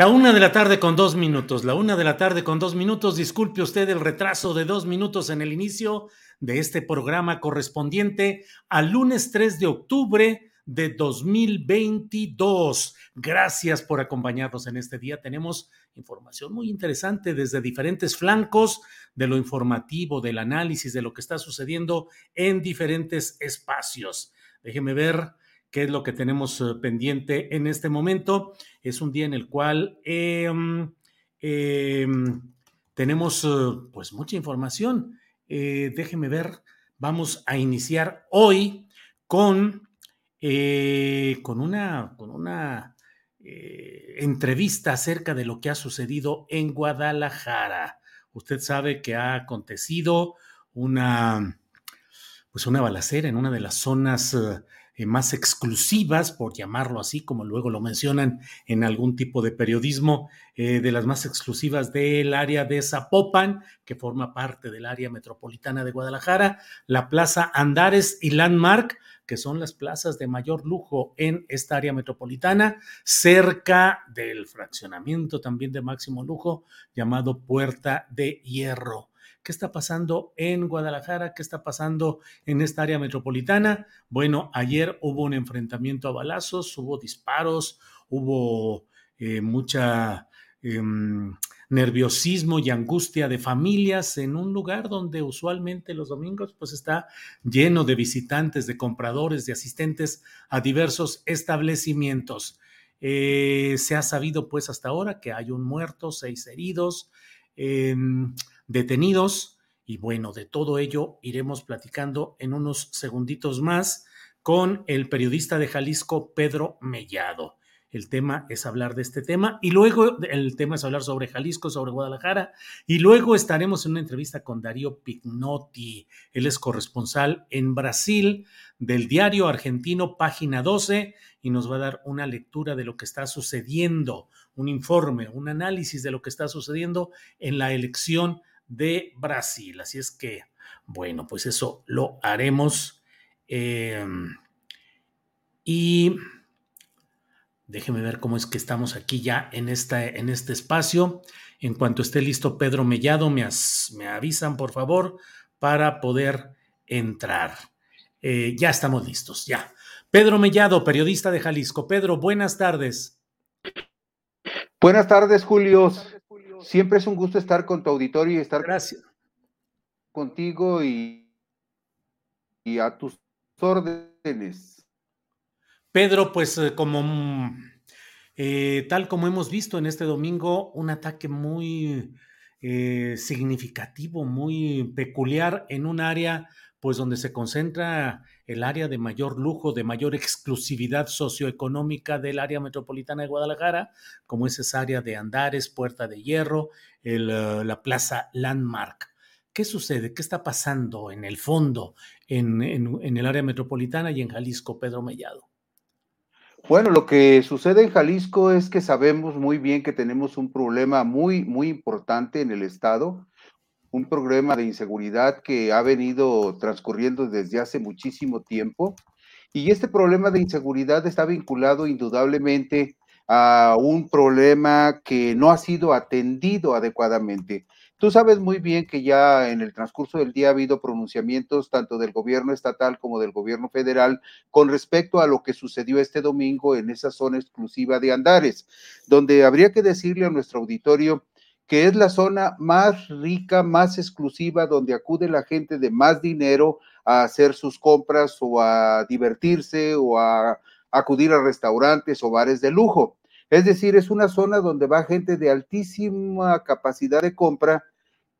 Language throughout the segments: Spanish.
La una de la tarde con dos minutos, la una de la tarde con dos minutos. Disculpe usted el retraso de dos minutos en el inicio de este programa correspondiente al lunes 3 de octubre de 2022. Gracias por acompañarnos en este día. Tenemos información muy interesante desde diferentes flancos de lo informativo, del análisis de lo que está sucediendo en diferentes espacios. Déjeme ver qué es lo que tenemos eh, pendiente en este momento. Es un día en el cual em, em, tenemos eh, pues mucha información. Eh, déjeme ver, vamos a iniciar hoy con, con una, con una entrevista acerca de lo que ha sucedido en Guadalajara. Usted sabe que ha acontecido una, pues una balacera en una de las zonas eh, más exclusivas, por llamarlo así, como luego lo mencionan en algún tipo de periodismo, eh, de las más exclusivas del área de Zapopan, que forma parte del área metropolitana de Guadalajara, la Plaza Andares y Landmark, que son las plazas de mayor lujo en esta área metropolitana, cerca del fraccionamiento también de máximo lujo llamado Puerta de Hierro qué está pasando en Guadalajara, qué está pasando en esta área metropolitana. Bueno, ayer hubo un enfrentamiento a balazos, hubo disparos, hubo eh, mucha em, nerviosismo y angustia de familias en un lugar donde usualmente los domingos pues está lleno de visitantes, de compradores, de asistentes a diversos establecimientos. Eh, se ha sabido pues hasta ahora que hay un muerto, seis heridos. Em, detenidos. Y bueno, de todo ello iremos platicando en unos segunditos más con el periodista de Jalisco, Pedro Mellado. El tema es hablar de este tema y luego el tema es hablar sobre Jalisco, sobre Guadalajara y luego estaremos en una entrevista con Darío Pignotti. Él es corresponsal en Brasil del diario argentino Página 12 y nos va a dar una lectura de lo que está sucediendo, un informe, un análisis de lo que está sucediendo en la elección de Brasil. Así es que, bueno, pues eso lo haremos. Em, y déjeme ver cómo es que estamos aquí ya en, esta, en este espacio. En cuanto esté listo Pedro Mellado, me, me avisan, por favor, para poder entrar. Eh, ya estamos listos, ya. Pedro Mellado, periodista de Jalisco. Pedro, buenas tardes. Buenas tardes, Julio. Siempre es un gusto estar con tu auditorio y estar Gracias. contigo y, y a tus órdenes. Pedro, pues eh, como mm, eh, tal como hemos visto en este domingo, un ataque muy eh, significativo, muy peculiar en un área pues donde se concentra el área de mayor lujo, de mayor exclusividad socioeconómica del área metropolitana de Guadalajara, como es esa área de Andares, Puerta de Hierro, el, uh, la Plaza Landmark. ¿Qué sucede? ¿Qué está pasando en el fondo en, en, en el área metropolitana y en Jalisco, Pedro Mellado? Bueno, lo que sucede en Jalisco es que sabemos muy bien que tenemos un problema muy, muy importante en el estado, un problema de inseguridad que ha venido transcurriendo desde hace muchísimo tiempo. Y este problema de inseguridad está vinculado indudablemente a un problema que no ha sido atendido adecuadamente. Tú sabes muy bien que ya en el transcurso del día ha habido pronunciamientos tanto del gobierno estatal como del gobierno federal con respecto a lo que sucedió este domingo en esa zona exclusiva de Andares, donde habría que decirle a nuestro auditorio que es la zona más rica, más exclusiva, donde acude la gente de más dinero a hacer sus compras o a divertirse o a acudir a restaurantes o bares de lujo. Es decir, es una zona donde va gente de altísima capacidad de compra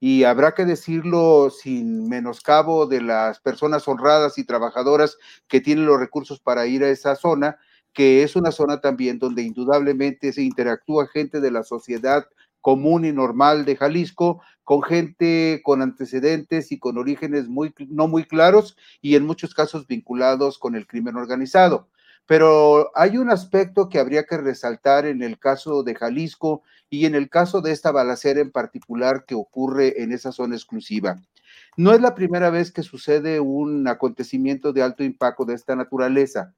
y habrá que decirlo sin menoscabo de las personas honradas y trabajadoras que tienen los recursos para ir a esa zona, que es una zona también donde indudablemente se interactúa gente de la sociedad común y normal de Jalisco, con gente con antecedentes y con orígenes muy, no muy claros y en muchos casos vinculados con el crimen organizado. Pero hay un aspecto que habría que resaltar en el caso de Jalisco y en el caso de esta balacera en particular que ocurre en esa zona exclusiva. No es la primera vez que sucede un acontecimiento de alto impacto de esta naturaleza.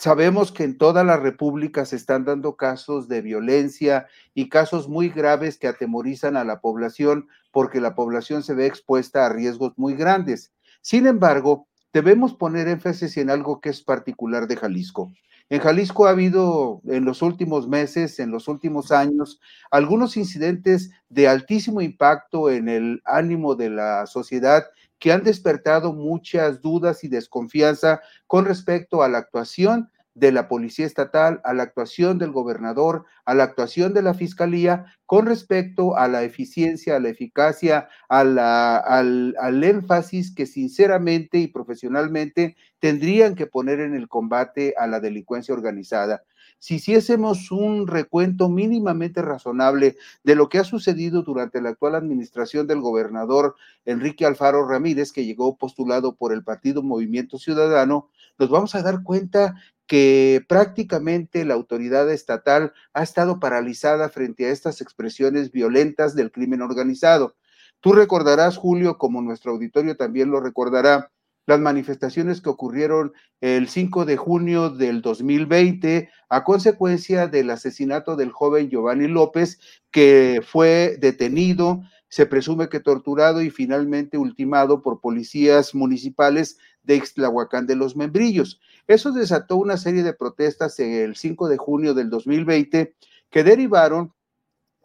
Sabemos que en toda la República se están dando casos de violencia y casos muy graves que atemorizan a la población porque la población se ve expuesta a riesgos muy grandes. Sin embargo, debemos poner énfasis en algo que es particular de Jalisco. En Jalisco ha habido en los últimos meses, en los últimos años, algunos incidentes de altísimo impacto en el ánimo de la sociedad que han despertado muchas dudas y desconfianza con respecto a la actuación de la Policía Estatal, a la actuación del gobernador, a la actuación de la Fiscalía con respecto a la eficiencia, a la eficacia, al, énfasis que sinceramente y profesionalmente tendrían que poner en el combate a la delincuencia organizada. Si hiciésemos un recuento mínimamente razonable de lo que ha sucedido durante la actual administración del gobernador Enrique Alfaro Ramírez, que llegó postulado por el partido Movimiento Ciudadano, nos vamos a dar cuenta que prácticamente la autoridad estatal ha estado paralizada frente a estas expresiones violentas del crimen organizado. Tú recordarás, Julio, como nuestro auditorio también lo recordará, las manifestaciones que ocurrieron el 5 de junio del 2020 a consecuencia del asesinato del joven Giovanni López, que fue detenido, se presume que torturado y finalmente ultimado por policías municipales de Ixtlahuacán de los Membrillos. Eso desató una serie de protestas el 5 de junio del 2020 que derivaron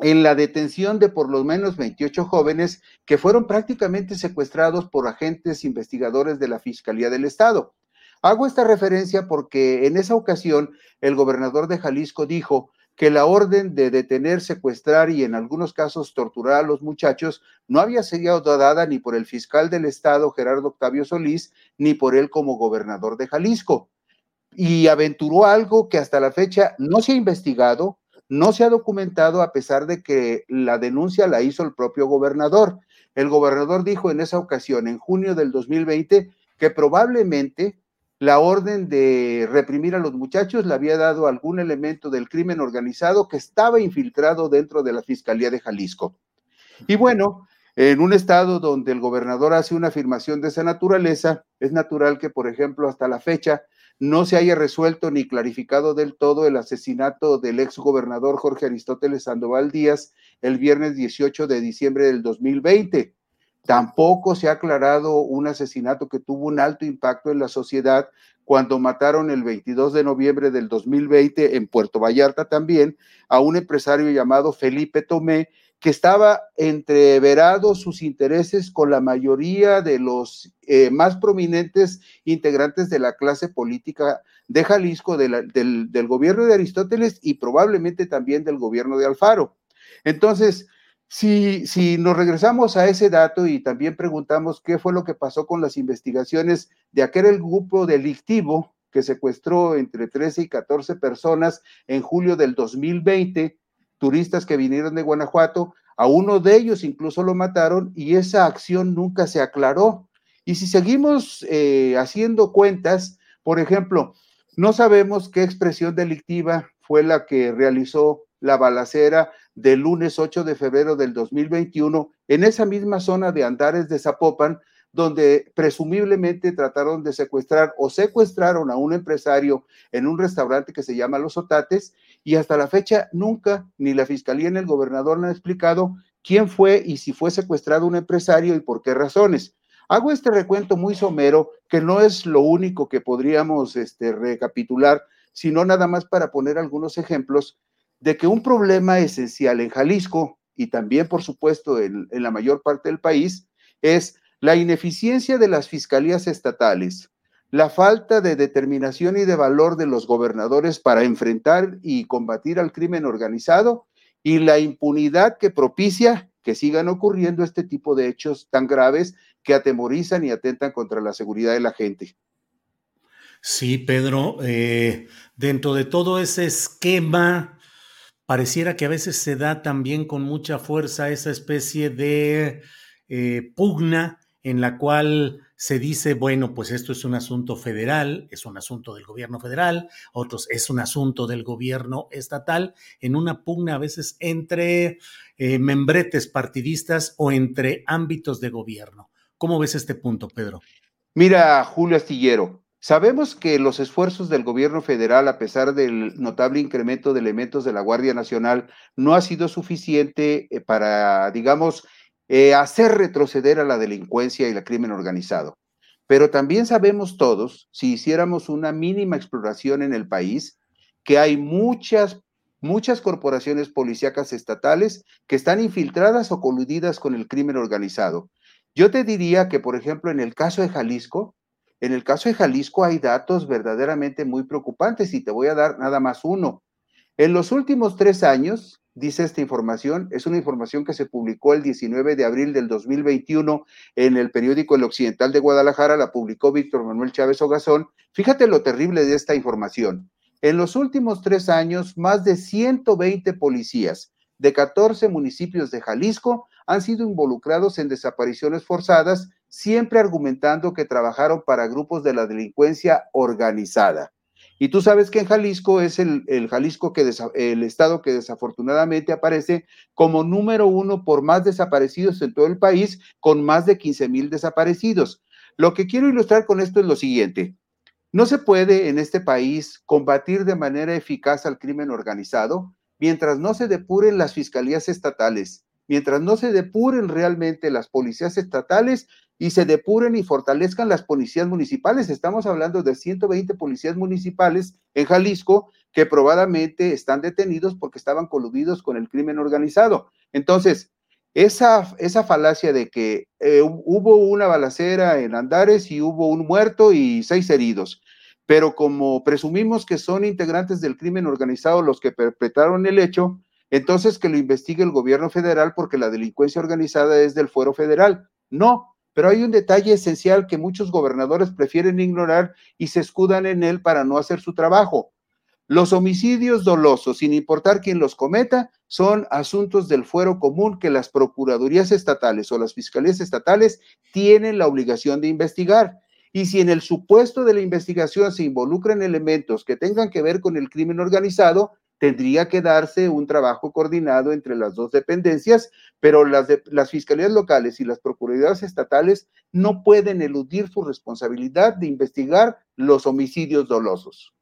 en la detención de por lo menos 28 jóvenes que fueron prácticamente secuestrados por agentes investigadores de la Fiscalía del Estado. Hago esta referencia porque en esa ocasión el gobernador de Jalisco dijo que la orden de detener, secuestrar y en algunos casos torturar a los muchachos no había sido dada ni por el fiscal del estado Gerardo Octavio Solís ni por él como gobernador de Jalisco. Y aventuró algo que hasta la fecha no se ha investigado, no se ha documentado a pesar de que la denuncia la hizo el propio gobernador. El gobernador dijo en esa ocasión, en junio del 2020, que probablemente la orden de reprimir a los muchachos le había dado algún elemento del crimen organizado que estaba infiltrado dentro de la Fiscalía de Jalisco. Y bueno, en un estado donde el gobernador hace una afirmación de esa naturaleza, es natural que, por ejemplo, hasta la fecha no se haya resuelto ni clarificado del todo el asesinato del ex gobernador Jorge Aristóteles Sandoval Díaz el viernes 18 de diciembre del 2020. Tampoco se ha aclarado un asesinato que tuvo un alto impacto en la sociedad cuando mataron el 22 de noviembre del 2020 en Puerto Vallarta también a un empresario llamado Felipe Tomé, que estaba entreverado sus intereses con la mayoría de los eh, más prominentes integrantes de la clase política de Jalisco, del, del gobierno de Aristóteles y probablemente también del gobierno de Alfaro. Entonces, Si, si nos regresamos a ese dato y también preguntamos qué fue lo que pasó con las investigaciones de aquel grupo delictivo que secuestró entre 13 y 14 personas en julio del 2020, turistas que vinieron de Guanajuato, a uno de ellos incluso lo mataron y esa acción nunca se aclaró. Y si seguimos eh, haciendo cuentas, por ejemplo, no sabemos qué expresión delictiva fue la que realizó la balacera del lunes 8 de febrero del 2021 en esa misma zona de Andares de Zapopan, donde presumiblemente trataron de secuestrar o secuestraron a un empresario en un restaurante que se llama Los Otates y hasta la fecha nunca ni la fiscalía ni el gobernador han explicado quién fue y si fue secuestrado un empresario y por qué razones. Hago este recuento muy somero, que no es lo único que podríamos este, recapitular, sino nada más para poner algunos ejemplos de que un problema esencial en Jalisco y también, por supuesto, en, en la mayor parte del país es la ineficiencia de las fiscalías estatales, la falta de determinación y de valor de los gobernadores para enfrentar y combatir al crimen organizado y la impunidad que propicia que sigan ocurriendo este tipo de hechos tan graves que atemorizan y atentan contra la seguridad de la gente. Sí, Pedro, eh, dentro de todo ese esquema, pareciera que a veces se da también con mucha fuerza esa especie de eh, pugna en la cual se dice, bueno, pues esto es un asunto federal, es un asunto del gobierno federal, otros es un asunto del gobierno estatal, en una pugna a veces entre eh, membretes partidistas o entre ámbitos de gobierno. ¿Cómo ves este punto, Pedro? Mira, Julio Astillero, sabemos que los esfuerzos del gobierno federal, a pesar del notable incremento de elementos de la Guardia Nacional, no ha sido suficiente eh, para, digamos, eh, hacer retroceder a la delincuencia y el crimen organizado. Pero también sabemos todos, si hiciéramos una mínima exploración en el país, que hay muchas, muchas corporaciones policíacas estatales que están infiltradas o coludidas con el crimen organizado. Yo te diría que, por ejemplo, en el caso de Jalisco, en el caso de Jalisco hay datos verdaderamente muy preocupantes y te voy a dar nada más uno. En los últimos tres años, dice esta información, es una información que se publicó el 19 de abril del 2021 en el periódico El Occidental de Guadalajara, la publicó Víctor Manuel Chávez Ogazón. Fíjate lo terrible de esta información. En los últimos tres años, más de 120 policías de 14 municipios de Jalisco han sido involucrados en desapariciones forzadas, siempre argumentando que trabajaron para grupos de la delincuencia organizada. Y tú sabes que en Jalisco es el, Jalisco que el estado que desafortunadamente aparece como número uno por más desaparecidos en todo el país, con más de 15 mil desaparecidos. Lo que quiero ilustrar con esto es lo siguiente. No se puede en este país combatir de manera eficaz al crimen organizado mientras no se depuren las fiscalías estatales, mientras no se depuren realmente las policías estatales y se depuren y fortalezcan las policías municipales. Estamos hablando de 120 policías municipales en Jalisco que probadamente están detenidos porque estaban coludidos con el crimen organizado. Entonces, esa, esa falacia de que eh, hubo una balacera en Andares y hubo un muerto y seis heridos, pero como presumimos que son integrantes del crimen organizado los que perpetraron el hecho, entonces que lo investigue el gobierno federal porque la delincuencia organizada es del fuero federal. No, pero hay un detalle esencial que muchos gobernadores prefieren ignorar y se escudan en él para no hacer su trabajo. Los homicidios dolosos, sin importar quién los cometa, son asuntos del fuero común que las procuradurías estatales o las fiscalías estatales tienen la obligación de investigar. Y si en el supuesto de la investigación se involucran elementos que tengan que ver con el crimen organizado, tendría que darse un trabajo coordinado entre las dos dependencias, pero las, fiscalías locales y las procuradurías estatales no pueden eludir su responsabilidad de investigar los homicidios dolosos.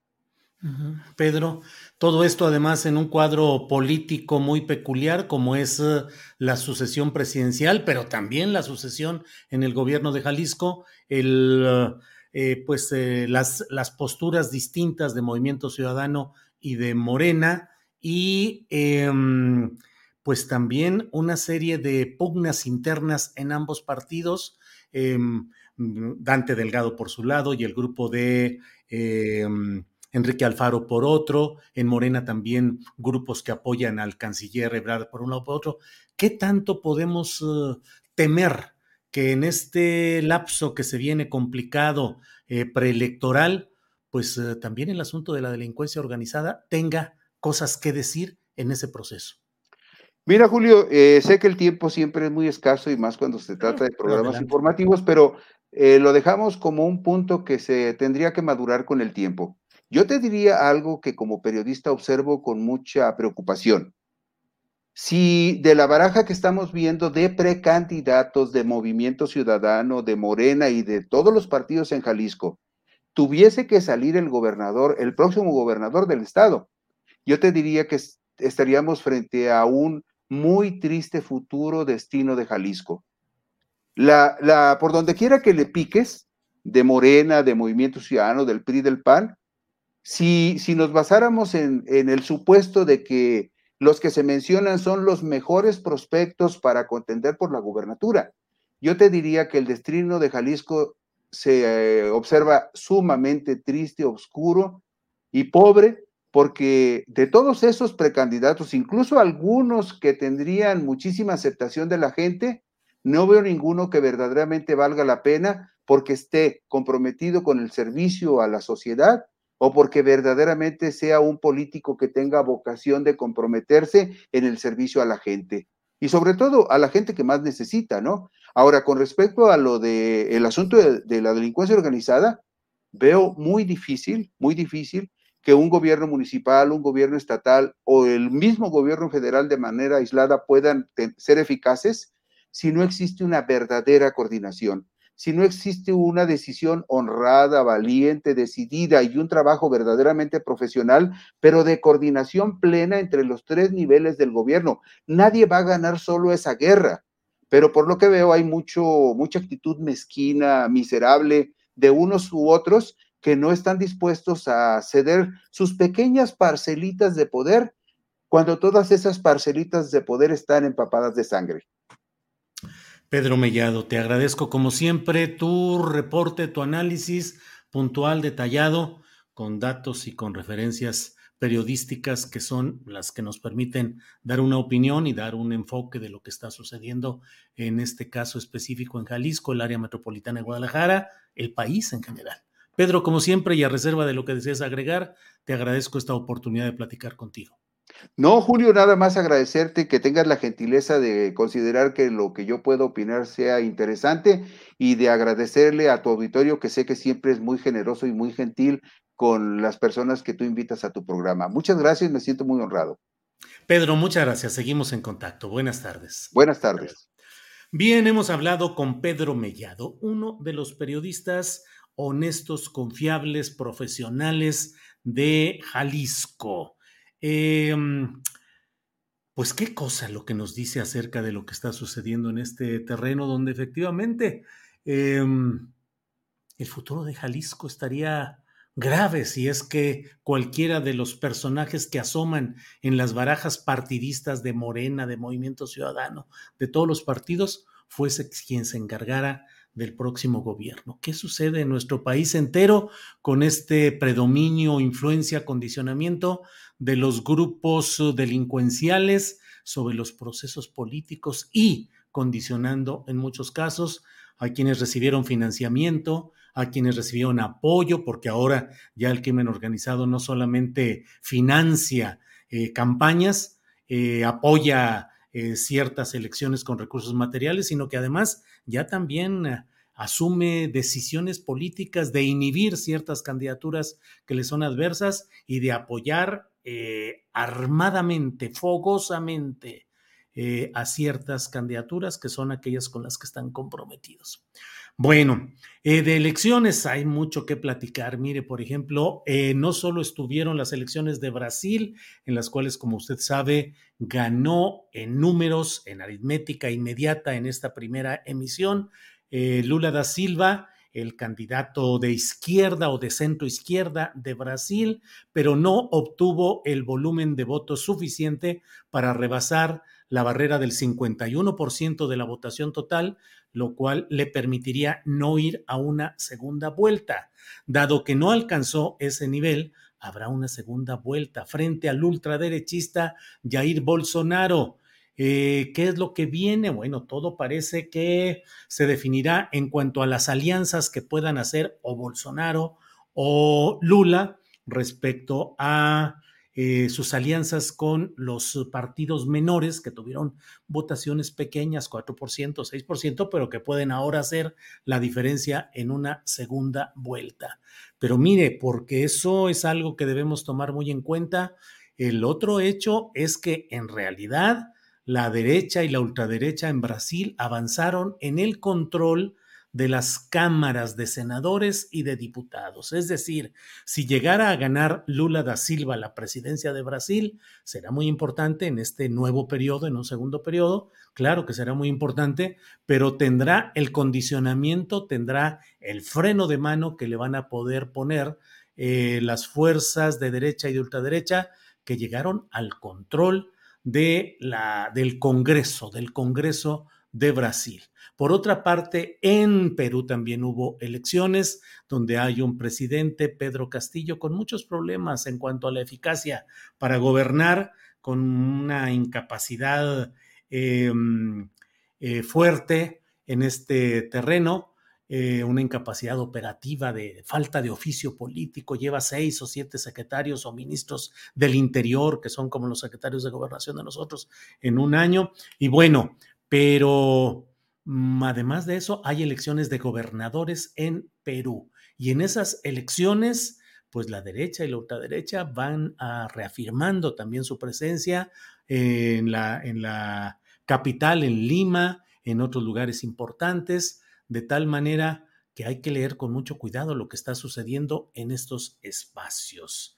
Pedro, todo esto además en un cuadro político muy peculiar como es eh, la sucesión presidencial, pero también la sucesión en el gobierno de Jalisco, el, eh, pues eh, las, las posturas distintas de Movimiento Ciudadano y de Morena y em, pues también una serie de pugnas internas en ambos partidos. Em, Dante Delgado por su lado y el grupo de em, Enrique Alfaro por otro, en Morena también grupos que apoyan al canciller Ebrard por un lado por otro. ¿Qué tanto podemos uh, temer que en este lapso que se viene complicado eh, preelectoral, pues uh, también el asunto de la delincuencia organizada tenga cosas que decir en ese proceso? Mira, Julio, eh, sé que el tiempo siempre es muy escaso y más cuando se trata de programas informativos, pero eh, lo dejamos como un punto que se tendría que madurar con el tiempo. Yo te diría algo que como periodista observo con mucha preocupación. Si de la baraja que estamos viendo de precandidatos de Movimiento Ciudadano, de Morena y de todos los partidos en Jalisco, tuviese que salir el gobernador, el próximo gobernador del estado, yo te diría que estaríamos frente a un muy triste futuro destino de Jalisco. La, la, por donde quiera que le piques, de Morena, de Movimiento Ciudadano, del PRI, del PAN, si, si nos basáramos en, en el supuesto de que los que se mencionan son los mejores prospectos para contender por la gubernatura, yo te diría que el destino de Jalisco se observa sumamente triste, oscuro y pobre, porque de todos esos precandidatos, incluso algunos que tendrían muchísima aceptación de la gente, no veo ninguno que verdaderamente valga la pena porque esté comprometido con el servicio a la sociedad o porque verdaderamente sea un político que tenga vocación de comprometerse en el servicio a la gente y sobre todo a la gente que más necesita, ¿no? Ahora, con respecto a lo del el asunto de, de la delincuencia organizada, veo muy difícil, muy difícil que un gobierno municipal, un gobierno estatal o el mismo gobierno federal de manera aislada puedan ser eficaces si no existe una verdadera coordinación, si no existe una decisión honrada, valiente, decidida y un trabajo verdaderamente profesional, pero de coordinación plena entre los tres niveles del gobierno. Nadie va a ganar solo esa guerra, pero por lo que veo hay mucho, mucha actitud mezquina, miserable de unos u otros que no están dispuestos a ceder sus pequeñas parcelitas de poder cuando todas esas parcelitas de poder están empapadas de sangre. Pedro Mellado, te agradezco como siempre tu reporte, tu análisis puntual, detallado, con datos y con referencias periodísticas que son las que nos permiten dar una opinión y dar un enfoque de lo que está sucediendo en este caso específico en Jalisco, el área metropolitana de Guadalajara, el país en general. Pedro, como siempre, y a reserva de lo que deseas agregar, te agradezco esta oportunidad de platicar contigo. No, Julio, nada más agradecerte que tengas la gentileza de considerar que lo que yo puedo opinar sea interesante y de agradecerle a tu auditorio que sé que siempre es muy generoso y muy gentil con las personas que tú invitas a tu programa. Muchas gracias, me siento muy honrado. Pedro, muchas gracias. Seguimos en contacto. Buenas tardes. Buenas tardes. Bien, hemos hablado con Pedro Mellado, uno de los periodistas honestos, confiables, profesionales de Jalisco. Em, pues qué cosa lo que nos dice acerca de lo que está sucediendo en este terreno donde efectivamente em, el futuro de Jalisco estaría grave si es que cualquiera de los personajes que asoman en las barajas partidistas de Morena, de Movimiento Ciudadano, de todos los partidos, fuese quien se encargara del próximo gobierno. ¿Qué sucede en nuestro país entero con este predominio, influencia, condicionamiento de los grupos delincuenciales sobre los procesos políticos y condicionando en muchos casos a quienes recibieron financiamiento, a quienes recibieron apoyo, porque ahora ya el crimen organizado no solamente financia eh, campañas, eh, apoya eh, ciertas elecciones con recursos materiales, sino que además ya también eh, asume decisiones políticas de inhibir ciertas candidaturas que le son adversas y de apoyar eh, armadamente, fogosamente a ciertas candidaturas que son aquellas con las que están comprometidos. Bueno, eh, de elecciones hay mucho que platicar. Mire, por ejemplo, eh, no solo estuvieron las elecciones de Brasil, en las cuales, como usted sabe, ganó en números, en aritmética inmediata en esta primera emisión, eh, Lula da Silva, el candidato de izquierda o de centro izquierda de Brasil, pero no obtuvo el volumen de votos suficiente para rebasar la barrera del 51% de la votación total, lo cual le permitiría no ir a una segunda vuelta. Dado que no alcanzó ese nivel, habrá una segunda vuelta frente al ultraderechista Jair Bolsonaro. Eh, ¿Qué es lo que viene? Bueno, todo parece que se definirá en cuanto a las alianzas que puedan hacer o Bolsonaro o Lula respecto a eh, sus alianzas con los partidos menores que tuvieron votaciones pequeñas, 4%, 6%, pero que pueden ahora hacer la diferencia en una segunda vuelta. Pero mire, porque eso es algo que debemos tomar muy en cuenta. El otro hecho es que en realidad la derecha y la ultraderecha en Brasil avanzaron en el control de las cámaras de senadores y de diputados. Es decir, si llegara a ganar Lula da Silva la presidencia de Brasil, será muy importante en este nuevo periodo, en un segundo periodo, claro que será muy importante, pero tendrá el condicionamiento, tendrá el freno de mano que le van a poder poner eh, las fuerzas de derecha y de ultraderecha que llegaron al control de la, del Congreso, del Congreso de Brasil. Por otra parte, en Perú también hubo elecciones donde hay un presidente, Pedro Castillo, con muchos problemas en cuanto a la eficacia para gobernar, con una incapacidad em, eh, fuerte en este terreno, eh, una incapacidad operativa de falta de oficio político, lleva seis o siete secretarios o ministros del interior, que son como los secretarios de gobernación de nosotros, en un año. Y bueno, pero mm, además de eso, hay elecciones de gobernadores en Perú. Y en esas elecciones, pues la derecha y la ultraderecha van a reafirmando también su presencia en la, en la capital, en Lima, en otros lugares importantes, de tal manera que hay que leer con mucho cuidado lo que está sucediendo en estos espacios.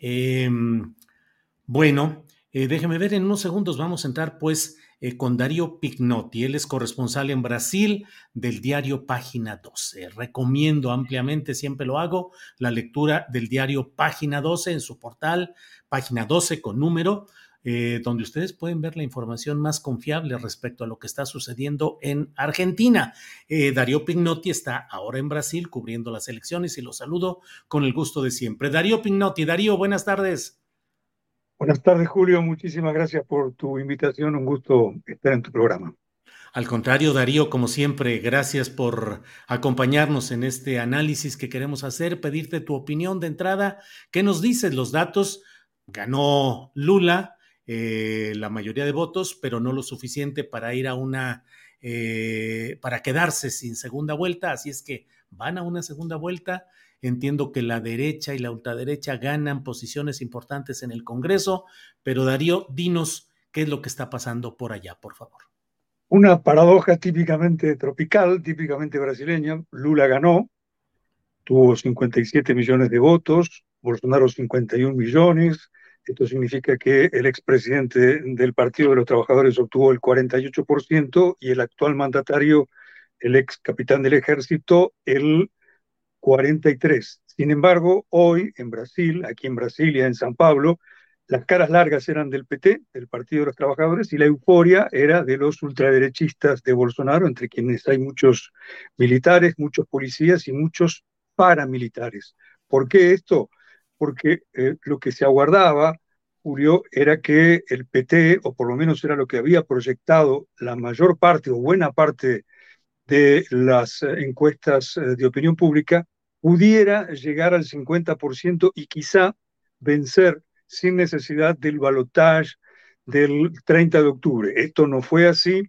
Em, bueno, eh, déjeme ver, en unos segundos vamos a entrar pues eh, con Darío Pignotti. Él es corresponsal en Brasil del diario Página 12. Recomiendo ampliamente, siempre lo hago, la lectura del diario Página 12 en su portal, Página 12 con número, eh, donde ustedes pueden ver la información más confiable respecto a lo que está sucediendo en Argentina. Eh, Darío Pignotti está ahora en Brasil cubriendo las elecciones y lo saludo con el gusto de siempre. Darío Pignotti, Darío, buenas tardes. Buenas tardes, Julio. Muchísimas gracias por tu invitación. Un gusto estar en tu programa. Al contrario, Darío, como siempre, gracias por acompañarnos en este análisis que queremos hacer, pedirte tu opinión de entrada. ¿Qué nos dices los datos? Ganó Lula eh, la mayoría de votos, pero no lo suficiente para ir a una, eh, para quedarse sin segunda vuelta. Así es que van a una segunda vuelta Entiendo que la derecha y la ultraderecha ganan posiciones importantes en el Congreso, pero Darío, dinos qué es lo que está pasando por allá, por favor. Una paradoja típicamente tropical, típicamente brasileña. Lula ganó, tuvo 57 millones de votos, Bolsonaro 51 millones. Esto significa que el expresidente del Partido de los Trabajadores obtuvo el 48% y el actual mandatario, el ex capitán del ejército, el 43. Sin embargo, hoy en Brasil, aquí en Brasilia, en San Pablo, las caras largas eran del PT, del Partido de los Trabajadores, y la euforia era de los ultraderechistas de Bolsonaro, entre quienes hay muchos militares, muchos policías y muchos paramilitares. ¿Por qué esto? Porque eh, lo que se aguardaba, Julio, era que el PT, o por lo menos era lo que había proyectado la mayor parte o buena parte de las eh, encuestas eh, de opinión pública, pudiera llegar al 50% y quizá vencer sin necesidad del balotaje del 30 de octubre. Esto no fue así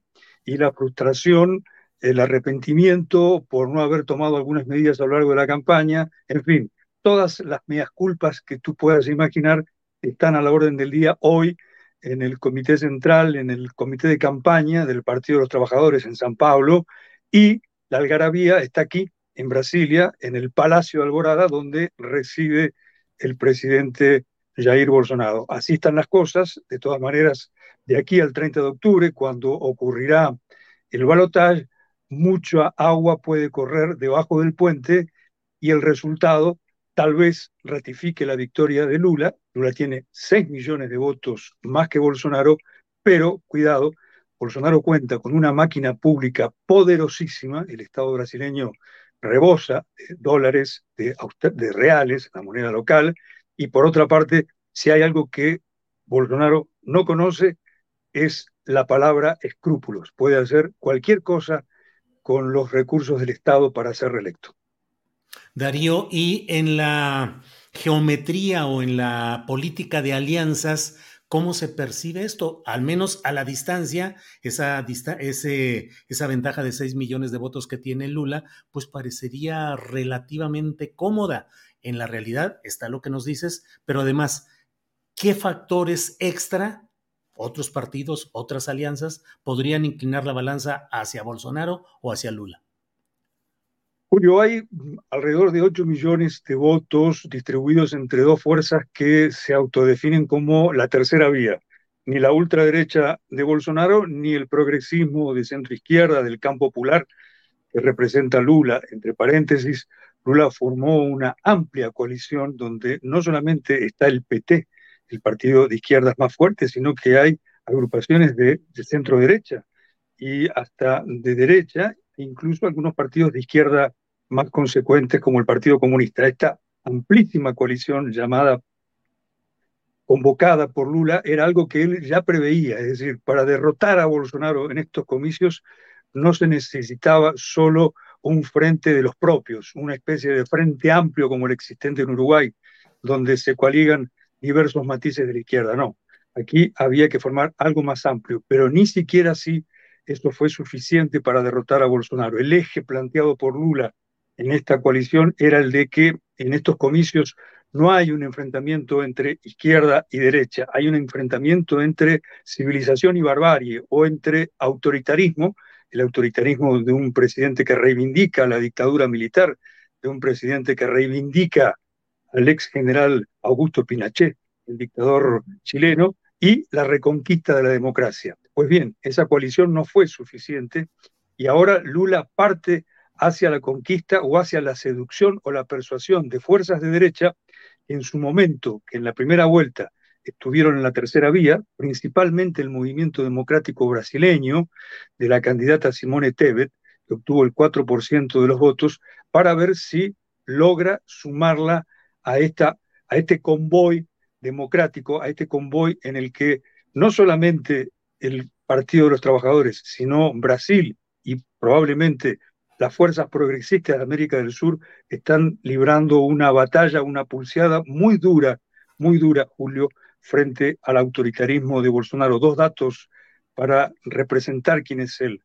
y la frustración, el arrepentimiento por no haber tomado algunas medidas a lo largo de la campaña, en fin, todas las medias culpas que tú puedas imaginar están a la orden del día hoy en el Comité Central, en el Comité de Campaña del Partido de los Trabajadores en San Pablo y la algarabía está aquí en Brasilia, en el Palacio de Alborada, donde reside el presidente Jair Bolsonaro. Así están las cosas. De todas maneras, de aquí al 30 de octubre, cuando ocurrirá el balotaje, mucha agua puede correr debajo del puente y el resultado tal vez ratifique la victoria de Lula. Lula tiene 6 millones de votos más que Bolsonaro, pero cuidado, Bolsonaro cuenta con una máquina pública poderosísima, el Estado brasileño rebosa de dólares, de, reales, la moneda local, Y por otra parte, si hay algo que Bolsonaro no conoce, es la palabra escrúpulos. Puede hacer cualquier cosa con los recursos del Estado para ser reelecto. Darío, y en la geometría o en la política de alianzas, ¿cómo se percibe esto? Al menos a la distancia, esa, ventaja de 6 millones de votos que tiene Lula, pues parecería relativamente cómoda. En la realidad está lo que nos dices, pero además, ¿qué factores extra otros partidos, otras alianzas, podrían inclinar la balanza hacia Bolsonaro o hacia Lula? Julio, hay alrededor de 8 millones de votos distribuidos entre dos fuerzas que se autodefinen como la tercera vía. Ni la ultraderecha de Bolsonaro, ni el progresismo de centro izquierda del campo popular que representa Lula. Entre paréntesis, Lula formó una amplia coalición donde no solamente está el PT, el partido de izquierdas más fuerte, sino que hay agrupaciones de, de centro derecha y hasta de derecha, incluso algunos partidos de izquierda más consecuentes como el Partido Comunista. Esta amplísima coalición llamada convocada por Lula era algo que él ya preveía, es decir, para derrotar a Bolsonaro en estos comicios no se necesitaba solo un frente de los propios, una especie de frente amplio como el existente en Uruguay, donde se coaligan diversos matices de la izquierda, no. Aquí había que formar algo más amplio, pero ni siquiera así esto fue suficiente para derrotar a Bolsonaro. El eje planteado por Lula en esta coalición era el de que en estos comicios no hay un enfrentamiento entre izquierda y derecha, hay un enfrentamiento entre civilización y barbarie o entre autoritarismo, el autoritarismo de un presidente que reivindica la dictadura militar, de un presidente que reivindica al ex general Augusto Pinochet, el dictador chileno, y la reconquista de la democracia. Pues bien, esa coalición no fue suficiente y ahora Lula parte hacia la conquista o hacia la seducción o la persuasión de fuerzas de derecha en su momento, que en la primera vuelta estuvieron en la tercera vía, principalmente el movimiento democrático brasileño de la candidata Simone Tebet, que obtuvo el 4% de los votos, para ver si logra sumarla a, esta, a este convoy democrático, a este convoy en el que no solamente el Partido de los Trabajadores, sino Brasil y probablemente las fuerzas progresistas de América del Sur están librando una batalla, una pulseada muy dura, muy dura, Julio, frente al autoritarismo de Bolsonaro. Dos datos para representar quién es él.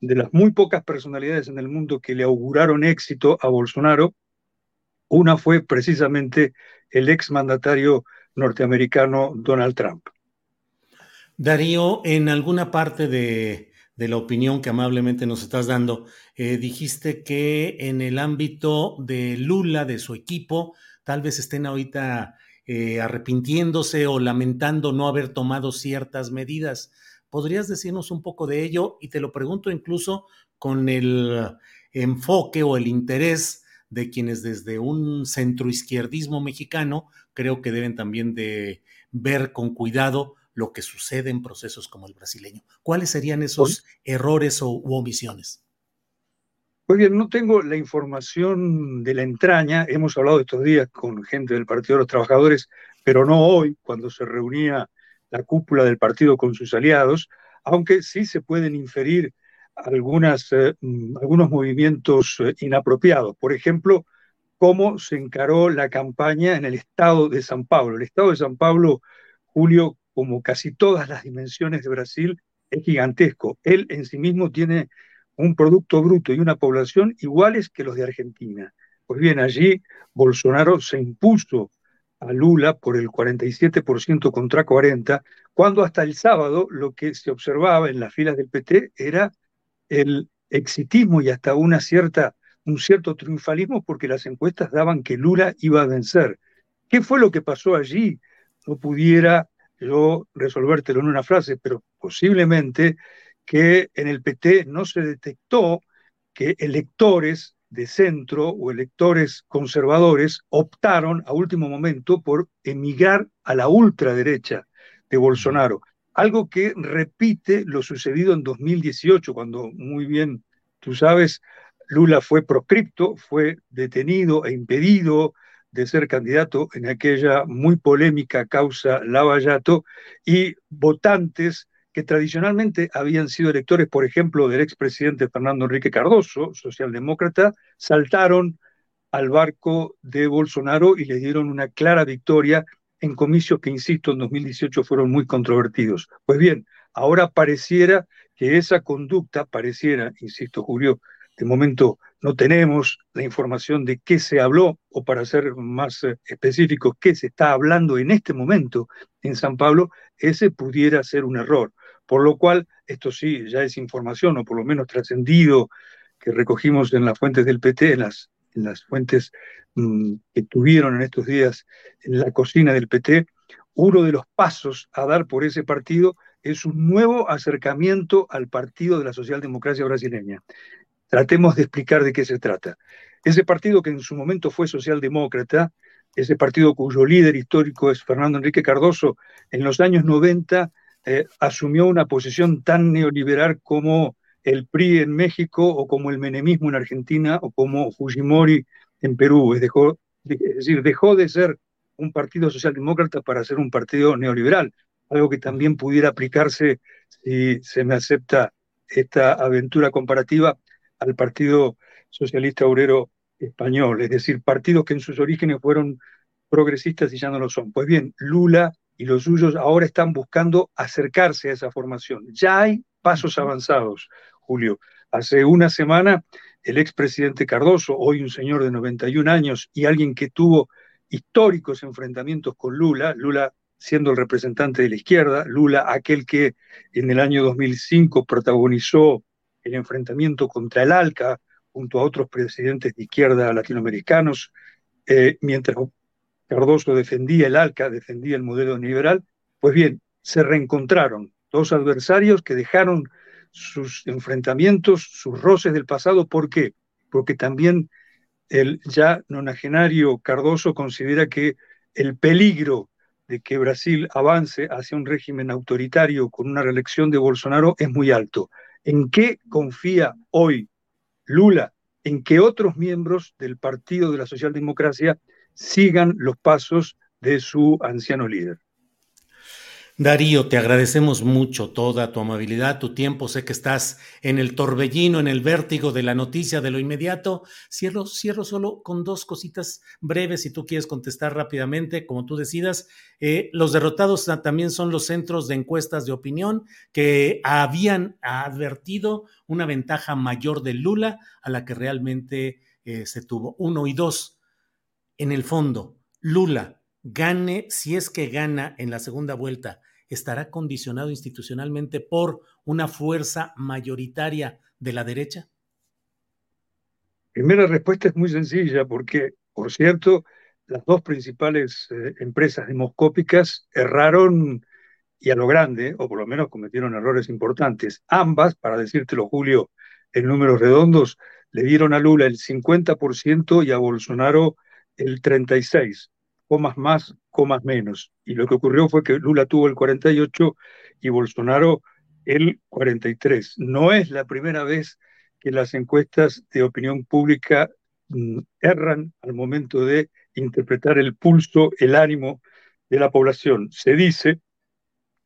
De las muy pocas personalidades en el mundo que le auguraron éxito a Bolsonaro, una fue precisamente el ex mandatario norteamericano Donald Trump. Darío, en alguna parte de, de la opinión que amablemente nos estás dando. Eh, dijiste que en el ámbito de Lula, de su equipo, tal vez estén ahorita eh, arrepintiéndose o lamentando no haber tomado ciertas medidas. ¿Podrías decirnos un poco de ello? Y te lo pregunto incluso con el enfoque o el interés de quienes desde un centroizquierdismo mexicano creo que deben también de ver con cuidado lo que sucede en procesos como el brasileño. ¿Cuáles serían esos errores o, u omisiones? Pues bien, no tengo la información de la entraña. Hemos hablado estos días con gente del Partido de los Trabajadores, pero no hoy, cuando se reunía la cúpula del partido con sus aliados, aunque sí se pueden inferir algunas, eh, mm, algunos movimientos eh, inapropiados. Por ejemplo, cómo se encaró la campaña en el estado de San Pablo. El estado de San Pablo, Julio, como casi todas las dimensiones de Brasil, es gigantesco. Él en sí mismo tiene un producto bruto y una población iguales que los de Argentina. Pues bien, allí Bolsonaro se impuso a Lula por el 47% contra 40, cuando hasta el sábado lo que se observaba en las filas del PT era el exitismo y hasta un cierto triunfalismo porque las encuestas daban que Lula iba a vencer. ¿Qué fue lo que pasó allí? No pudiera yo resolvértelo en una frase, pero posiblemente que en el PT no se detectó que electores de centro o electores conservadores optaron a último momento por emigrar a la ultraderecha de Bolsonaro. Algo que repite lo sucedido en 2018, cuando muy bien tú sabes, Lula fue proscripto, fue detenido e impedido de ser candidato en aquella muy polémica causa Lavallato y votantes que tradicionalmente habían sido electores, por ejemplo, del expresidente Fernando Enrique Cardoso, socialdemócrata, saltaron al barco de Bolsonaro y le dieron una clara victoria en comicios que, insisto, en 2018 fueron muy controvertidos. Pues bien, ahora pareciera que esa conducta, pareciera, insisto, Julio, de momento no tenemos la información de qué se habló, o para ser más eh, específicos, qué se está hablando en este momento en San Pablo, ese pudiera ser un error. Por lo cual, esto sí, ya es información, o por lo menos trascendido, que recogimos en las fuentes del PT, en las, en las fuentes mm, que tuvieron en estos días en la cocina del PT, uno de los pasos a dar por ese partido es un nuevo acercamiento al partido de la socialdemocracia brasileña. Tratemos de explicar de qué se trata. Ese partido que en su momento fue socialdemócrata, ese partido cuyo líder histórico es Fernando Enrique Cardoso, en los años 90 eh, asumió una posición tan neoliberal como el PRI en México o como el menemismo en Argentina o como Fujimori en Perú. Es, dejó, es decir, dejó de ser un partido socialdemócrata para ser un partido neoliberal, algo que también pudiera aplicarse, si se me acepta esta aventura comparativa, al Partido Socialista Obrero Español, es decir, partidos que en sus orígenes fueron progresistas y ya no lo son. Pues bien, Lula y los suyos ahora están buscando acercarse a esa formación. Ya hay pasos avanzados, Julio. Hace una semana el expresidente Cardoso, hoy un señor de 91 años y alguien que tuvo históricos enfrentamientos con Lula, Lula siendo el representante de la izquierda, Lula aquel que en el año 2005 protagonizó el enfrentamiento contra el ALCA junto a otros presidentes de izquierda latinoamericanos, eh, mientras Cardoso defendía el ALCA, defendía el modelo liberal, pues bien, se reencontraron dos adversarios que dejaron sus enfrentamientos, sus roces del pasado. ¿Por qué? Porque también el ya nonagenario Cardoso considera que el peligro de que Brasil avance hacia un régimen autoritario con una reelección de Bolsonaro es muy alto. ¿En qué confía hoy Lula? En que otros miembros del Partido de la Socialdemocracia sigan los pasos de su anciano líder. Darío, te agradecemos mucho toda tu amabilidad, tu tiempo. Sé que estás en el torbellino, en el vértigo de la noticia de lo inmediato. Cierro, cierro solo con dos cositas breves, si tú quieres contestar rápidamente, como tú decidas. Eh, los derrotados también son los centros de encuestas de opinión que habían advertido una ventaja mayor de Lula a la que realmente eh, se tuvo. Uno y dos en el fondo, Lula gane, si es que gana en la segunda vuelta, estará condicionado institucionalmente por una fuerza mayoritaria de la derecha? Primera respuesta es muy sencilla porque, por cierto, las dos principales eh, empresas demoscópicas erraron y a lo grande, o por lo menos cometieron errores importantes. Ambas, para decírtelo Julio, en números redondos, le dieron a Lula el 50% y a Bolsonaro el 36, comas más, comas menos. Y lo que ocurrió fue que Lula tuvo el 48 y Bolsonaro el 43. No es la primera vez que las encuestas de opinión pública mm, erran al momento de interpretar el pulso, el ánimo de la población. Se dice,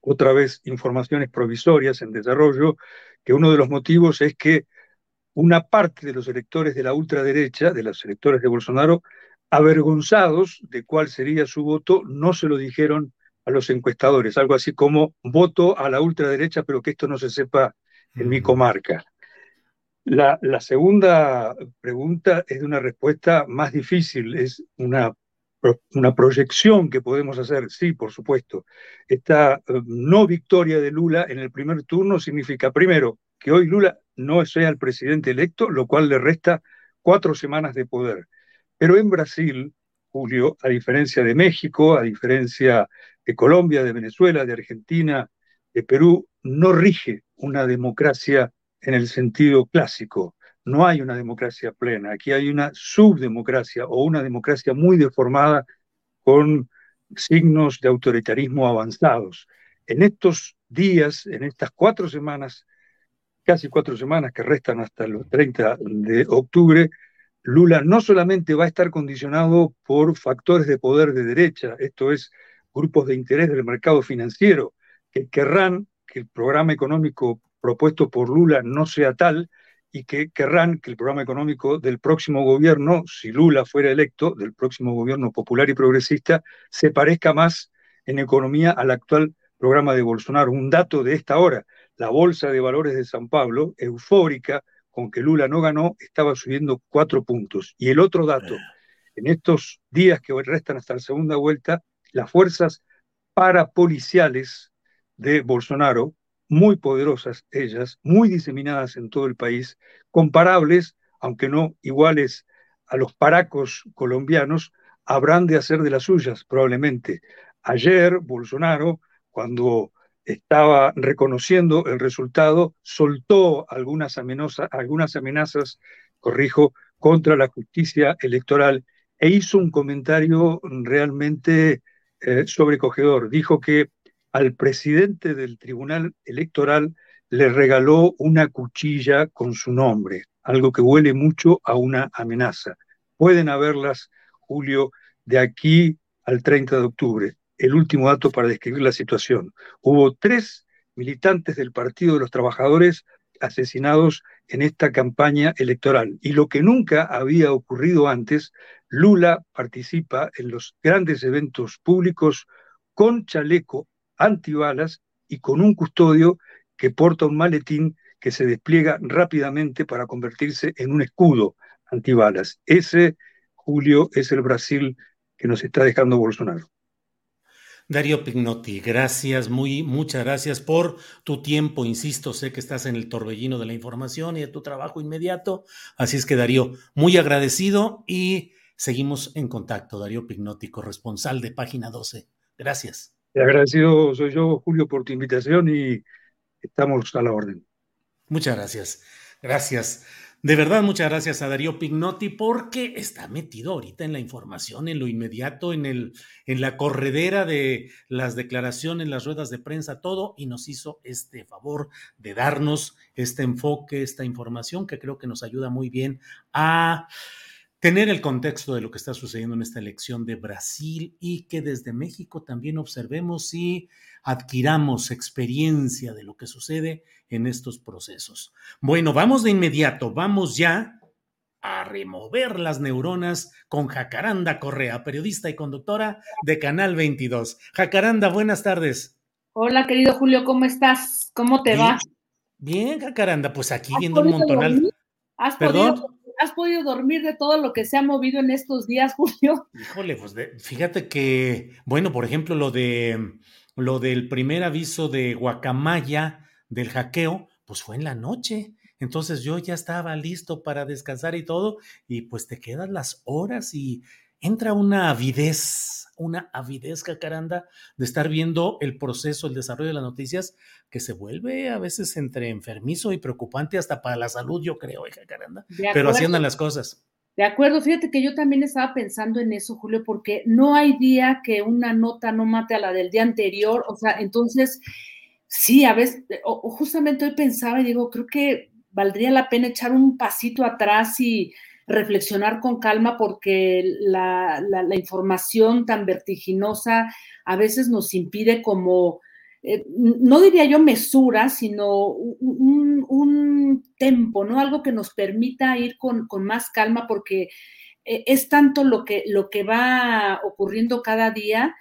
otra vez informaciones provisorias en desarrollo, que uno de los motivos es que una parte de los electores de la ultraderecha, de los electores de Bolsonaro, avergonzados de cuál sería su voto, no se lo dijeron a los encuestadores, algo así como voto a la ultraderecha, pero que esto no se sepa en mi comarca. La, segunda pregunta es de una respuesta más difícil, es una, una proyección que podemos hacer, sí, por supuesto. Esta eh, no victoria de Lula en el primer turno significa, primero, que hoy Lula no sea el presidente electo, lo cual le resta cuatro semanas de poder. Pero en Brasil, Julio, a diferencia de México, a diferencia de Colombia, de Venezuela, de Argentina, de Perú, no rige una democracia en el sentido clásico. No hay una democracia plena. Aquí hay una subdemocracia o una democracia muy deformada con signos de autoritarismo avanzados. En estos días, en estas cuatro semanas, casi cuatro semanas que restan hasta los 30 de octubre, Lula no solamente va a estar condicionado por factores de poder de derecha, esto es, grupos de interés del mercado financiero, que querrán que el programa económico propuesto por Lula no sea tal y que querrán que el programa económico del próximo gobierno, si Lula fuera electo, del próximo gobierno popular y progresista, se parezca más en economía al actual programa de Bolsonaro. Un dato de esta hora, la Bolsa de Valores de San Pablo, eufórica, con que Lula no ganó, estaba subiendo cuatro puntos. Y el otro dato, en estos días que restan hasta la segunda vuelta, las fuerzas parapoliciales de Bolsonaro, muy poderosas ellas, muy diseminadas en todo el país, comparables, aunque no iguales a los paracos colombianos, habrán de hacer de las suyas, probablemente. Ayer, Bolsonaro, cuando estaba reconociendo el resultado, soltó algunas, amenazas, algunas amenazas, corrijo, contra la justicia electoral e hizo un comentario realmente eh, sobrecogedor. Dijo que al presidente del Tribunal Electoral le regaló una cuchilla con su nombre, algo que huele mucho a una amenaza. Pueden haberlas, Julio, de aquí al 30 de octubre el último dato para describir la situación. Hubo tres militantes del Partido de los Trabajadores asesinados en esta campaña electoral. Y lo que nunca había ocurrido antes, Lula participa en los grandes eventos públicos con chaleco antibalas y con un custodio que porta un maletín que se despliega rápidamente para convertirse en un escudo antibalas. Ese, Julio, es el Brasil que nos está dejando Bolsonaro. Darío Pignotti, gracias, muy, muchas gracias por tu tiempo. Insisto, sé que estás en el torbellino de la información y de tu trabajo inmediato. Así es que, Darío, muy agradecido y seguimos en contacto. Darío Pignotti, corresponsal de Página 12. Gracias. Agradecido soy yo, Julio, por tu invitación y estamos a la orden. Muchas gracias. Gracias. De verdad, muchas gracias a Darío Pignotti porque está metido ahorita en la información, en lo inmediato, en, el, en la corredera de las declaraciones, las ruedas de prensa, todo, y nos hizo este favor de darnos este enfoque, esta información que creo que nos ayuda muy bien a tener el contexto de lo que está sucediendo en esta elección de Brasil y que desde México también observemos y adquiramos experiencia de lo que sucede en estos procesos. Bueno, vamos de inmediato, vamos ya a remover las neuronas con Jacaranda Correa, periodista y conductora de Canal 22. Jacaranda, buenas tardes. Hola, querido Julio, ¿cómo estás? ¿Cómo te va? Bien, Jacaranda, pues aquí viendo un montonal. ¿Has Podido ¿Has podido dormir de todo lo que se ha movido en estos días, Julio? Híjole, pues fíjate que, bueno, por ejemplo, lo de lo del primer aviso de Guacamaya del hackeo, pues fue en la noche. Entonces yo ya estaba listo para descansar y todo, y pues te quedan las horas y entra una avidez, una avidez cacaranda de estar viendo el proceso, el desarrollo de las noticias, que se vuelve a veces entre enfermizo y preocupante hasta para la salud, yo creo, hija caranda. Pero así andan las cosas. De acuerdo, fíjate que yo también estaba pensando en eso, Julio, porque no hay día que una nota no mate a la del día anterior, o sea, entonces, sí, a veces, o justamente hoy pensaba y digo, creo que valdría la pena echar un pasito atrás y reflexionar con calma porque la, información tan vertiginosa a veces nos impide como, eh, no diría yo mesura, sino un, un, tempo, ¿no? Algo que nos permita ir con, con más calma porque eh, es tanto lo que, lo que va ocurriendo cada día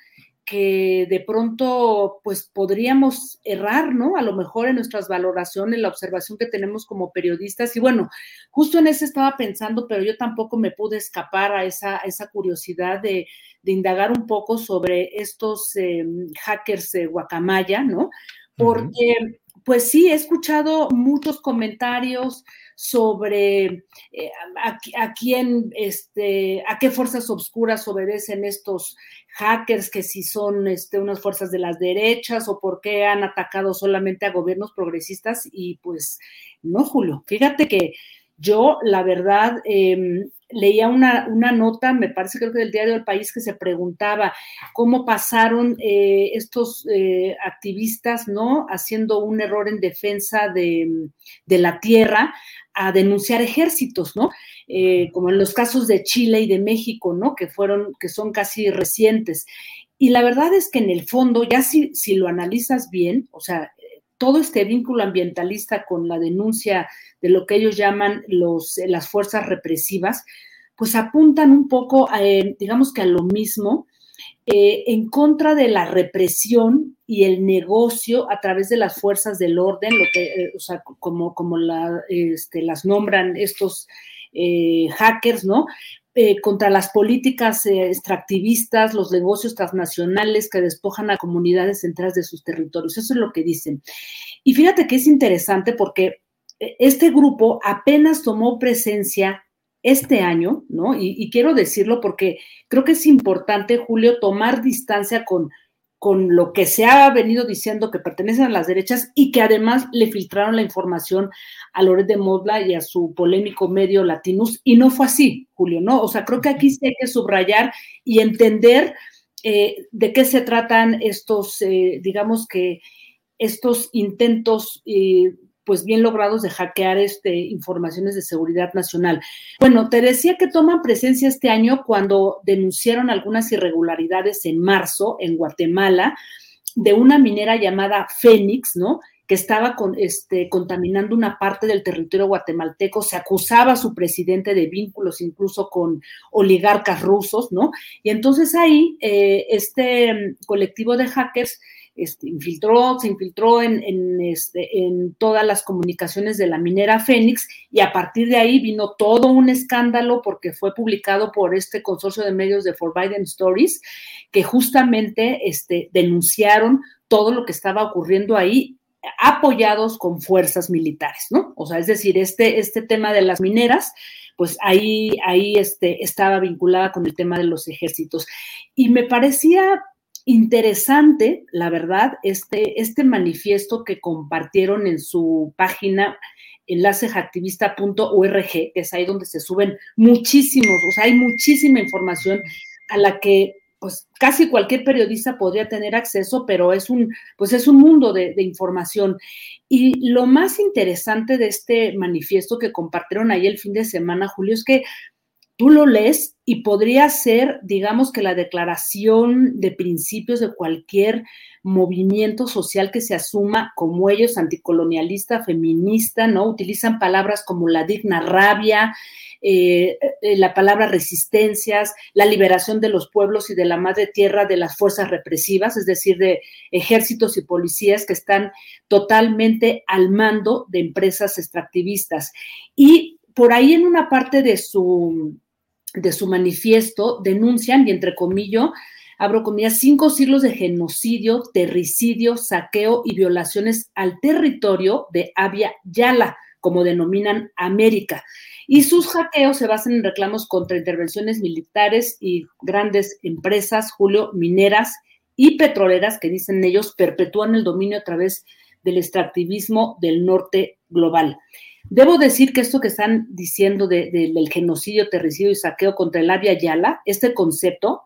que de pronto pues podríamos errar, ¿no? A lo mejor en nuestras valoraciones, en la observación que tenemos como periodistas. Y bueno, justo en eso estaba pensando, pero yo tampoco me pude escapar a esa, esa curiosidad de, indagar un poco sobre estos em, hackers de Guacamaya, ¿no? Porque pues sí, he escuchado muchos comentarios sobre eh, a, quién, este, a qué fuerzas obscuras obedecen estos hackers, que si son este, unas fuerzas de las derechas o por qué han atacado solamente a gobiernos progresistas. Y pues no, Julio, fíjate que yo, la verdad, em, leía una, una, nota, me parece creo que del diario del país, que se preguntaba cómo pasaron eh, estos eh, activistas, ¿no? Haciendo un error en defensa de, de, la tierra a denunciar ejércitos, ¿no? Eh, como en los casos de Chile y de México, ¿no? Que fueron, que son casi recientes. Y la verdad es que en el fondo, ya si, si lo analizas bien, o sea, todo este vínculo ambientalista con la denuncia de lo que ellos llaman los, las fuerzas represivas, pues apuntan un poco, a, digamos que a lo mismo, eh, en contra de la represión y el negocio a través de las fuerzas del orden, lo que, eh, o sea, como, como la, este, las nombran estos eh, hackers, ¿no? contra las políticas extractivistas, los negocios transnacionales que despojan a comunidades enteras de sus territorios. Eso es lo que dicen. Y fíjate que es interesante porque este grupo apenas tomó presencia este año, ¿no? Y, quiero decirlo porque creo que es importante, Julio, tomar distancia con, con lo que se ha venido diciendo que pertenecen a las derechas y que además le filtraron la información a Loret de Modla y a su polémico medio Latinus, y no fue así, Julio, ¿no? O sea, creo que aquí sí hay que subrayar y entender eh, de qué se tratan estos, eh, digamos que estos intentos eh, pues bien logrados de hackear este, informaciones de seguridad nacional. Bueno, te decía que toman presencia este año cuando denunciaron algunas irregularidades en marzo en Guatemala de una minera llamada Fénix, ¿no? que estaba con, este, contaminando una parte del territorio guatemalteco, se acusaba a su presidente de vínculos incluso con oligarcas rusos, ¿no? Y entonces ahí eh, este colectivo de hackers este, infiltró, se infiltró en, este, en todas las comunicaciones de la minera Fénix y a partir de ahí vino todo un escándalo porque fue publicado por este consorcio de medios de Forbidden Stories que justamente este, denunciaron todo lo que estaba ocurriendo ahí apoyados con fuerzas militares, ¿no? O sea, es decir, este, este tema de las mineras, pues ahí, ahí este, estaba vinculada con el tema de los ejércitos. Y me parecía interesante, la verdad, este, este manifiesto que compartieron en su página enlaceactivista.org, que es ahí donde se suben muchísimos, o sea, hay muchísima información a la que pues casi cualquier periodista podría tener acceso, pero es un, pues es un mundo de, de, información. Y lo más interesante de este manifiesto que compartieron ahí el fin de semana, Julio, es que tú lo lees y podría ser, digamos que la declaración de principios de cualquier movimiento social que se asuma como ellos, anticolonialista, feminista, ¿no? Utilizan palabras como la digna rabia, eh, eh, la palabra resistencias, la liberación de los pueblos y de la madre tierra de las fuerzas represivas, es decir, de ejércitos y policías que están totalmente al mando de empresas extractivistas. Y por ahí en una parte de su de su manifiesto denuncian, y entre comillas, abro comillas, cinco siglos de genocidio, terricidio, saqueo y violaciones al territorio de Abya Yala, como denominan América. Y sus hackeos se basan en reclamos contra intervenciones militares y grandes empresas, Julio, mineras y petroleras, que dicen ellos perpetúan el dominio a través del extractivismo del norte global. Debo decir que esto que están diciendo del genocidio, terricidio y saqueo contra el Avia Yala, este concepto,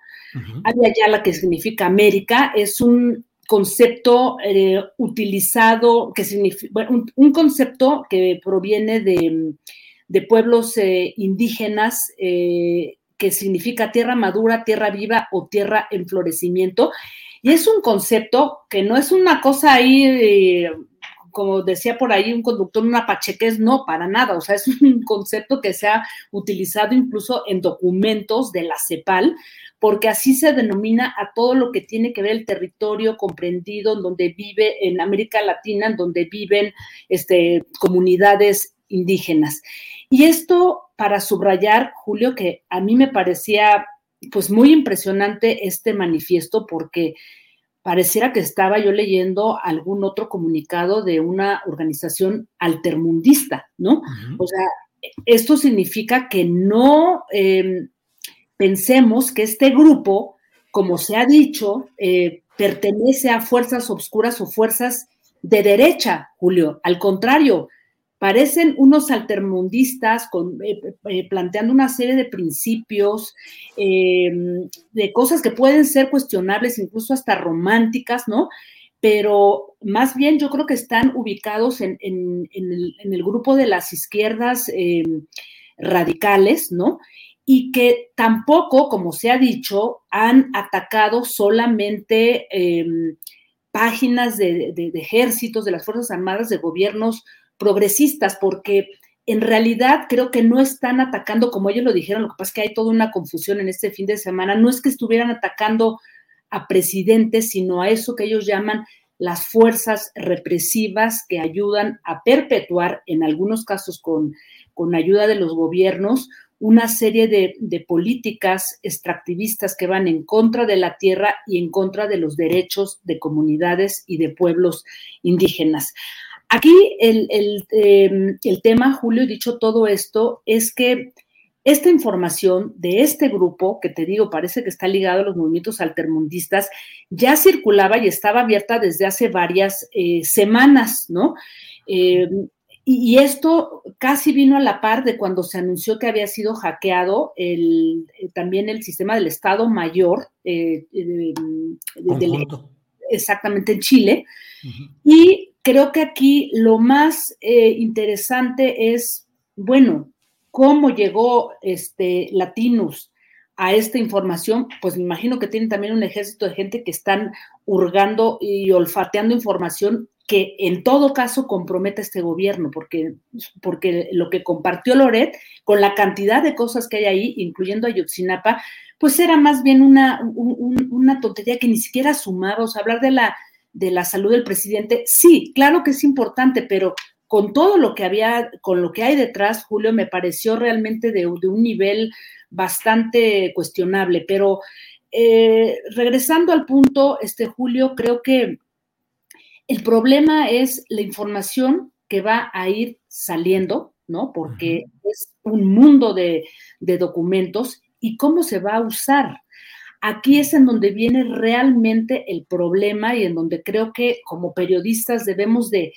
Avia Yala, que significa América, es un concepto eh, utilizado, que significa, un, concepto que proviene de, pueblos eh, indígenas, eh, que significa tierra madura, tierra viva o tierra en florecimiento. Y es un concepto que no es una cosa ahí como decía por ahí un conductor, una pacheques, no, para nada, o sea, es un concepto que se ha utilizado incluso en documentos de la CEPAL, porque así se denomina a todo lo que tiene que ver el territorio comprendido en donde vive en América Latina, en donde viven este, comunidades indígenas. Y esto para subrayar, Julio, que a mí me parecía pues muy impresionante este manifiesto porque pareciera que estaba yo leyendo algún otro comunicado de una organización altermundista, ¿no? O sea, esto significa que no em, pensemos que este grupo, como se ha dicho, eh, pertenece a fuerzas obscuras o fuerzas de derecha, Julio. Al contrario, parecen unos altermundistas eh, eh, planteando una serie de principios, em, de cosas que pueden ser cuestionables, incluso hasta románticas, ¿no? pero más bien yo creo que están ubicados en, el, grupo de las izquierdas eh, radicales, ¿no? Y que tampoco, como se ha dicho, han atacado solamente eh, páginas de, ejércitos, de las Fuerzas Armadas, de gobiernos progresistas, porque en realidad creo que no están atacando, como ellos lo dijeron, lo que pasa es que hay toda una confusión en este fin de semana, no es que estuvieran atacando a presidentes, sino a eso que ellos llaman las fuerzas represivas que ayudan a perpetuar, en algunos casos con, con ayuda de los gobiernos, una serie de, de, políticas extractivistas que van en contra de la tierra y en contra de los derechos de comunidades y de pueblos indígenas. Aquí el, el, em, el tema, Julio, dicho todo esto, es que esta información de este grupo, que te digo, parece que está ligado a los movimientos altermundistas, ya circulaba y estaba abierta desde hace varias eh, semanas, ¿no? Eh, y, esto casi vino a la par de cuando se anunció que había sido hackeado el, eh, también el sistema del Estado Mayor, exactamente en Chile. Y creo que aquí lo más interesante es, bueno, cómo llegó este Latinus a esta información, pues me imagino que tienen también un ejército de gente que están hurgando y olfateando información que en todo caso compromete a este gobierno, porque, porque lo que compartió Loret con la cantidad de cosas que hay ahí, incluyendo Ayotzinapa, pues era más bien una, una tontería que ni siquiera sumaba, o sea, hablar de la, de la salud del presidente, sí, claro que es importante, pero con todo lo que había, con lo que hay detrás, Julio, me pareció realmente de, un nivel bastante cuestionable. Pero eh, regresando al punto, este Julio, creo que el problema es la información que va a ir saliendo, ¿no? Porque es un mundo de, de documentos y cómo se va a usar. Aquí es en donde viene realmente el problema y en donde creo que como periodistas debemos de,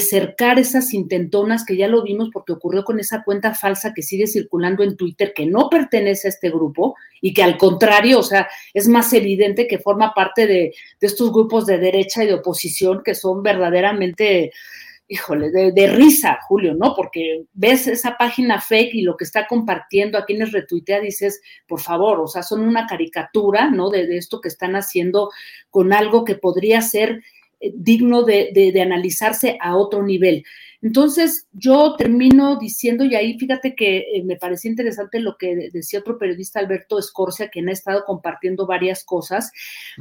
cercar esas intentonas que ya lo vimos porque ocurrió con esa cuenta falsa que sigue circulando en Twitter que no pertenece a este grupo y que al contrario, o sea, es más evidente que forma parte de, estos grupos de derecha y de oposición que son verdaderamente, híjole, de, de, risa, Julio, ¿no? Porque ves esa página fake y lo que está compartiendo a quienes retuitea, dices, por favor, o sea, son una caricatura, ¿no? De, de esto que están haciendo con algo que podría ser digno de, analizarse a otro nivel. Entonces, yo termino diciendo, y ahí fíjate que eh, me parecía interesante lo que decía otro periodista, Alberto Escorcia, quien ha estado compartiendo varias cosas,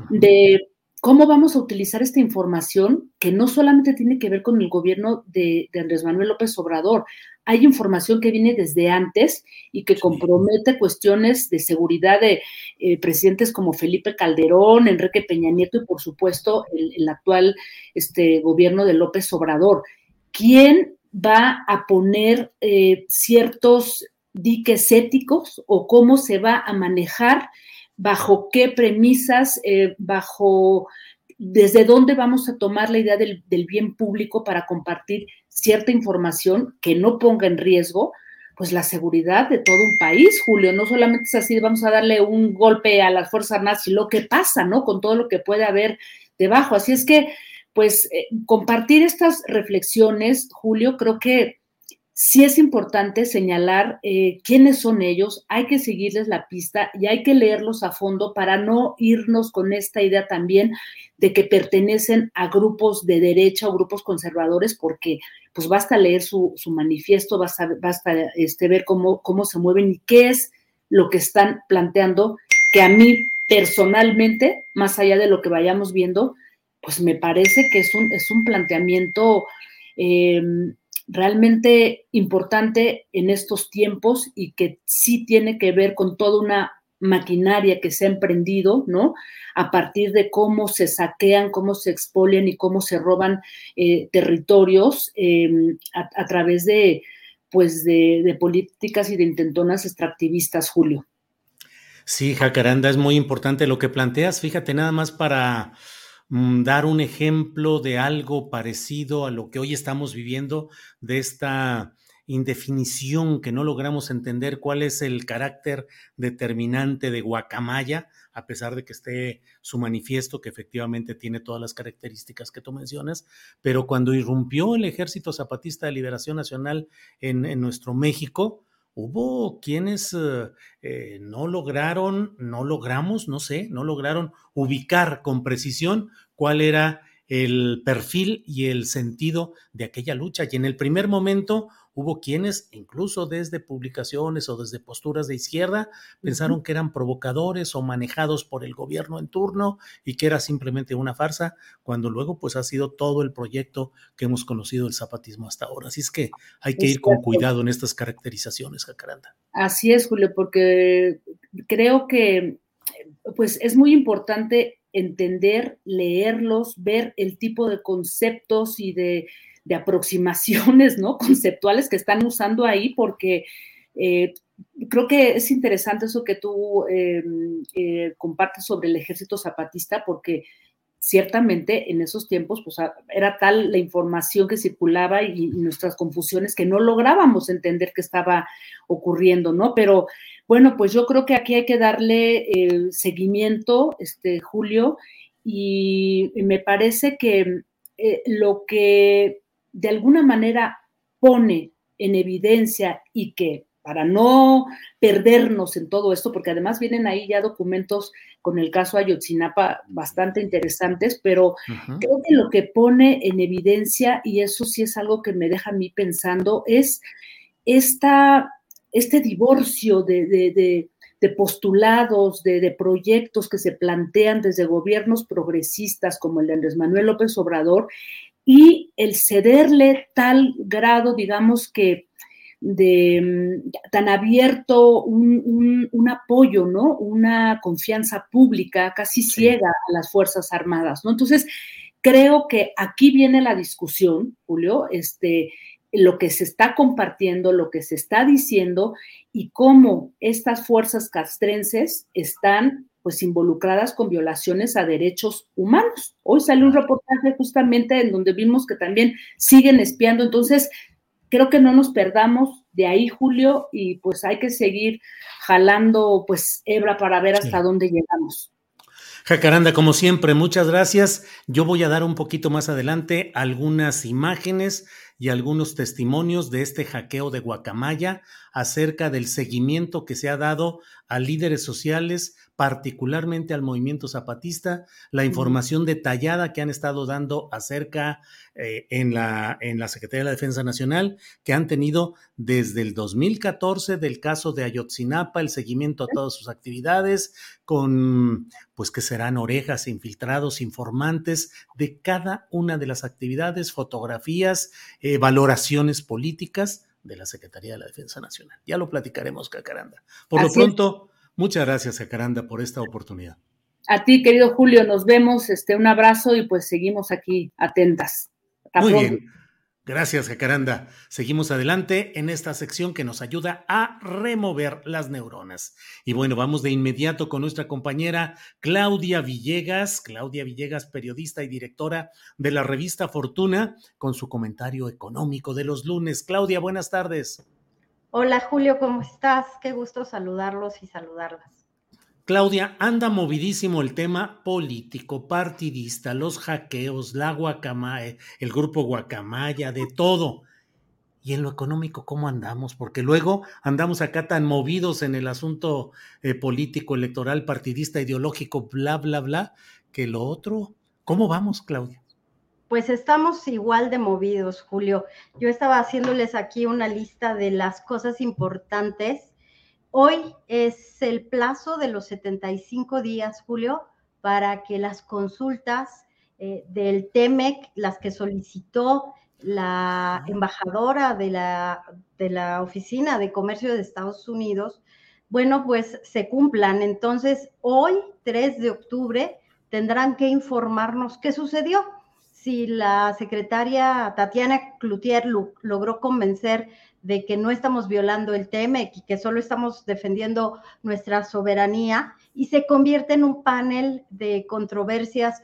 de cómo vamos a utilizar esta información que no solamente tiene que ver con el gobierno de, de Andrés Manuel López Obrador, hay información que viene desde antes y que compromete cuestiones de seguridad de eh, presidentes como Felipe Calderón, Enrique Peña Nieto y por supuesto el, actual este, gobierno de López Obrador. ¿Quién va a poner eh, ciertos diques éticos o cómo se va a manejar, bajo qué premisas, eh, bajo desde dónde vamos a tomar la idea del, bien público para compartir cierta información que no ponga en riesgo pues la seguridad de todo un país, Julio. No solamente es así, vamos a darle un golpe a las Fuerzas Armadas, sino lo que pasa, ¿no? Con todo lo que puede haber debajo. Así es que, pues, eh, compartir estas reflexiones, Julio, creo que sí es importante señalar eh, quiénes son ellos, hay que seguirles la pista y hay que leerlos a fondo para no irnos con esta idea también de que pertenecen a grupos de derecha o grupos conservadores, porque pues basta leer su, manifiesto, basta, este, ver cómo, cómo se mueven y qué es lo que están planteando, que a mí personalmente, más allá de lo que vayamos viendo, pues me parece que es un, es un planteamiento eh, realmente importante en estos tiempos y que sí tiene que ver con toda una maquinaria que se ha emprendido, ¿no? A partir de cómo se saquean, cómo se expolian y cómo se roban eh, territorios em, a, través de, pues, de, de, políticas y de intentonas extractivistas, Julio. Sí, Jacaranda, es muy importante lo que planteas. Fíjate, nada más para dar un ejemplo de algo parecido a lo que hoy estamos viviendo, de esta indefinición, que no logramos entender cuál es el carácter determinante de Guacamaya, a pesar de que esté su manifiesto, que efectivamente tiene todas las características que tú mencionas, pero cuando irrumpió el Ejército Zapatista de Liberación Nacional en, en nuestro México, hubo quienes eh, eh, no lograron, no logramos, no sé, no lograron ubicar con precisión cuál era el perfil y el sentido de aquella lucha. Y en el primer momento hubo quienes, incluso desde publicaciones o desde posturas de izquierda, pensaron que eran provocadores o manejados por el gobierno en turno y que era simplemente una farsa, cuando luego pues ha sido todo el proyecto que hemos conocido el zapatismo hasta ahora. Así es que hay que ir con cuidado en estas caracterizaciones, Jacaranda. Así es, Julio, porque creo que pues es muy importante entender, leerlos, ver el tipo de conceptos y de, aproximaciones, ¿no? Conceptuales que están usando ahí, porque eh, creo que es interesante eso que tú em, eh, compartes sobre el ejército zapatista, porque ciertamente en esos tiempos pues, era tal la información que circulaba y, nuestras confusiones que no lográbamos entender qué estaba ocurriendo, ¿no? Pero bueno, pues yo creo que aquí hay que darle seguimiento, este, Julio, y me parece que eh, lo que de alguna manera pone en evidencia y que para no perdernos en todo esto, porque además vienen ahí ya documentos con el caso Ayotzinapa bastante interesantes, pero creo que lo que pone en evidencia, y eso sí es algo que me deja a mí pensando, es esta este divorcio de, postulados, de, proyectos que se plantean desde gobiernos progresistas como el de Andrés Manuel López Obrador y el cederle tal grado, digamos que de tan abierto un, apoyo, ¿no? Una confianza pública casi ciega a las Fuerzas Armadas, ¿no? Entonces, creo que aquí viene la discusión, Julio, este, lo que se está compartiendo, lo que se está diciendo y cómo estas fuerzas castrenses están pues involucradas con violaciones a derechos humanos. Hoy salió un reportaje justamente en donde vimos que también siguen espiando, entonces creo que no nos perdamos de ahí, Julio, y pues hay que seguir jalando pues hebra para ver hasta dónde llegamos. Jacaranda, como siempre, muchas gracias. Yo voy a dar un poquito más adelante algunas imágenes y algunos testimonios de este hackeo de Guacamaya acerca del seguimiento que se ha dado a líderes sociales, particularmente al movimiento zapatista, la información detallada que han estado dando acerca eh, en, la, en la Secretaría de la Defensa Nacional, que han tenido desde el 2014 del caso de Ayotzinapa, el seguimiento a todas sus actividades, con pues que serán orejas, infiltrados, informantes de cada una de las actividades, fotografías, eh, valoraciones políticas de la Secretaría de la Defensa Nacional. Ya lo platicaremos, Cacaranda. Por lo pronto, muchas gracias, Cacaranda, por esta oportunidad. A ti, querido Julio, nos vemos, este, un abrazo y pues seguimos aquí atentas. Muy bien. Gracias, Jacaranda. Seguimos adelante en esta sección que nos ayuda a remover las neuronas. Y bueno, vamos de inmediato con nuestra compañera Claudia Villegas, Claudia Villegas, periodista y directora de la revista Fortuna, con su comentario económico de los lunes. Claudia, buenas tardes. Hola, Julio, ¿cómo estás? Qué gusto saludarlos y saludarlas. Claudia, anda movidísimo el tema político, partidista, los hackeos, la guacamaya, el grupo guacamaya, de todo. Y en lo económico, ¿cómo andamos? Porque luego andamos acá tan movidos en el asunto eh, político, electoral, partidista, ideológico, bla, bla, bla, que lo otro, ¿cómo vamos, Claudia? Pues estamos igual de movidos, Julio. Yo estaba haciéndoles aquí una lista de las cosas importantes Hoy es el plazo de los 75 días, Julio, para que las consultas eh, del TEMEC, las que solicitó la embajadora de la, de la Oficina de Comercio de Estados Unidos, bueno, pues se cumplan. Entonces, hoy, 3 de octubre, tendrán que informarnos qué sucedió. Si la secretaria Tatiana Cloutier logró convencer de que no estamos violando el TEMEC y que solo estamos defendiendo nuestra soberanía y se convierte en un panel de controversias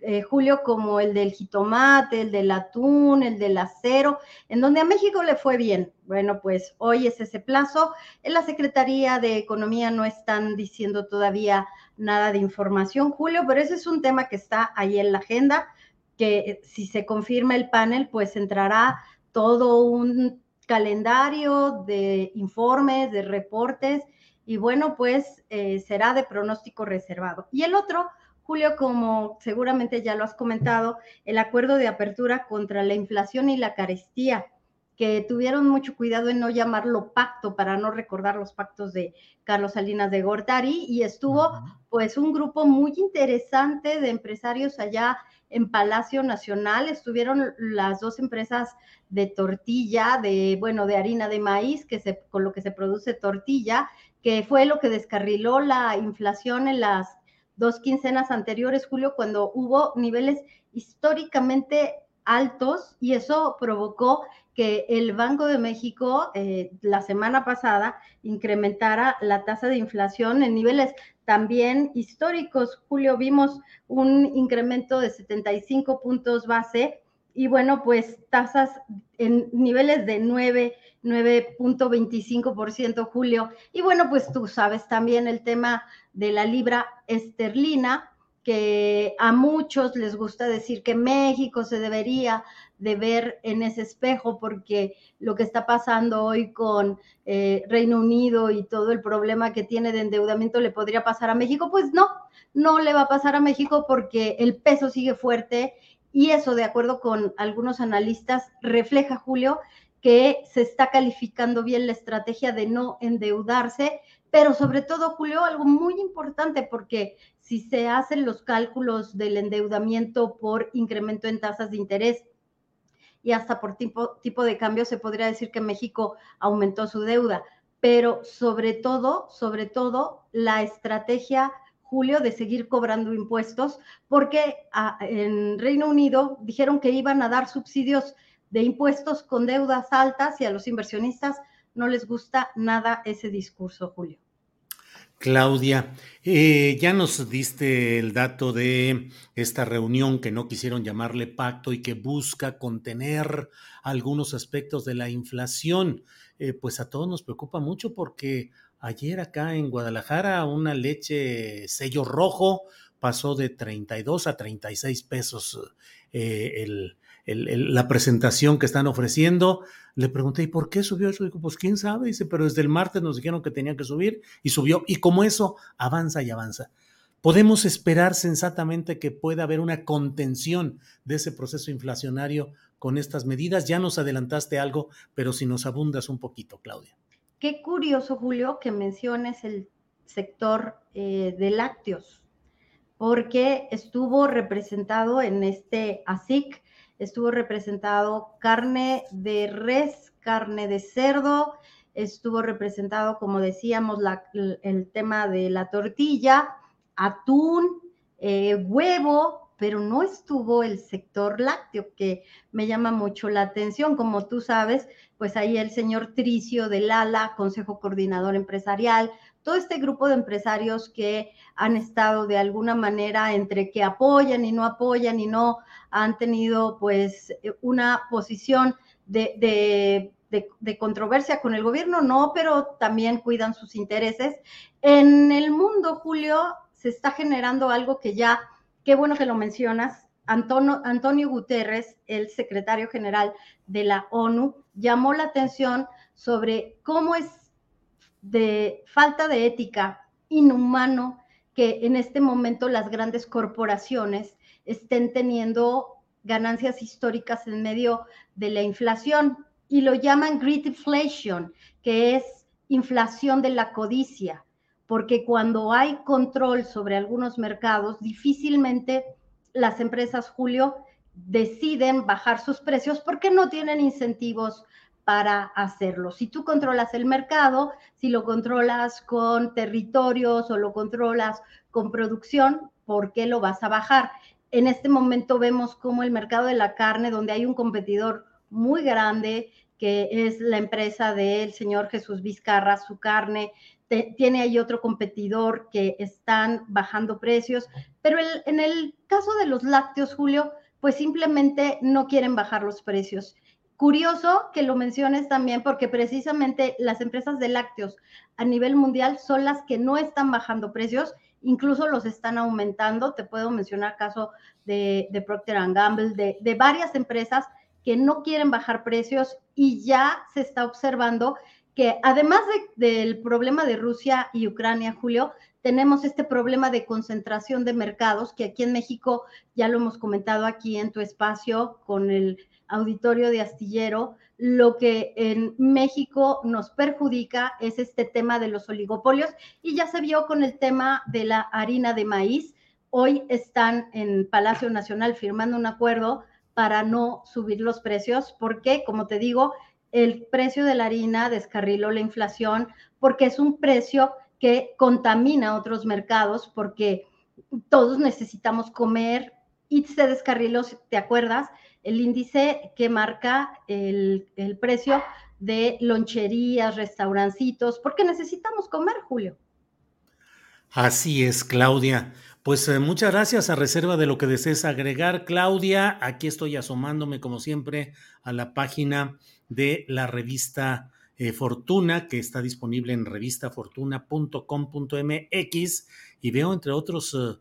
eh, Julio, como el del jitomate, el del atún, el del acero, en donde a México le fue bien. Bueno, pues hoy es ese plazo. En la Secretaría de Economía no están diciendo todavía nada de información, Julio, pero ese es un tema que está ahí en la agenda, que si se confirma el panel, pues entrará todo un calendario de informes, de reportes, y bueno, pues eh, será de pronóstico reservado. Y el otro, Julio, como seguramente ya lo has comentado, el acuerdo de apertura contra la inflación y la carestía, que tuvieron mucho cuidado en no llamarlo pacto para no recordar los pactos de Carlos Salinas de Gortari y estuvo pues un grupo muy interesante de empresarios allá en Palacio Nacional, estuvieron las dos empresas de tortilla, de bueno, de harina de maíz, que se, con lo que se produce tortilla, que fue lo que descarriló la inflación en las dos quincenas anteriores, Julio, cuando hubo niveles históricamente altos y eso provocó que el Banco de México eh, la semana pasada incrementara la tasa de inflación en niveles también históricos. Julio, vimos un incremento de 75 puntos base y bueno, pues tasas en niveles de 9, 9.25% Julio. Y bueno, pues tú sabes también el tema de la libra esterlina, que a muchos les gusta decir que México se debería de ver en ese espejo porque lo que está pasando hoy con eh, Reino Unido y todo el problema que tiene de endeudamiento le podría pasar a México, pues no, no le va a pasar a México porque el peso sigue fuerte. Y eso, de acuerdo con algunos analistas, refleja, Julio, que se está calificando bien la estrategia de no endeudarse, pero sobre todo, Julio, algo muy importante, porque si se hacen los cálculos del endeudamiento por incremento en tasas de interés y hasta por tipo, de cambio, se podría decir que México aumentó su deuda, pero sobre todo, sobre todo, la estrategia Julio, de seguir cobrando impuestos, porque ah, en Reino Unido dijeron que iban a dar subsidios de impuestos con deudas altas y a los inversionistas no les gusta nada ese discurso, Julio. Claudia, eh, ya nos diste el dato de esta reunión que no quisieron llamarle pacto y que busca contener algunos aspectos de la inflación. Eh, pues a todos nos preocupa mucho porque Ayer acá en Guadalajara una leche sello rojo pasó de 32 a 36 pesos eh, la presentación que están ofreciendo. Le pregunté, ¿y por qué subió eso? Dijo, pues quién sabe. Dice, pero desde el martes nos dijeron que tenía que subir y subió. Y como eso avanza y avanza. Podemos esperar sensatamente que pueda haber una contención de ese proceso inflacionario con estas medidas. Ya nos adelantaste algo, pero si nos abundas un poquito, Claudia. Qué curioso, Julio, que menciones el sector eh, de lácteos, porque estuvo representado en este ASIC, estuvo representado carne de res, carne de cerdo, estuvo representado, como decíamos, el tema de la tortilla, atún, eh, huevo, pero no estuvo el sector lácteo, que me llama mucho la atención. Como tú sabes, pues ahí el señor Tricio del ALA, Consejo Coordinador Empresarial, todo este grupo de empresarios que han estado de alguna manera entre que apoyan y no apoyan y no han tenido pues una posición de, de controversia con el gobierno, no, pero también cuidan sus intereses. En el mundo, Julio, se está generando algo que ya qué bueno que lo mencionas. Antonio, Antonio Guterres, el secretario general de la ONU, llamó la atención sobre cómo es de falta de ética, inhumano, que en este momento las grandes corporaciones estén teniendo ganancias históricas en medio de la inflación y lo llaman greedflation, que es inflación de la codicia porque cuando hay control sobre algunos mercados, difícilmente las empresas, Julio, deciden bajar sus precios porque no tienen incentivos para hacerlo. Si tú controlas el mercado, si lo controlas con territorios o lo controlas con producción, ¿por qué lo vas a bajar? En este momento vemos como el mercado de la carne, donde hay un competidor muy grande, que es la empresa del señor Jesús Vizcarra, su carne tiene ahí otro competidor que están bajando precios, pero en el caso de los lácteos, Julio, pues simplemente no quieren bajar los precios. Curioso que lo menciones también porque precisamente las empresas de lácteos a nivel mundial son las que no están bajando precios, incluso los están aumentando. Te puedo mencionar caso de, Procter Gamble, de, de varias empresas que no quieren bajar precios y ya se está observando que además del problema de Rusia y Ucrania, Julio, tenemos este problema de concentración de mercados, que aquí en México ya lo hemos comentado aquí en tu espacio con el auditorio de astillero, lo que en México nos perjudica es este tema de los oligopolios y ya se vio con el tema de la harina de maíz. Hoy están en Palacio Nacional firmando un acuerdo para no subir los precios, porque, como te digo, el precio de la harina descarriló la inflación, porque es un precio que contamina otros mercados, porque todos necesitamos comer y se descarriló, ¿te acuerdas? El índice que marca el, precio de loncherías, restaurancitos, porque necesitamos comer, Julio. Así es, Claudia. Pues eh, muchas gracias a reserva de lo que desees agregar, Claudia. Aquí estoy asomándome, como siempre, a la página de la revista eh, Fortuna, que está disponible en revistafortuna.com.mx y veo, entre otros, eh,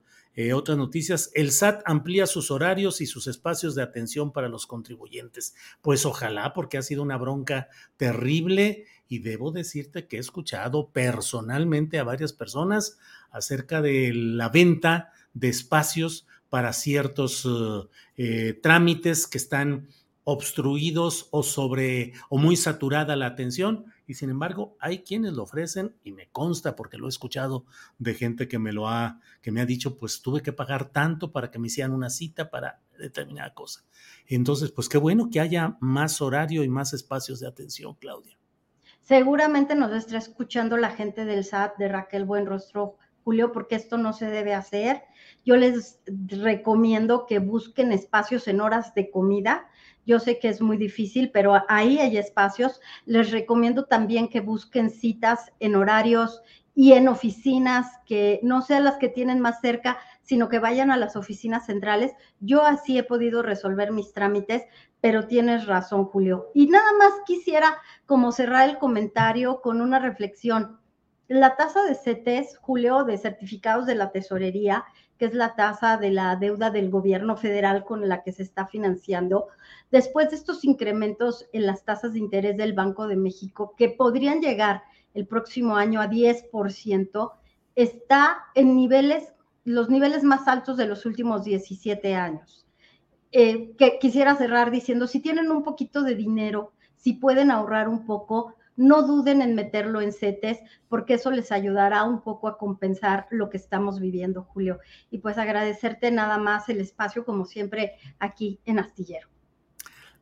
otras noticias, el SAT amplía sus horarios y sus espacios de atención para los contribuyentes. Pues ojalá, porque ha sido una bronca terrible y debo decirte que he escuchado personalmente a varias personas acerca de la venta de espacios para ciertos eh, eh, trámites que están obstruidos o sobre o muy saturada la atención y sin embargo hay quienes lo ofrecen y me consta porque lo he escuchado de gente que me lo ha que me ha dicho pues tuve que pagar tanto para que me hicieran una cita para determinada cosa. Entonces, pues qué bueno que haya más horario y más espacios de atención, Claudia. Seguramente nos está escuchando la gente del SAT de Raquel Buenrostro Julio, porque esto no se debe hacer. Yo les recomiendo que busquen espacios en horas de comida. Yo sé que es muy difícil, pero ahí hay espacios. Les recomiendo también que busquen citas en horarios y en oficinas que no sean las que tienen más cerca, sino que vayan a las oficinas centrales. Yo así he podido resolver mis trámites, pero tienes razón, Julio. Y nada más quisiera como cerrar el comentario con una reflexión. La tasa de CETES, Julio, de certificados de la tesorería, que es la tasa de la deuda del gobierno federal con la que se está financiando, después de estos incrementos en las tasas de interés del Banco de México, que podrían llegar el próximo año a 10%, está en niveles, los niveles más altos de los últimos 17 años. Eh, que quisiera cerrar diciendo, si tienen un poquito de dinero, si pueden ahorrar un poco, no duden en meterlo en CETES porque eso les ayudará un poco a compensar lo que estamos viviendo, Julio. Y pues agradecerte nada más el espacio, como siempre, aquí en Astillero.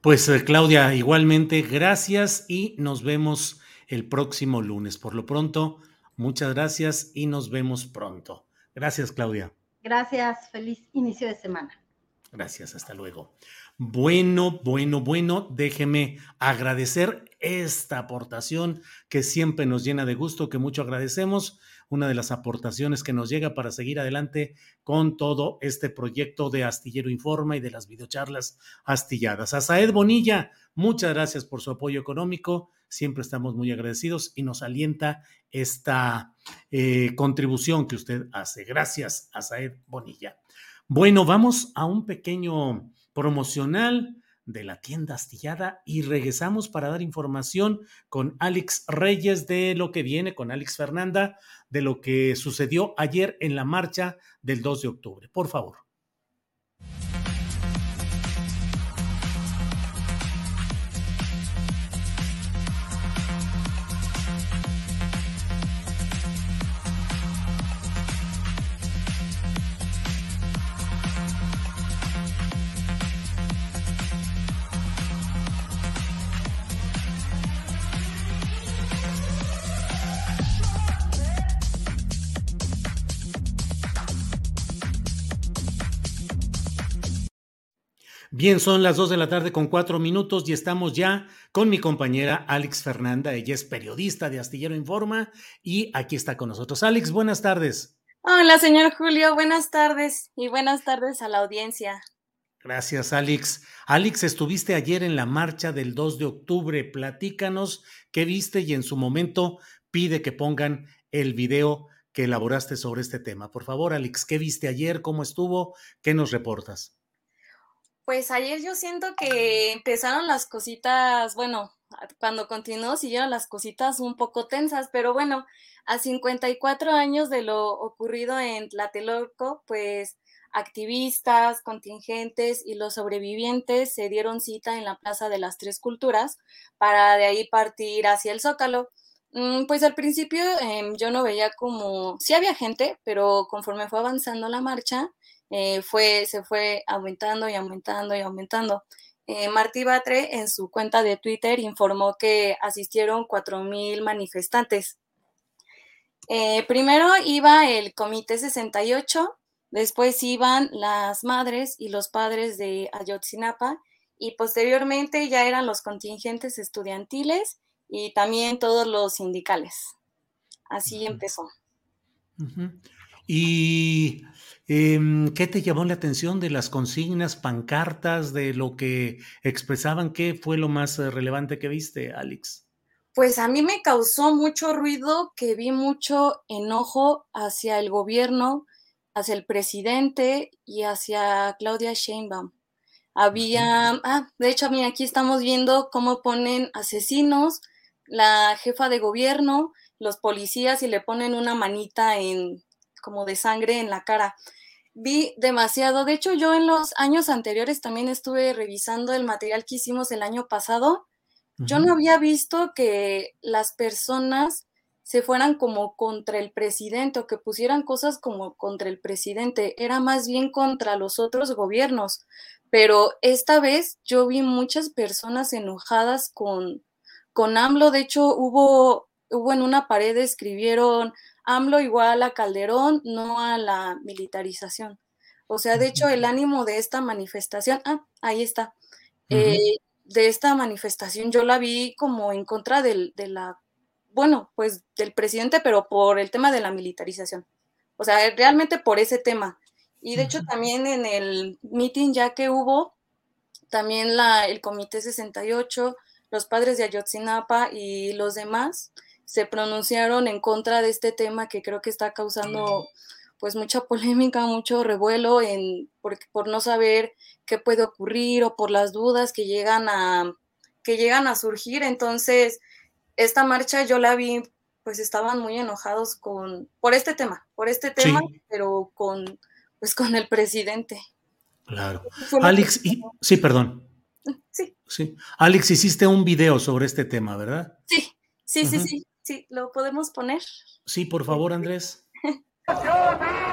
Pues eh, Claudia, igualmente, gracias y nos vemos el próximo lunes. Por lo pronto, muchas gracias y nos vemos pronto. Gracias, Claudia. Gracias, feliz inicio de semana. Gracias, hasta luego. Bueno, bueno, bueno, déjeme agradecer esta aportación que siempre nos llena de gusto, que mucho agradecemos, una de las aportaciones que nos llega para seguir adelante con todo este proyecto de Astillero Informa y de las videocharlas astilladas. A Saed Bonilla, muchas gracias por su apoyo económico, siempre estamos muy agradecidos y nos alienta esta eh, contribución que usted hace. Gracias a Saed Bonilla. Bueno, vamos a un pequeño promocional de la tienda astillada y regresamos para dar información con Alex Reyes de lo que viene, con Alex Fernanda, de lo que sucedió ayer en la marcha del 2 de octubre. Por favor. Bien, son las dos de la tarde con cuatro minutos y estamos ya con mi compañera Alex Fernanda. Ella es periodista de Astillero Informa y aquí está con nosotros. Alex, buenas tardes. Hola, señor Julio, buenas tardes y buenas tardes a la audiencia. Gracias, Alex. Alex, estuviste ayer en la marcha del 2 de octubre. Platícanos qué viste y en su momento pide que pongan el video que elaboraste sobre este tema. Por favor, Alex, ¿qué viste ayer? ¿Cómo estuvo? ¿Qué nos reportas? Pues ayer yo siento que empezaron las cositas, bueno, cuando continuó siguieron las cositas un poco tensas, pero bueno, a 54 años de lo ocurrido en Tlatelolco, pues activistas, contingentes y los sobrevivientes se dieron cita en la Plaza de las Tres Culturas para de ahí partir hacia el Zócalo. Mm, pues al principio em, yo no veía como, sí había gente, pero conforme fue avanzando la marcha, eh, fue, se fue aumentando y aumentando y aumentando. Eh, Martí Batre en su cuenta de Twitter informó que asistieron 4.000 manifestantes. Eh, primero iba el Comité 68, después iban las madres y los padres de Ayotzinapa y posteriormente ya eran los contingentes estudiantiles y también todos los sindicales. Así empezó. Y Em, ¿Qué te llamó la atención de las consignas, pancartas, de lo que expresaban? ¿Qué fue lo más eh, relevante que viste, Alex? Pues a mí me causó mucho ruido que vi mucho enojo hacia el gobierno, hacia el presidente y hacia Claudia Sheinbaum. Había, ah, de hecho, mí aquí estamos viendo cómo ponen asesinos, la jefa de gobierno, los policías y le ponen una manita en como de sangre en la cara. Vi demasiado, de hecho yo en los años anteriores también estuve revisando el material que hicimos el año pasado. Yo no había visto que las personas se fueran como contra el presidente o que pusieran cosas como contra el presidente, era más bien contra los otros gobiernos. Pero esta vez yo vi muchas personas enojadas con, con AMLO. De hecho, hubo, hubo en una pared, escribieron AMLO igual a Calderón, no a la militarización. O sea, de hecho, el ánimo de esta manifestación, ah, ahí está, eh, de esta manifestación yo la vi como en contra del, de la, bueno, pues del presidente, pero por el tema de la militarización. O sea, realmente por ese tema. Y de hecho también en el meeting ya que hubo, también la, el Comité 68, los padres de Ayotzinapa y los demás, se pronunciaron en contra de este tema que creo que está causando pues mucha polémica, mucho revuelo en, por, por no saber qué puede ocurrir o por las dudas que llegan a, que llegan a surgir. Entonces, esta marcha yo la vi, pues estaban muy enojados con, por este tema, por este tema, pero con, pues con el presidente. Claro. Alex, sí, perdón. Sí. Sí. Alex, hiciste un video sobre este tema, ¿verdad? Sí, sí, sí, sí. Sí, ¿lo podemos poner? Sí, por favor, Andrés.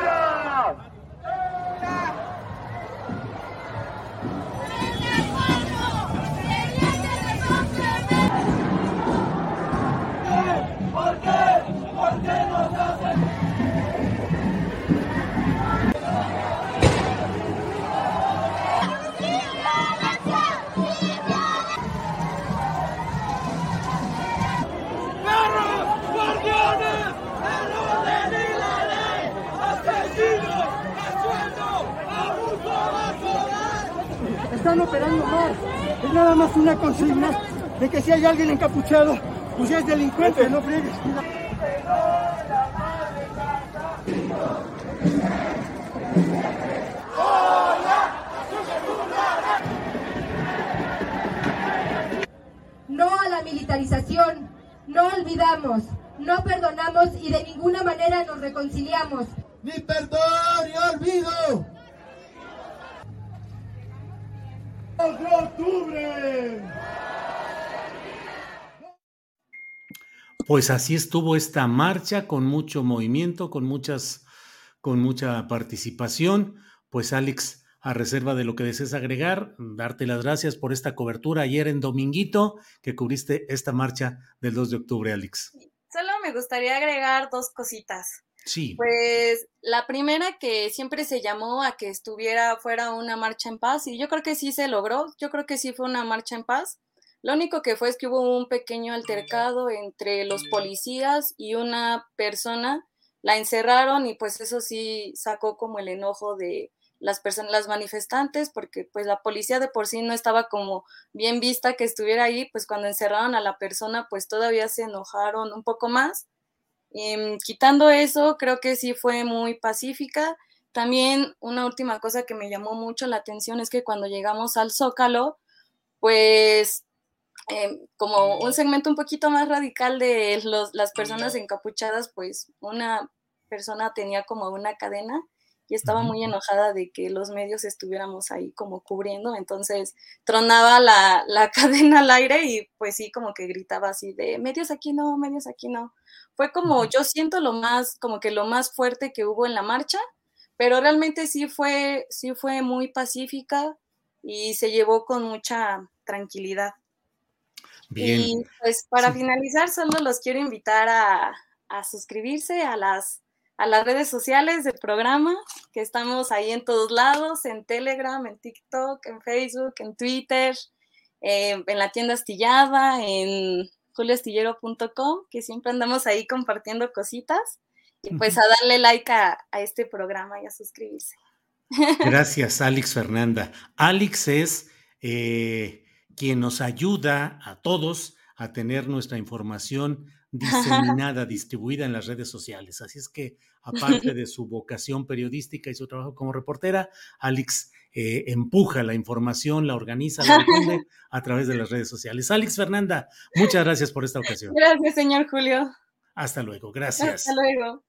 están operando mal. Es nada más una consigna de que si hay alguien encapuchado, pues es delincuente, no friegues. No a la militarización, no olvidamos, no perdonamos y de ninguna manera nos reconciliamos. Ni perdón ni olvido. Octubre! Pues así estuvo esta marcha con mucho movimiento, con muchas, con mucha participación. Pues Alex, a reserva de lo que desees agregar, darte las gracias por esta cobertura ayer en Dominguito que cubriste esta marcha del 2 de octubre, Alex. Solo me gustaría agregar dos cositas. Sí. Pues la primera que siempre se llamó a que estuviera fuera una marcha en paz y yo creo que sí se logró, yo creo que sí fue una marcha en paz. Lo único que fue es que hubo un pequeño altercado entre los policías y una persona, la encerraron y pues eso sí sacó como el enojo de las personas, las manifestantes, porque pues la policía de por sí no estaba como bien vista que estuviera ahí, pues cuando encerraron a la persona pues todavía se enojaron un poco más Em, quitando eso, creo que sí fue muy pacífica. También una última cosa que me llamó mucho la atención es que cuando llegamos al Zócalo, pues em, como un segmento un poquito más radical de las personas encapuchadas, pues una persona tenía como una cadena y estaba muy enojada de que los medios estuviéramos ahí como cubriendo, entonces tronaba la, la, cadena al aire y pues sí, como que gritaba así de medios aquí no, medios aquí no. Fue como, yo siento lo más, como que lo más fuerte que hubo en la marcha, pero realmente sí fue, sí fue muy pacífica y se llevó con mucha tranquilidad. Bien. Y pues para finalizar, solo los quiero invitar a, a suscribirse a las a las redes sociales del programa, que estamos ahí en todos lados, en Telegram, en TikTok, en Facebook, en Twitter, eh, en la tienda astillada, en julioastillero.com, que siempre andamos ahí compartiendo cositas. Y pues a darle like a, este programa y a suscribirse. Gracias, Alex Fernanda. Alex es eh, quien nos ayuda a todos a tener nuestra información diseminada, distribuida en las redes sociales. Así es que, aparte de su vocación periodística y su trabajo como reportera, Alex eh, empuja la información, la organiza, la difunde a través de las redes sociales. Alex Fernanda, muchas gracias por esta ocasión. Gracias, señor Julio. Hasta luego, gracias. Hasta luego.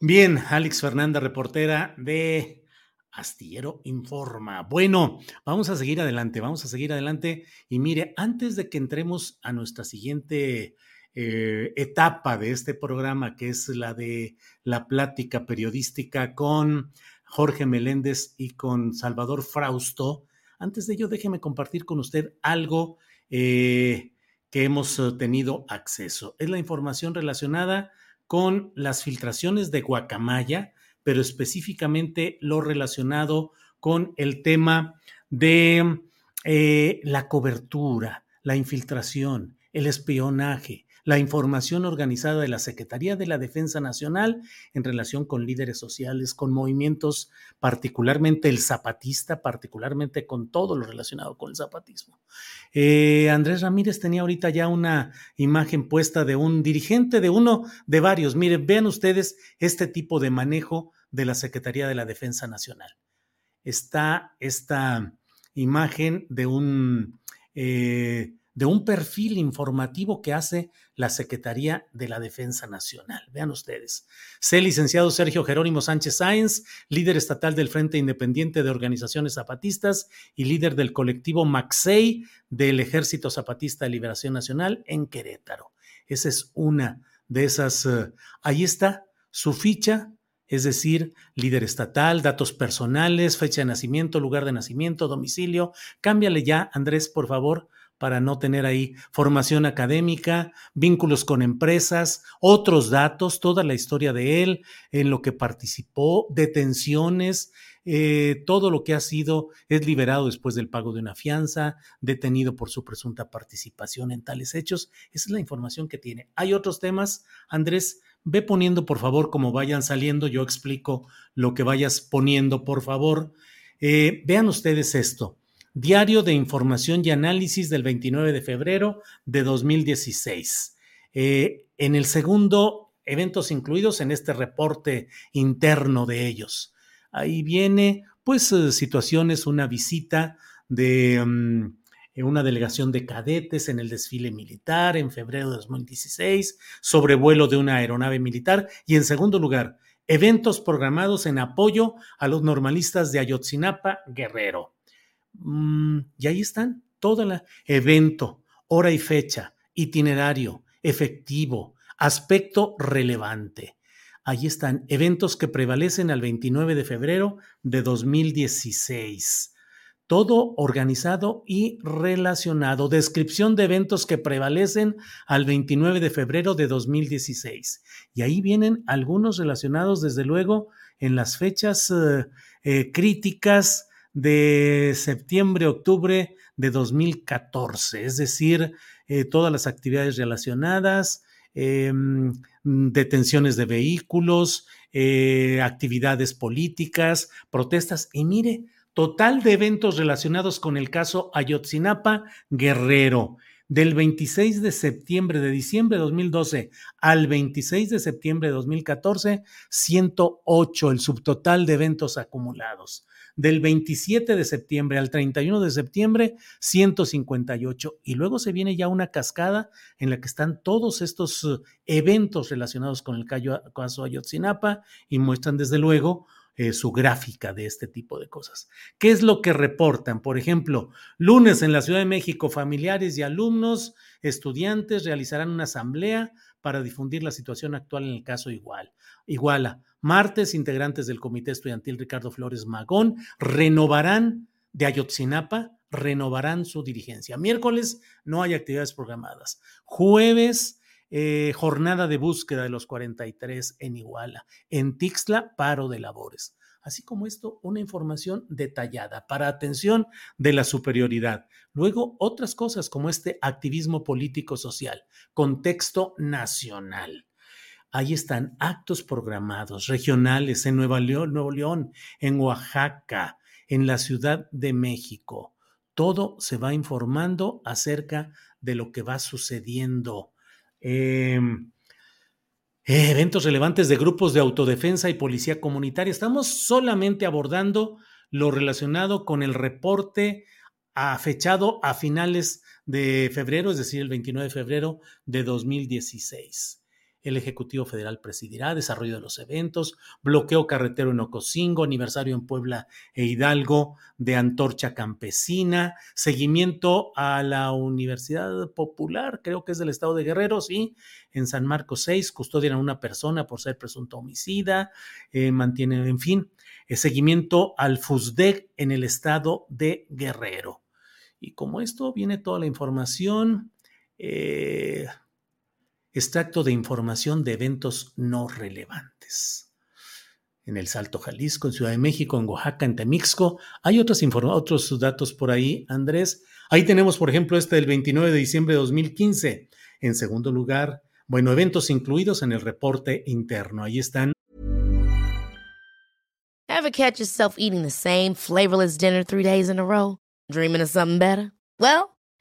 Bien, Alex Fernanda, reportera de Astillero Informa. Bueno, vamos a seguir adelante, vamos a seguir adelante. Y mire, antes de que entremos a nuestra siguiente eh, etapa de este programa, que es la de la plática periodística con Jorge Meléndez y con Salvador Frausto. Antes de ello, déjeme compartir con usted algo eh, que hemos eh, tenido acceso. Es la información relacionada con las filtraciones de Guacamaya, pero específicamente lo relacionado con el tema de la cobertura, la infiltración, el espionaje, la información organizada de la Secretaría de la Defensa Nacional en relación con líderes sociales, con movimientos, particularmente el zapatista, particularmente con todo lo relacionado con el zapatismo. Eh, Andrés Ramírez tenía ahorita ya una imagen puesta de un dirigente de uno de varios. Miren, vean ustedes este tipo de manejo de la Secretaría de la Defensa Nacional. Está esta imagen de un... Eh, de un perfil informativo que hace la Secretaría de la Defensa Nacional. Vean ustedes. Sé licenciado Sergio Jerónimo Sánchez Sáenz, líder estatal del Frente Independiente de Organizaciones Zapatistas y líder del colectivo Maxey del Ejército Zapatista de Liberación Nacional en Querétaro. Esa es una de esas. Eh, ahí está su ficha, es decir, líder estatal, datos personales, fecha de nacimiento, lugar de nacimiento, domicilio. Cámbiale ya, Andrés, por favor, para no tener ahí formación académica, vínculos con empresas, otros datos, toda la historia de él, en lo que participó, detenciones, eh, todo lo que ha sido, es liberado después del pago de una fianza, detenido por su presunta participación en tales hechos. Esa es la información que tiene. Hay otros temas, Andrés. Ve poniendo, por favor, como vayan saliendo, yo explico lo que vayas poniendo, por favor. Eh, vean ustedes esto. Diario de Información y Análisis del 29 de febrero de 2016. Eh, en el segundo, eventos incluidos en este reporte interno de ellos. Ahí viene, pues, eh, situaciones, una visita de mm, una delegación de cadetes en el desfile militar en febrero de 2016, sobrevuelo de una aeronave militar y, en segundo lugar, eventos programados en apoyo a los normalistas de Ayotzinapa, Guerrero. Mm, y ahí están, todo el evento, hora y fecha, itinerario, efectivo, aspecto relevante. Ahí están, eventos que prevalecen al 29 de febrero de 2016. todo organizado y relacionado. Descripción de eventos que prevalecen al 29 de febrero de 2016. Y ahí vienen algunos relacionados, desde luego, en las fechas eh, eh, críticas de septiembre, octubre de 2014, es decir, eh, todas las actividades relacionadas, em, detenciones de vehículos, actividades políticas, protestas. Y mire, Total de eventos relacionados con el caso Ayotzinapa Guerrero. Del 26 de septiembre de diciembre de 2012 al 26 de septiembre de 2014, 108 el subtotal de eventos acumulados. Del 27 de septiembre al 31 de septiembre, 158. Y luego se viene ya una cascada en la que están todos estos eh, eventos relacionados con el caso Ayotzinapa y muestran desde luego eh, su gráfica de este tipo de cosas. ¿Qué es lo que reportan? Por ejemplo, lunes en la Ciudad de México, familiares y alumnos, estudiantes realizarán una asamblea para difundir la situación actual en el caso Igual. Iguala. Martes, integrantes del Comité Estudiantil Ricardo Flores Magón renovarán de Ayotzinapa, renovarán su dirigencia. Miércoles no hay actividades programadas. Jueves, eh, jornada de búsqueda de los 43 en Iguala. En Tixla, paro de labores. Así como esto, una información detallada para atención de la superioridad. Luego, otras cosas como este activismo político-social, contexto nacional. Ahí están actos programados regionales en Nuevo León, en Oaxaca, en la Ciudad de México. Todo se va informando acerca de lo que va sucediendo Em, eventos relevantes de grupos de autodefensa y policía comunitaria. Estamos solamente abordando lo relacionado con el reporte fechado a finales de febrero, es decir, el 29 de febrero de 2016. El Ejecutivo Federal presidirá desarrollo de los eventos, bloqueo carretero en Ocosingo, aniversario en Puebla e Hidalgo de Antorcha Campesina, seguimiento a la Universidad Popular, creo que es del estado de Guerrero, sí, en San Marcos 6, custodian a una persona por ser presunto homicida, eh, mantienen, en fin, eh, seguimiento al FUSDEC en el estado de Guerrero. Y como esto viene toda la información, eh, extracto de información de eventos no relevantes. En el Salto Jalisco, en Ciudad de México, en Oaxaca, en Temixco. Hay otros, otros datos por ahí, Andrés. Ahí tenemos, por ejemplo, este del 29 de diciembre de 2015. En segundo lugar, bueno, eventos incluidos en el reporte interno. Ahí están. Ever catch yourself eating the same flavorless dinner three days in a row? Dreaming of something better? Well,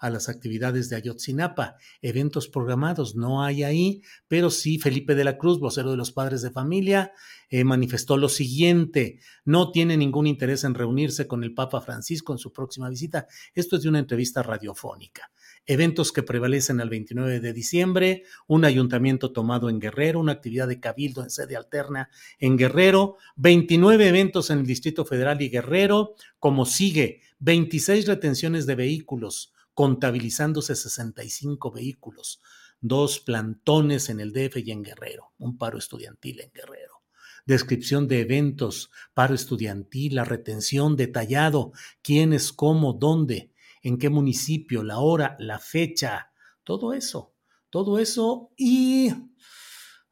a las actividades de Ayotzinapa. Eventos programados no hay ahí, pero sí Felipe de la Cruz, vocero de los padres de familia, eh, manifestó lo siguiente, no tiene ningún interés en reunirse con el Papa Francisco en su próxima visita. Esto es de una entrevista radiofónica eventos que prevalecen al 29 de diciembre, un ayuntamiento tomado en Guerrero, una actividad de cabildo en sede alterna en Guerrero, 29 eventos en el Distrito Federal y Guerrero, como sigue, 26 retenciones de vehículos, contabilizándose 65 vehículos, dos plantones en el DF y en Guerrero, un paro estudiantil en Guerrero. Descripción de eventos, paro estudiantil, la retención detallado, quiénes, cómo, dónde, en qué municipio, la hora, la fecha, todo eso, todo eso y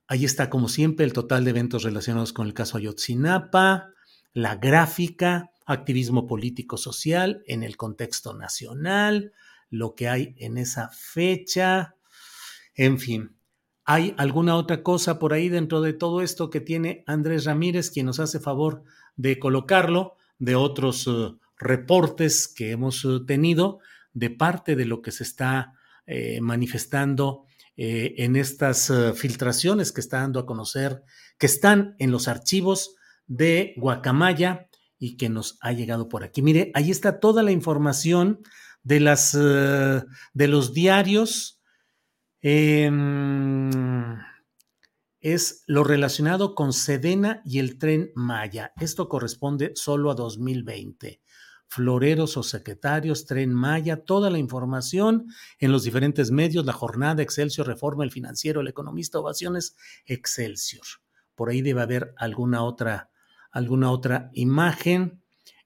ahí está como siempre el total de eventos relacionados con el caso Ayotzinapa, la gráfica, activismo político-social en el contexto nacional, lo que hay en esa fecha, en fin. ¿Hay alguna otra cosa por ahí dentro de todo esto que tiene Andrés Ramírez, quien nos hace favor de colocarlo, de otros eh, reportes que hemos eh, tenido de parte de lo que se está eh, manifestando en estas filtraciones que está dando a conocer, que están en los archivos de Guacamaya y que nos ha llegado por aquí. Mire, ahí está toda la información de las de los diarios. Em, es lo relacionado con Sedena y el tren Maya. Esto corresponde solo a 2020. Floreros o secretarios, tren Maya, toda la información en los diferentes medios, la jornada, Excelsior, Reforma, el financiero, el economista, ovaciones, Excelsior. Por ahí debe haber alguna otra, alguna otra imagen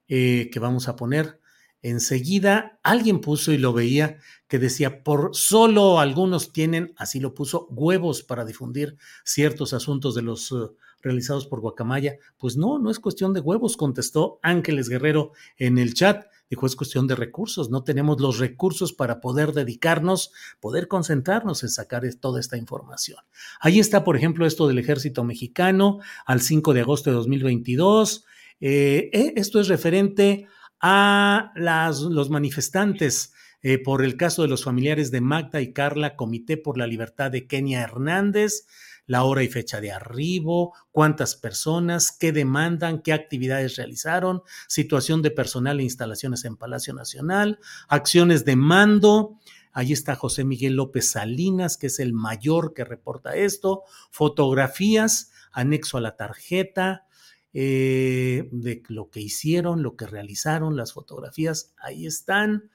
eh, que vamos a poner enseguida alguien puso y lo veía que decía, por solo algunos tienen, así lo puso, huevos para difundir ciertos asuntos de los uh, realizados por Guacamaya. Pues no, no es cuestión de huevos, contestó Ángeles Guerrero en el chat. Dijo, es cuestión de recursos, no tenemos los recursos para poder dedicarnos, poder concentrarnos en sacar toda esta información. Ahí está, por ejemplo, esto del ejército mexicano al 5 de agosto de 2022. Eh, eh, esto es referente a las, los manifestantes eh, por el caso de los familiares de Magda y Carla, Comité por la Libertad de Kenia Hernández, la hora y fecha de arribo, cuántas personas, qué demandan, qué actividades realizaron, situación de personal e instalaciones en Palacio Nacional, acciones de mando. Ahí está José Miguel López Salinas, que es el mayor que reporta esto, fotografías, anexo a la tarjeta, eh, de lo que hicieron, lo que realizaron, las fotografías, ahí están.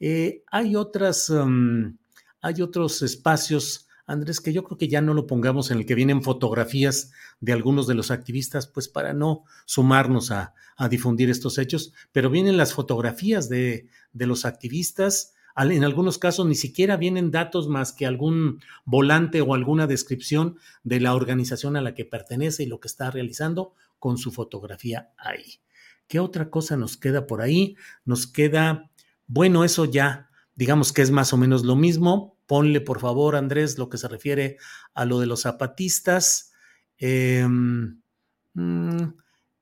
Eh, hay otras, mm, hay otros espacios, Andrés, que yo creo que ya no lo pongamos en el que vienen fotografías de algunos de los activistas, pues para no sumarnos a, difundir estos hechos, pero vienen las fotografías de, de los activistas, en algunos casos ni siquiera vienen datos más que algún volante o alguna descripción de la organización a la que pertenece y lo que está realizando con su fotografía ahí. ¿Qué otra cosa nos queda por ahí? Nos queda, bueno, eso ya, digamos que es más o menos lo mismo. Ponle, por favor, Andrés, lo que se refiere a lo de los zapatistas. Em, mm,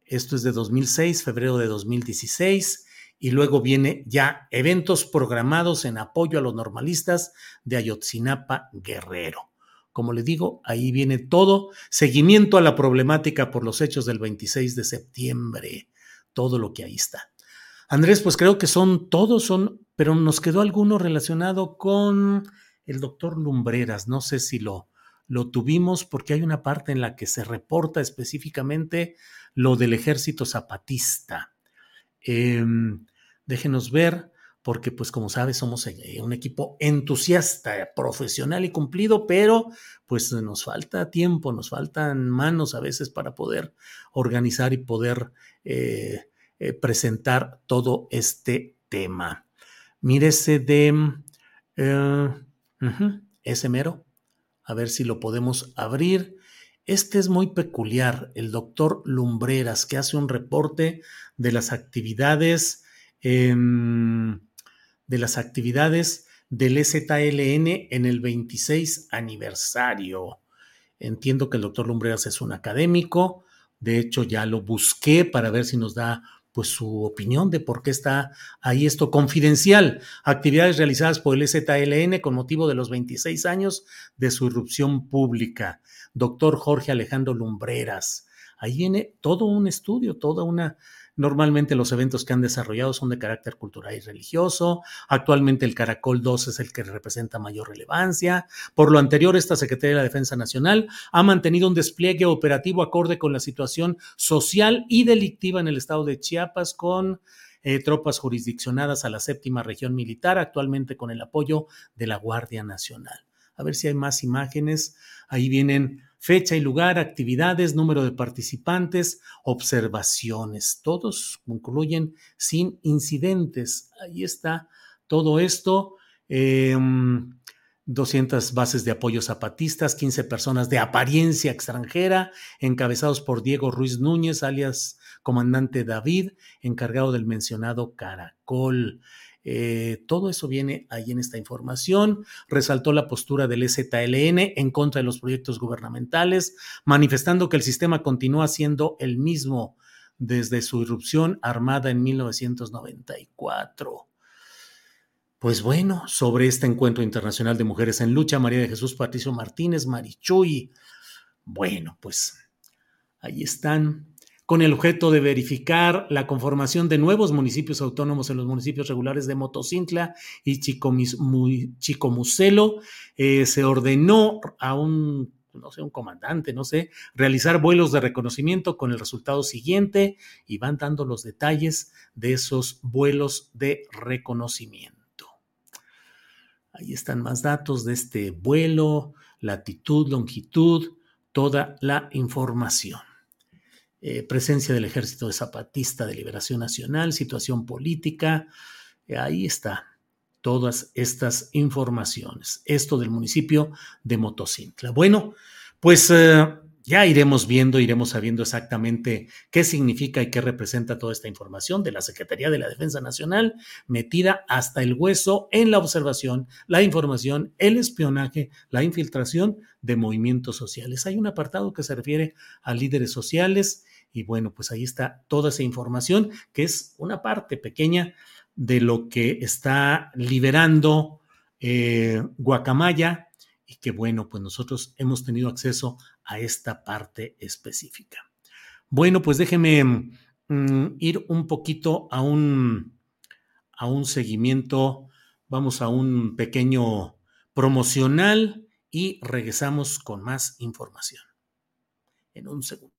esto es de 2006, febrero de 2016 y luego viene ya eventos programados en apoyo a los normalistas de Ayotzinapa Guerrero. Como le digo, ahí viene todo, seguimiento a la problemática por los hechos del 26 de septiembre, todo lo que ahí está. Andrés, pues creo que son todos, son, pero nos quedó alguno relacionado con el doctor Lumbreras. No sé si lo, lo tuvimos porque hay una parte en la que se reporta específicamente lo del ejército zapatista. Em, déjenos ver porque pues como sabes somos eh, un equipo entusiasta, profesional y cumplido, pero pues nos falta tiempo, nos faltan manos a veces para poder organizar y poder eh, eh, presentar todo este tema. Mírese de ese mero, a ver si lo podemos abrir. Este es muy peculiar, el doctor Lumbreras, que hace un reporte de las actividades de las actividades del EZLN en el 26 aniversario. Entiendo que el doctor Lumbreras es un académico, de hecho ya lo busqué para ver si nos da pues su opinión de por qué está ahí esto confidencial. Actividades realizadas por el EZLN con motivo de los 26 años de su irrupción pública. Doctor Jorge Alejandro Lumbreras. Ahí viene todo un estudio, toda una Normalmente los eventos que han desarrollado son de carácter cultural y religioso. Actualmente el Caracol 2 es el que representa mayor relevancia. Por lo anterior, esta Secretaría de la Defensa Nacional ha mantenido un despliegue operativo acorde con la situación social y delictiva en el estado de Chiapas con eh, tropas jurisdiccionadas a la séptima región militar, actualmente con el apoyo de la Guardia Nacional. A ver si hay más imágenes. Ahí vienen fecha y lugar, actividades, número de participantes, observaciones. Todos concluyen sin incidentes. Ahí está todo esto. Em, 200 bases de apoyo zapatistas, 15 personas de apariencia extranjera, encabezados por Diego Ruiz Núñez, alias comandante David, encargado del mencionado Caracol. Eh, todo eso viene ahí en esta información. Resaltó la postura del EZLN en contra de los proyectos gubernamentales, manifestando que el sistema continúa siendo el mismo desde su irrupción armada en 1994. Pues bueno, sobre este encuentro internacional de mujeres en lucha, María de Jesús Patricio Martínez, Marichuy. Bueno, pues ahí están, con el objeto de verificar la conformación de nuevos municipios autónomos en los municipios regulares de Motocintla y Chicomucelo, eh, se ordenó a un no sé, un comandante, no sé, realizar vuelos de reconocimiento con el resultado siguiente y van dando los detalles de esos vuelos de reconocimiento. Ahí están más datos de este vuelo, latitud, longitud, toda la información. Eh, presencia del Ejército de Zapatista de Liberación Nacional, situación política, eh, ahí está todas estas informaciones. Esto del municipio de Motocintla. Bueno, pues eh, ya iremos viendo, iremos sabiendo exactamente qué significa y qué representa toda esta información de la Secretaría de la Defensa Nacional, metida hasta el hueso en la observación, la información, el espionaje, la infiltración de movimientos sociales. Hay un apartado que se refiere a líderes sociales y bueno, pues ahí está toda esa información, que es una parte pequeña de lo que está liberando eh, Guacamaya y que bueno, pues nosotros hemos tenido acceso a esta parte específica. Bueno, pues déjeme mm, ir un poquito a un, a un seguimiento, vamos a un pequeño promocional y regresamos con más información. En un segundo.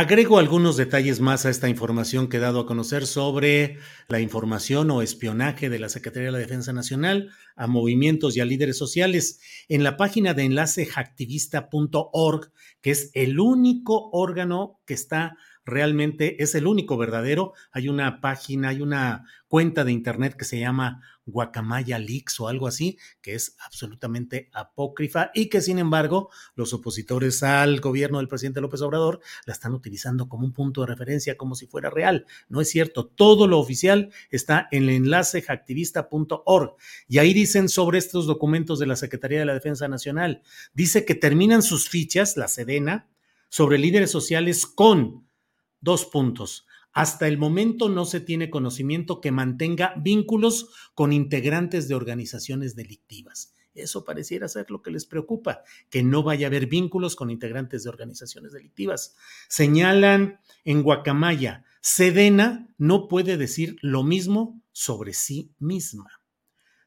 Agrego algunos detalles más a esta información que he dado a conocer sobre la información o espionaje de la Secretaría de la Defensa Nacional a movimientos y a líderes sociales en la página de enlace hacktivista.org, que es el único órgano que está realmente, es el único verdadero. Hay una página, hay una cuenta de internet que se llama Guacamaya Leaks o algo así, que es absolutamente apócrifa y que sin embargo los opositores al gobierno del presidente López Obrador la están utilizando como un punto de referencia, como si fuera real. No es cierto, todo lo oficial está en el enlace hacktivista.org y ahí dicen sobre estos documentos de la Secretaría de la Defensa Nacional. Dice que terminan sus fichas, la Sedena, sobre líderes sociales con dos puntos hasta el momento no se tiene conocimiento que mantenga vínculos con integrantes de organizaciones delictivas. Eso pareciera ser lo que les preocupa, que no vaya a haber vínculos con integrantes de organizaciones delictivas. Señalan en Guacamaya, Sedena no puede decir lo mismo sobre sí misma.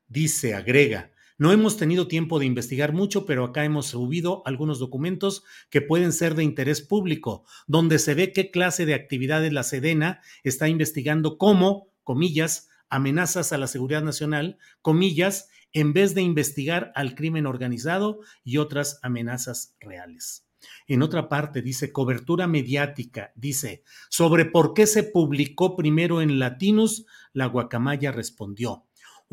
Dice, agrega, no hemos tenido tiempo de investigar mucho, pero acá hemos subido algunos documentos que pueden ser de interés público, donde se ve qué clase de actividades la Sedena está investigando como, comillas, amenazas a la seguridad nacional, comillas, en vez de investigar al crimen organizado y otras amenazas reales. En otra parte dice cobertura mediática, dice, sobre por qué se publicó primero en Latinus, la guacamaya respondió,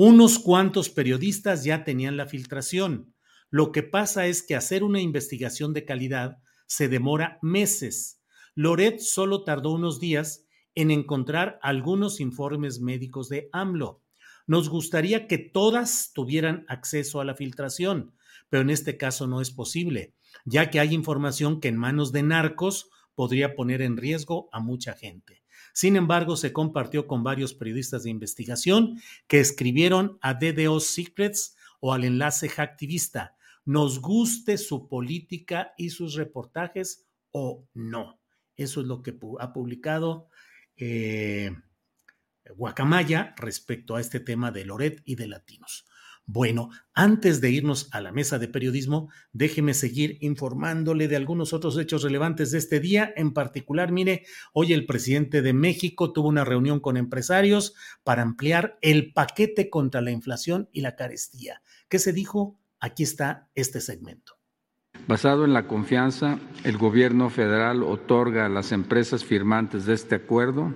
unos cuantos periodistas ya tenían la filtración. Lo que pasa es que hacer una investigación de calidad se demora meses. Loret solo tardó unos días en encontrar algunos informes médicos de AMLO. Nos gustaría que todas tuvieran acceso a la filtración, pero en este caso no es posible, ya que hay información que en manos de narcos podría poner en riesgo a mucha gente. Sin embargo, se compartió con varios periodistas de investigación que escribieron a DDO Secrets o al enlace Hacktivista, nos guste su política y sus reportajes o no. Eso es lo que ha publicado eh, Guacamaya respecto a este tema de Loret y de latinos. Bueno, antes de irnos a la mesa de periodismo, déjeme seguir informándole de algunos otros hechos relevantes de este día. En particular, mire, hoy el presidente de México tuvo una reunión con empresarios para ampliar el paquete contra la inflación y la carestía. ¿Qué se dijo? Aquí está este segmento. Basado en la confianza, el gobierno federal otorga a las empresas firmantes de este acuerdo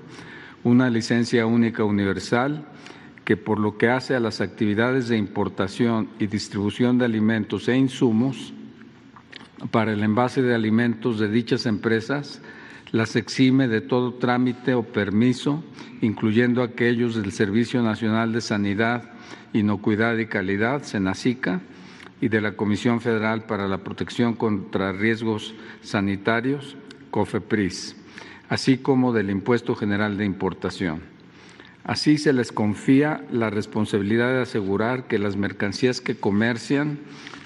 una licencia única universal que por lo que hace a las actividades de importación y distribución de alimentos e insumos para el envase de alimentos de dichas empresas, las exime de todo trámite o permiso, incluyendo aquellos del Servicio Nacional de Sanidad, Inocuidad y Calidad, SENACICA, y de la Comisión Federal para la Protección contra Riesgos Sanitarios, COFEPRIS, así como del Impuesto General de Importación. Así se les confía la responsabilidad de asegurar que las mercancías que comercian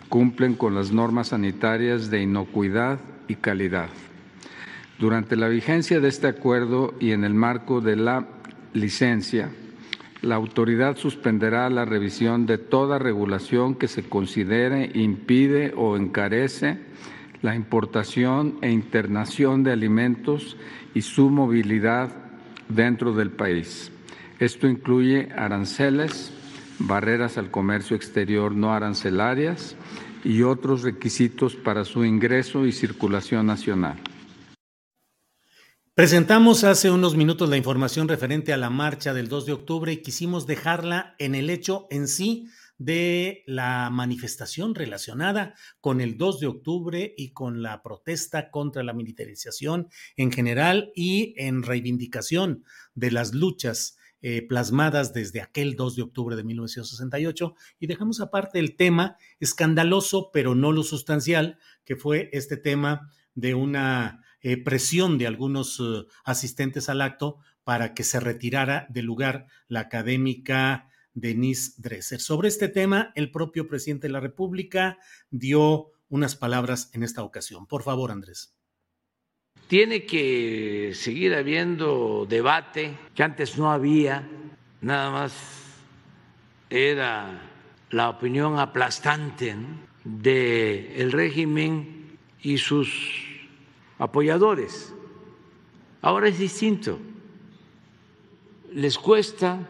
cumplen con las normas sanitarias de inocuidad y calidad. Durante la vigencia de este acuerdo y en el marco de la licencia, la autoridad suspenderá la revisión de toda regulación que se considere impide o encarece la importación e internación de alimentos y su movilidad dentro del país. Esto incluye aranceles, barreras al comercio exterior no arancelarias y otros requisitos para su ingreso y circulación nacional. Presentamos hace unos minutos la información referente a la marcha del 2 de octubre y quisimos dejarla en el hecho en sí de la manifestación relacionada con el 2 de octubre y con la protesta contra la militarización en general y en reivindicación de las luchas eh, plasmadas desde aquel 2 de octubre de 1968 y dejamos aparte el tema escandaloso, pero no lo sustancial, que fue este tema de una eh, presión de algunos eh, asistentes al acto para que se retirara del lugar la académica Denise Dresser. Sobre este tema, el propio presidente de la República dio unas palabras en esta ocasión. Por favor, Andrés. Tiene que seguir habiendo debate, que antes no había, nada más era la opinión aplastante del régimen y sus apoyadores. Ahora es distinto. Les cuesta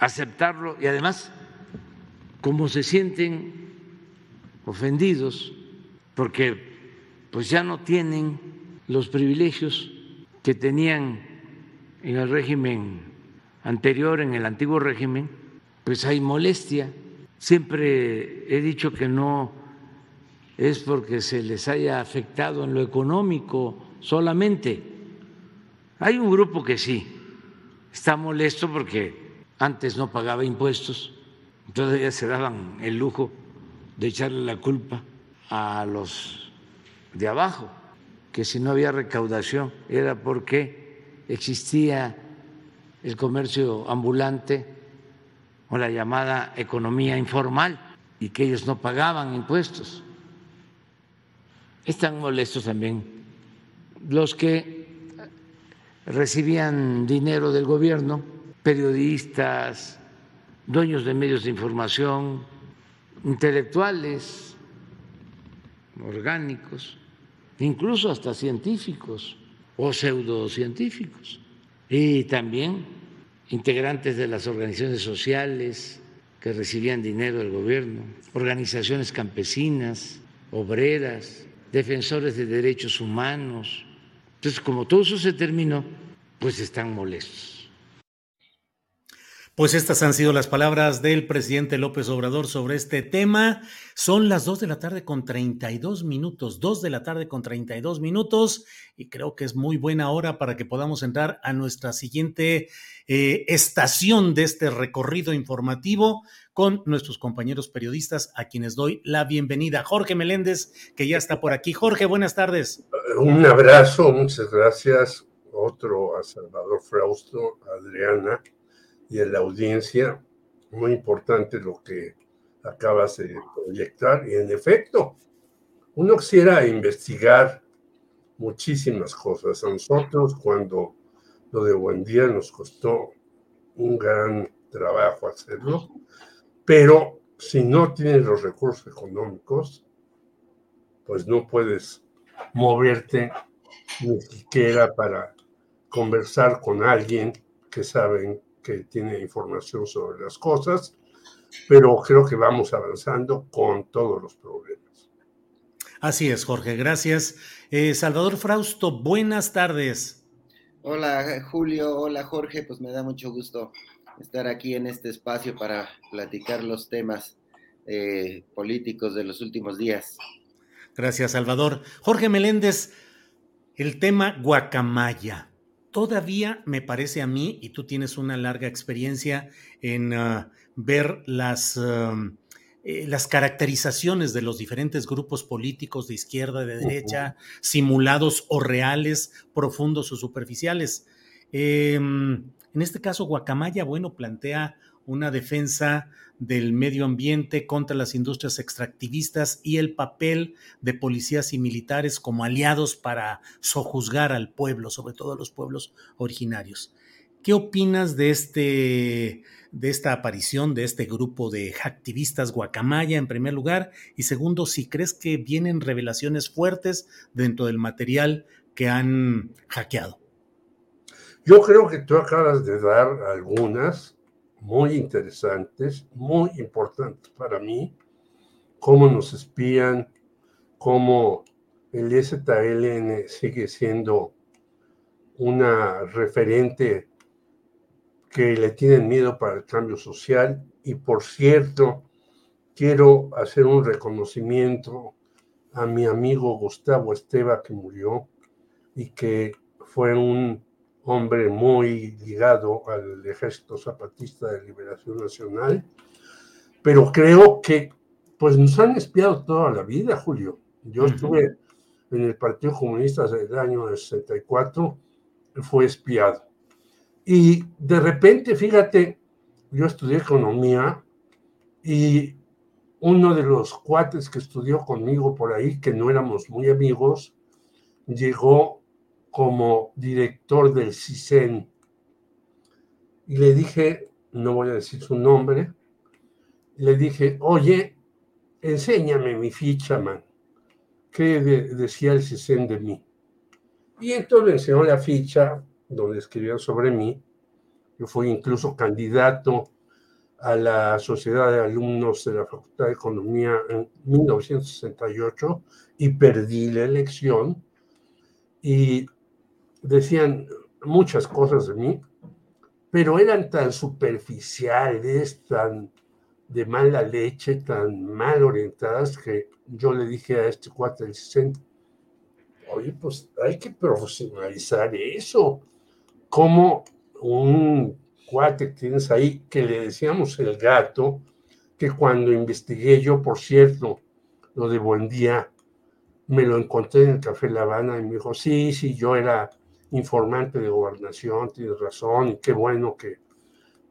aceptarlo y además, como se sienten ofendidos, porque pues ya no tienen los privilegios que tenían en el régimen anterior, en el antiguo régimen, pues hay molestia. Siempre he dicho que no es porque se les haya afectado en lo económico solamente. Hay un grupo que sí está molesto porque antes no pagaba impuestos, entonces se daban el lujo de echarle la culpa a los de abajo que si no había recaudación era porque existía el comercio ambulante o la llamada economía informal y que ellos no pagaban impuestos. Están molestos también los que recibían dinero del gobierno, periodistas, dueños de medios de información, intelectuales, orgánicos, incluso hasta científicos o pseudocientíficos, y también integrantes de las organizaciones sociales que recibían dinero del gobierno, organizaciones campesinas, obreras, defensores de derechos humanos. Entonces, como todo eso se terminó, pues están molestos. Pues estas han sido las palabras del presidente López Obrador sobre este tema. Son las 2 de la tarde con 32 minutos, 2 de la tarde con 32 minutos, y creo que es muy buena hora para que podamos entrar a nuestra siguiente eh, estación de este recorrido informativo con nuestros compañeros periodistas a quienes doy la bienvenida. Jorge Meléndez, que ya está por aquí. Jorge, buenas tardes. Un abrazo, muchas gracias. Otro a Salvador Frausto, Adriana y en la audiencia. Muy importante lo que acabas de proyectar. Y en efecto, uno quisiera investigar muchísimas cosas. A nosotros, cuando lo de Buen Día nos costó un gran trabajo hacerlo, pero si no tienes los recursos económicos, pues no puedes moverte ni siquiera para conversar con alguien que saben que tiene información sobre las cosas, pero creo que vamos avanzando con todos los problemas. Así es, Jorge, gracias. Eh, Salvador Frausto, buenas tardes. Hola, Julio, hola, Jorge, pues me da mucho gusto estar aquí en este espacio para platicar los temas eh, políticos de los últimos días. Gracias, Salvador. Jorge Meléndez, el tema guacamaya todavía me parece a mí, y tú tienes una larga experiencia en ah, ver las, eh, las caracterizaciones de los diferentes grupos políticos de izquierda, de derecha, simulados o reales, profundos o superficiales. Em, en este caso, Guacamaya, bueno, plantea una defensa del medio ambiente contra las industrias extractivistas y el papel de policías y militares como aliados para sojuzgar al pueblo, sobre todo a los pueblos originarios. ¿Qué opinas de, este, de esta aparición de este grupo de activistas guacamaya en primer lugar? Y segundo, si crees que vienen revelaciones fuertes dentro del material que han hackeado. Yo creo que tú acabas de dar algunas muy interesantes, muy importantes para mí, cómo nos espían, cómo el ZLN sigue siendo una referente que le tienen miedo para el cambio social. Y por cierto, quiero hacer un reconocimiento a mi amigo Gustavo Esteba que murió y que fue un hombre muy ligado al Ejército Zapatista de Liberación Nacional, pero creo que pues nos han espiado toda la vida, Julio. Yo estuve en el Partido Comunista desde el año 64, fue espiado. Y de repente, fíjate, yo estudié economía y uno de los cuates que estudió conmigo por ahí, que no éramos muy amigos, llegó como director del CISEN. Y le dije, no voy a decir su nombre, le dije, oye, enséñame mi ficha, man. ¿Qué decía el CISEN de mí? Y entonces le enseñó la ficha donde escribían sobre mí. Yo fui incluso candidato a la Sociedad de Alumnos de la Facultad de Economía en 1968 y perdí la elección. Y decían muchas cosas de mí, pero eran tan superficiales, tan de mala leche, tan mal orientadas, que yo le dije a este cuate del centro, oye, pues hay que profesionalizar eso. Como un cuate que tienes ahí, que le decíamos el gato, que cuando investigué yo, por cierto, lo de Buen Día, me lo encontré en el Café La Habana y me dijo, sí, sí, yo era informante de gobernación, tienes razón, y qué bueno que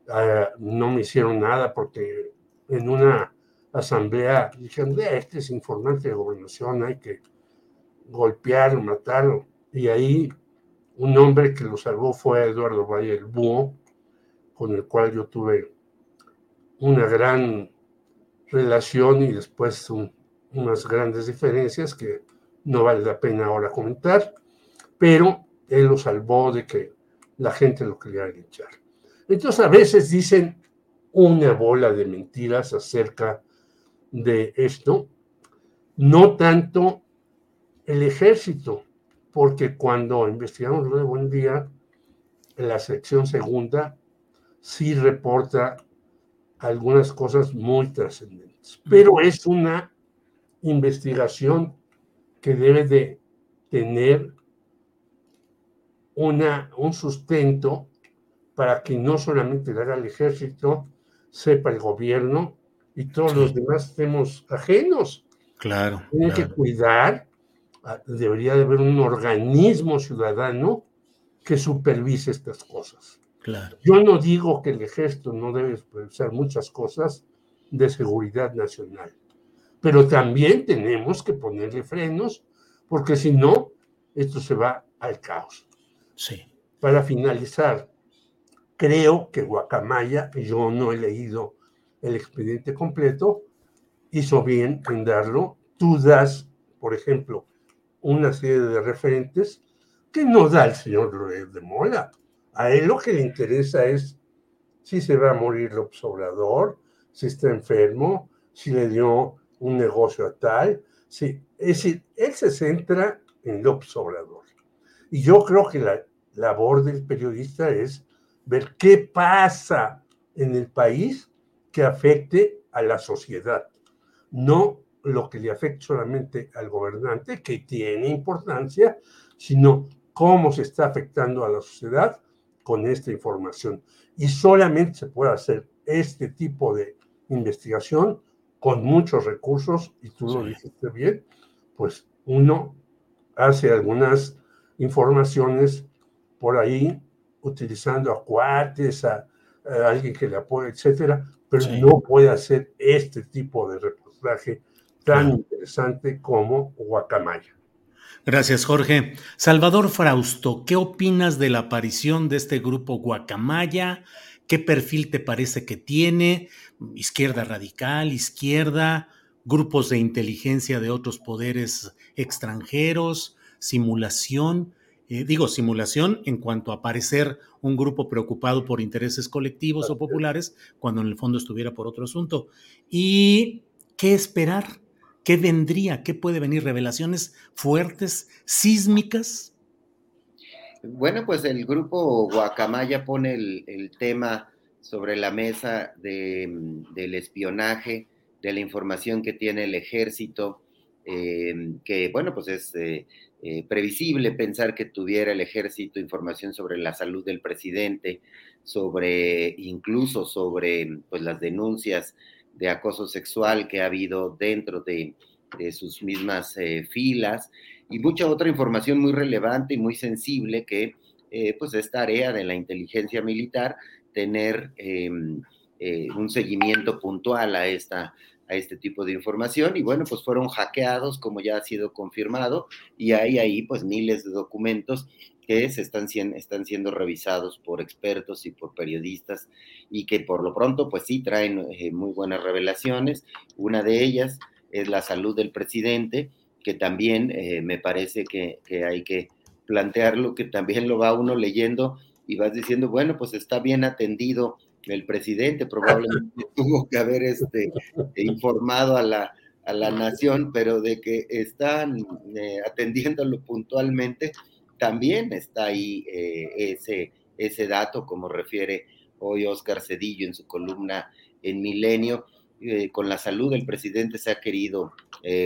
eh, no me hicieron nada porque en una asamblea dijeron, este es informante de gobernación, hay que golpearlo, matarlo. Y ahí un hombre que lo salvó fue Eduardo Valle el Búho, con el cual yo tuve una gran relación y después unas grandes diferencias que no vale la pena ahora comentar, pero él lo salvó de que la gente lo quería linchar. Entonces a veces dicen una bola de mentiras acerca de esto, no tanto el ejército, porque cuando investigamos lo de Buen Día, en la sección segunda, sí reporta algunas cosas muy trascendentes. Pero es una investigación que debe de tener una, un sustento para que no solamente le haga el ejército, sepa el gobierno y todos los demás estemos ajenos. Claro. Tienen que cuidar, ah, debería de haber un organismo ciudadano que supervise estas cosas. Claro. Yo no digo que el ejército no debe supervisar muchas cosas de seguridad nacional, pero también tenemos que ponerle frenos, porque si no, esto se va al caos. Sí. Para finalizar, creo que Guacamaya, yo no he leído el expediente completo, hizo bien en darlo. Tú das, por ejemplo, una serie de referentes que no da el señor de Mola. A él lo que le interesa es si se va a morir el Obrador, si está enfermo, si le dio un negocio a tal. Si, es decir, él se centra en el Obrador. Y yo creo que la labor del periodista es ver qué pasa en el país que afecte a la sociedad, no lo que le afecte solamente al gobernante, que tiene importancia, sino cómo se está afectando a la sociedad con esta información. Y solamente se puede hacer este tipo de investigación con muchos recursos, y tú lo dijiste bien, pues uno hace algunas informaciones por ahí utilizando a cuates, a, alguien que le apoya, etcétera, pero no puede hacer este tipo de reportaje tan interesante como Guacamaya. Gracias, Jorge. Salvador Frausto, ¿qué opinas de la aparición de este grupo Guacamaya? ¿Qué perfil te parece que tiene? Izquierda radical, izquierda, grupos de inteligencia de otros poderes extranjeros, simulación. Eh, digo, simulación en cuanto a parecer un grupo preocupado por intereses colectivos o populares, cuando en el fondo estuviera por otro asunto. ¿Y qué esperar? ¿Qué vendría? ¿Qué puede venir? ¿Revelaciones fuertes, sísmicas? Bueno, pues el grupo Guacamaya pone el, tema sobre la mesa del espionaje, de la información que tiene el ejército, eh, que bueno, pues es eh, eh, previsible pensar que tuviera el ejército información sobre la salud del presidente, sobre incluso sobre pues, las denuncias de acoso sexual que ha habido dentro de, sus mismas eh, filas y mucha otra información muy relevante y muy sensible que eh, pues es tarea de la inteligencia militar tener em, un seguimiento puntual a esta a este tipo de información y bueno, pues fueron hackeados como ya ha sido confirmado y hay ahí pues miles de documentos que se están, están siendo revisados por expertos y por periodistas y que por lo pronto pues sí traen eh, muy buenas revelaciones. Una de ellas es la salud del presidente, que también eh, me parece que, que hay que plantearlo, que también lo va uno leyendo y vas diciendo, bueno, pues está bien atendido el presidente probablemente tuvo que haber este, informado a la, a la nación, pero de que están eh, atendiéndolo puntualmente, también está ahí eh, ese, ese dato, como refiere hoy Oscar Cedillo en su columna en Milenio. Eh, con la salud del presidente se ha querido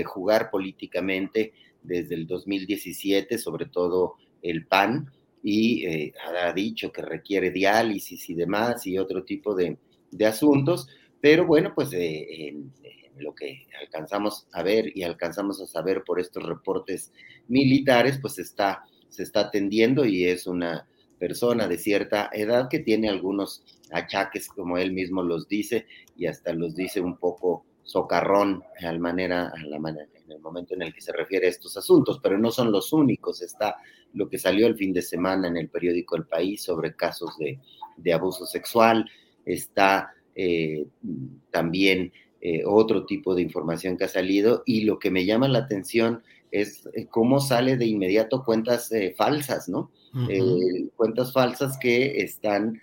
jugar políticamente desde el 2017, sobre todo el PAN, y eh, ha dicho que requiere diálisis y demás y otro tipo de, asuntos, pero bueno, pues eh, en, lo que alcanzamos a ver y alcanzamos a saber por estos reportes militares, pues está, se está atendiendo y es una persona de cierta edad que tiene algunos achaques, como él mismo los dice, y hasta los dice un poco socarrón a la manera, a la manera, en el momento en el que se refiere a estos asuntos, pero no son los únicos. Está lo que salió el fin de semana en el periódico El País sobre casos de, abuso sexual, está eh, también eh, otro tipo de información que ha salido y lo que me llama la atención es eh, cómo sale de inmediato cuentas falsas, ¿no? cuentas falsas que están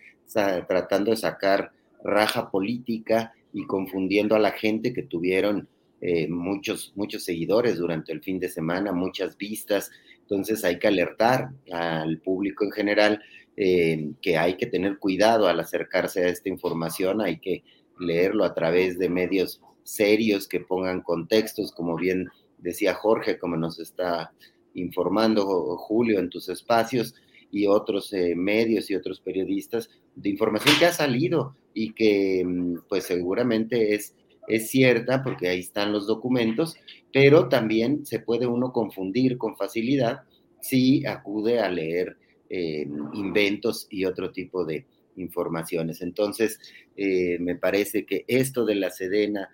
tratando de sacar raja política y confundiendo a la gente que tuvieron eh, muchos, muchos seguidores durante el fin de semana, muchas vistas. Entonces hay que alertar al público en general eh, que hay que tener cuidado al acercarse a esta información, hay que leerlo a través de medios serios que pongan contextos, como bien decía Jorge, como nos está informando Julio en tus espacios y otros eh, medios y otros periodistas de información que ha salido y que mm, pues seguramente es, es cierta porque ahí están los documentos, pero también se puede uno confundir con facilidad si acude a leer eh, inventos y otro tipo de informaciones. Entonces, eh, me parece que esto de la Sedena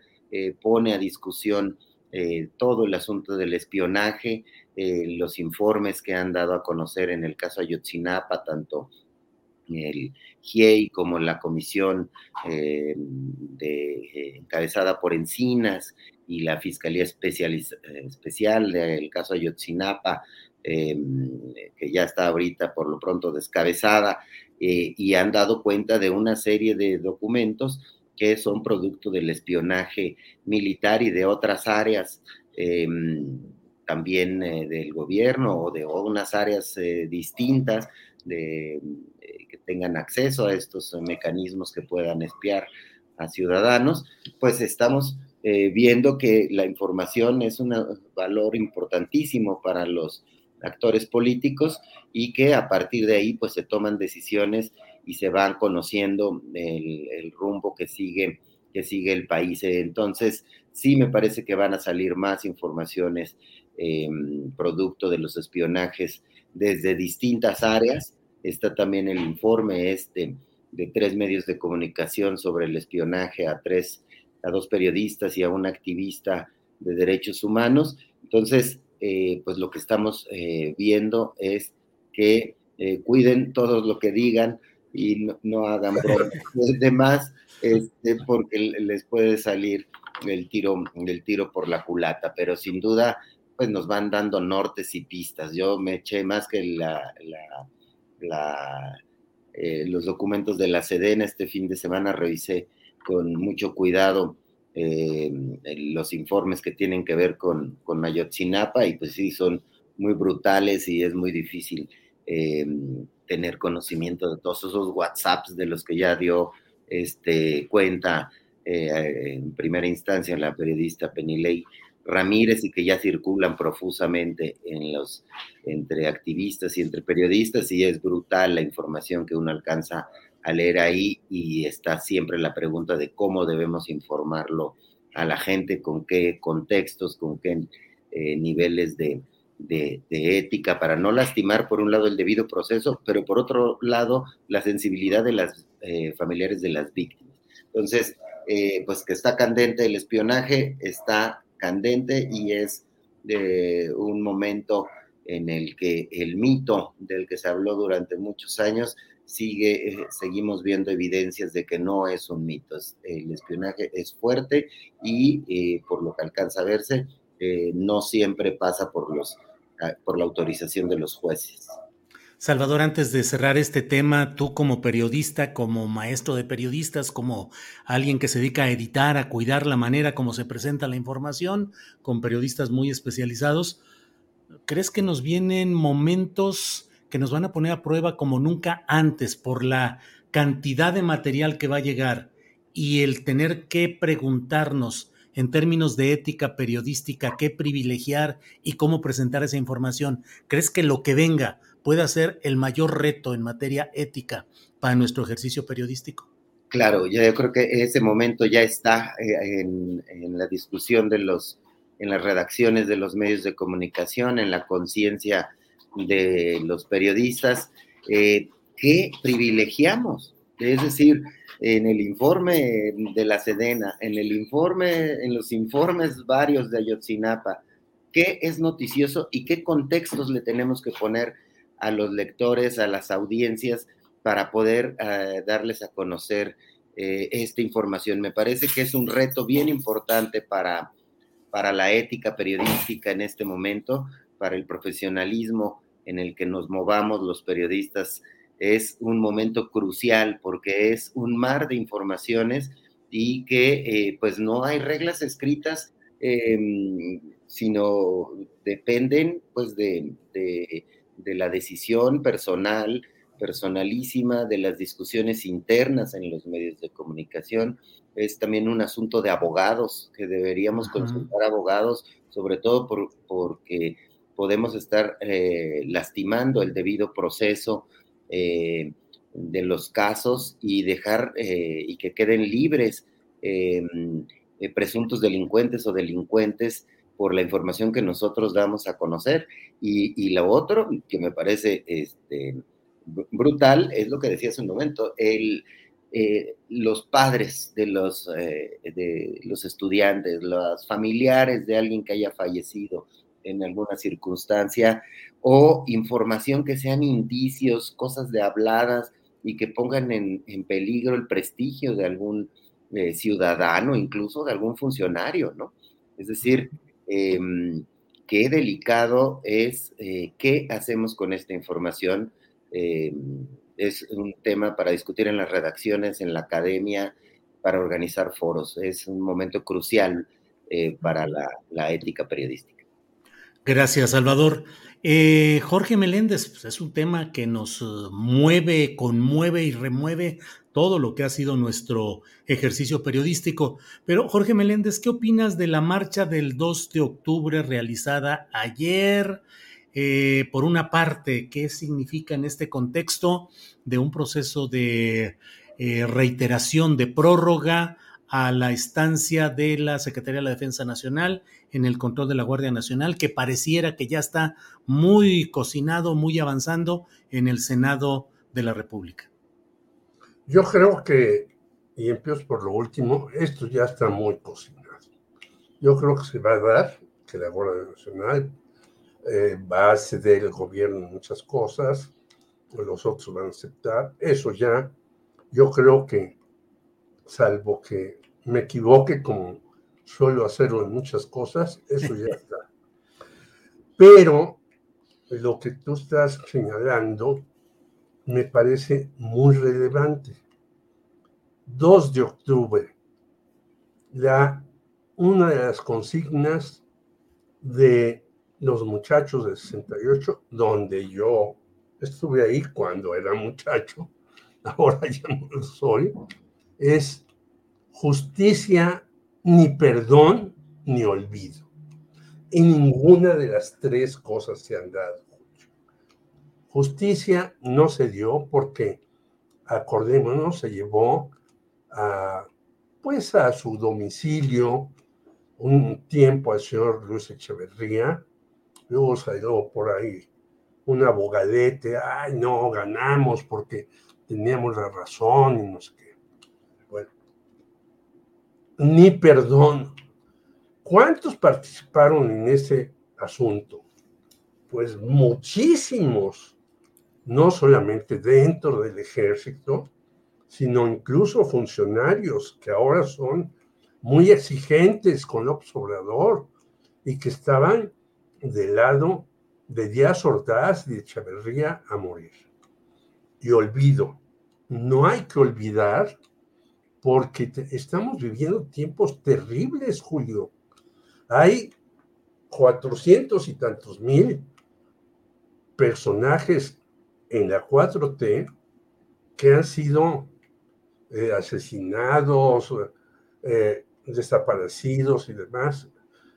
pone a discusión todo el asunto del espionaje, eh, los informes que han dado a conocer en el caso Ayotzinapa, tanto el GIEI como la comisión eh, de, encabezada por Encinas y la Fiscalía Especial, Especial del caso Ayotzinapa, eh, que ya está ahorita por lo pronto descabezada, y han dado cuenta de una serie de documentos que son producto del espionaje militar y de otras áreas también eh, del gobierno o de unas áreas eh, distintas de, eh, tengan acceso a estos mecanismos que puedan espiar a ciudadanos, pues estamos viendo que la información es un valor importantísimo para los actores políticos y que a partir de ahí pues se toman decisiones y se van conociendo el, rumbo que sigue, que sigue el país. Entonces, sí me parece que van a salir más informaciones eh, producto de los espionajes desde distintas áreas. Está también el informe este de tres medios de comunicación sobre el espionaje a tres, a dos periodistas y a un activista de derechos humanos. Entonces, eh, pues lo que estamos eh, viendo es que cuiden todo lo que digan y no, hagan de más, este, porque les puede salir el tiro, el tiro por la culata, pero sin duda pues nos van dando nortes y pistas. Yo me eché más que la, eh, los documentos de la Sedena este fin de semana, revisé con mucho cuidado eh, los informes que tienen que ver con, con Mayotzinapa y pues sí, son muy brutales y es muy difícil eh, tener conocimiento de todos esos WhatsApps de los que ya dio este, cuenta en primera instancia la periodista Penilei Ramírez y que ya circulan profusamente entre activistas y entre periodistas y es brutal la información que uno alcanza a leer ahí y está siempre la pregunta de cómo debemos informarlo a la gente, con qué contextos, con qué eh, niveles de, ética para no lastimar por un lado el debido proceso, pero por otro lado la sensibilidad de las eh, familiares de las víctimas. Entonces, eh, pues que está candente el espionaje, está candente y es de un momento en el que el mito del que se habló durante muchos años sigue, eh, seguimos viendo evidencias de que no es un mito. El espionaje es fuerte y eh, por lo que alcanza a verse, eh, no siempre pasa por, los, ah, por la autorización de los jueces. Salvador, antes de cerrar este tema, tú como periodista, como maestro de periodistas, como alguien que se dedica a editar, a cuidar la manera como se presenta la información, con periodistas muy especializados, ¿crees que nos vienen momentos que nos van a poner a prueba como nunca antes por la cantidad de material que va a llegar y el tener que preguntarnos en términos de ética periodística qué privilegiar y cómo presentar esa información? ¿Crees que lo que venga pueda ser el mayor reto en materia ética para nuestro ejercicio periodístico? Claro, yo creo que ese momento ya está eh, en, la discusión de los, en las redacciones de los medios de comunicación, en la conciencia de los periodistas, eh, que privilegiamos. Es decir, en el informe de la Sedena, en el informe, en los informes varios de Ayotzinapa, qué es noticioso y qué contextos le tenemos que poner a los lectores, a las audiencias, para poder eh, darles a conocer eh, esta información. Me parece que es un reto bien importante para, para la ética periodística en este momento, para el profesionalismo en el que nos movamos los periodistas. Es un momento crucial porque es un mar de informaciones y que eh, pues no hay reglas escritas, em, sino dependen pues de de la decisión personal personalísima de las discusiones internas en los medios de comunicación. Es también un asunto de abogados, que deberíamos consultar abogados, sobre todo porque podemos estar eh, lastimando el debido proceso eh, de los casos y dejar eh, y que queden libres presuntos delincuentes o delincuentes por la información que nosotros damos a conocer. Y, lo otro que me parece este, brutal es lo que decía hace un momento, el, eh, los padres de los, eh, de los estudiantes, los familiares de alguien que haya fallecido en alguna circunstancia, o información que sean indicios, cosas de habladas y que pongan en, peligro el prestigio de algún eh, ciudadano, incluso de algún funcionario, ¿no? Es decir, em, qué delicado es qué hacemos con esta información eh, es un tema para discutir en las redacciones, en la academia, para organizar foros. Es un momento crucial eh, para la, ética periodística. Gracias, Salvador. Eh, Jorge Meléndez, pues, es un tema que nos mueve, conmueve y remueve todo lo que ha sido nuestro ejercicio periodístico. Pero, Jorge Meléndez, ¿qué opinas de la marcha del 2 de octubre realizada ayer? Eh, por una parte, qué significa en este contexto de un proceso de eh, reiteración, de prórroga a la estancia de la Secretaría de la Defensa Nacional en el control de la Guardia Nacional, que pareciera que ya está muy cocinado, muy avanzando en el Senado de la República. Yo creo que, y empiezo por lo último, esto ya está muy cocinado. Yo creo que se va a dar que la Guardia Nacional eh, va a ceder el gobierno en muchas cosas, los otros van a aceptar. Eso ya, yo creo que, salvo que me equivoque como suelo hacerlo en muchas cosas, eso ya está. Pero lo que tú estás señalando me parece muy relevante. 2 de octubre, la, una de las consignas de los muchachos de 68, donde yo estuve ahí cuando era muchacho, ahora ya no lo soy, es justicia, ni perdón, ni olvido. Y ninguna de las tres cosas se han dado. Justicia no se dio porque, acordémonos, se llevó a, pues a su domicilio un tiempo al señor Luis Echeverría, luego salió por ahí un abogadete, ay, no, ganamos porque teníamos la razón y no sé qué. Bueno, ni perdón. ¿Cuántos participaron en ese asunto? Pues muchísimos, no solamente dentro del ejército, sino incluso funcionarios que ahora son muy exigentes con López Obrador y que estaban del lado de Díaz Ordaz y de Echeverría a morir. Y olvido, no hay que olvidar porque estamos viviendo tiempos terribles, Julio. Hay cuatrocientos y tantos mil personajes en la 4T que han sido eh, asesinados, eh, desaparecidos y demás.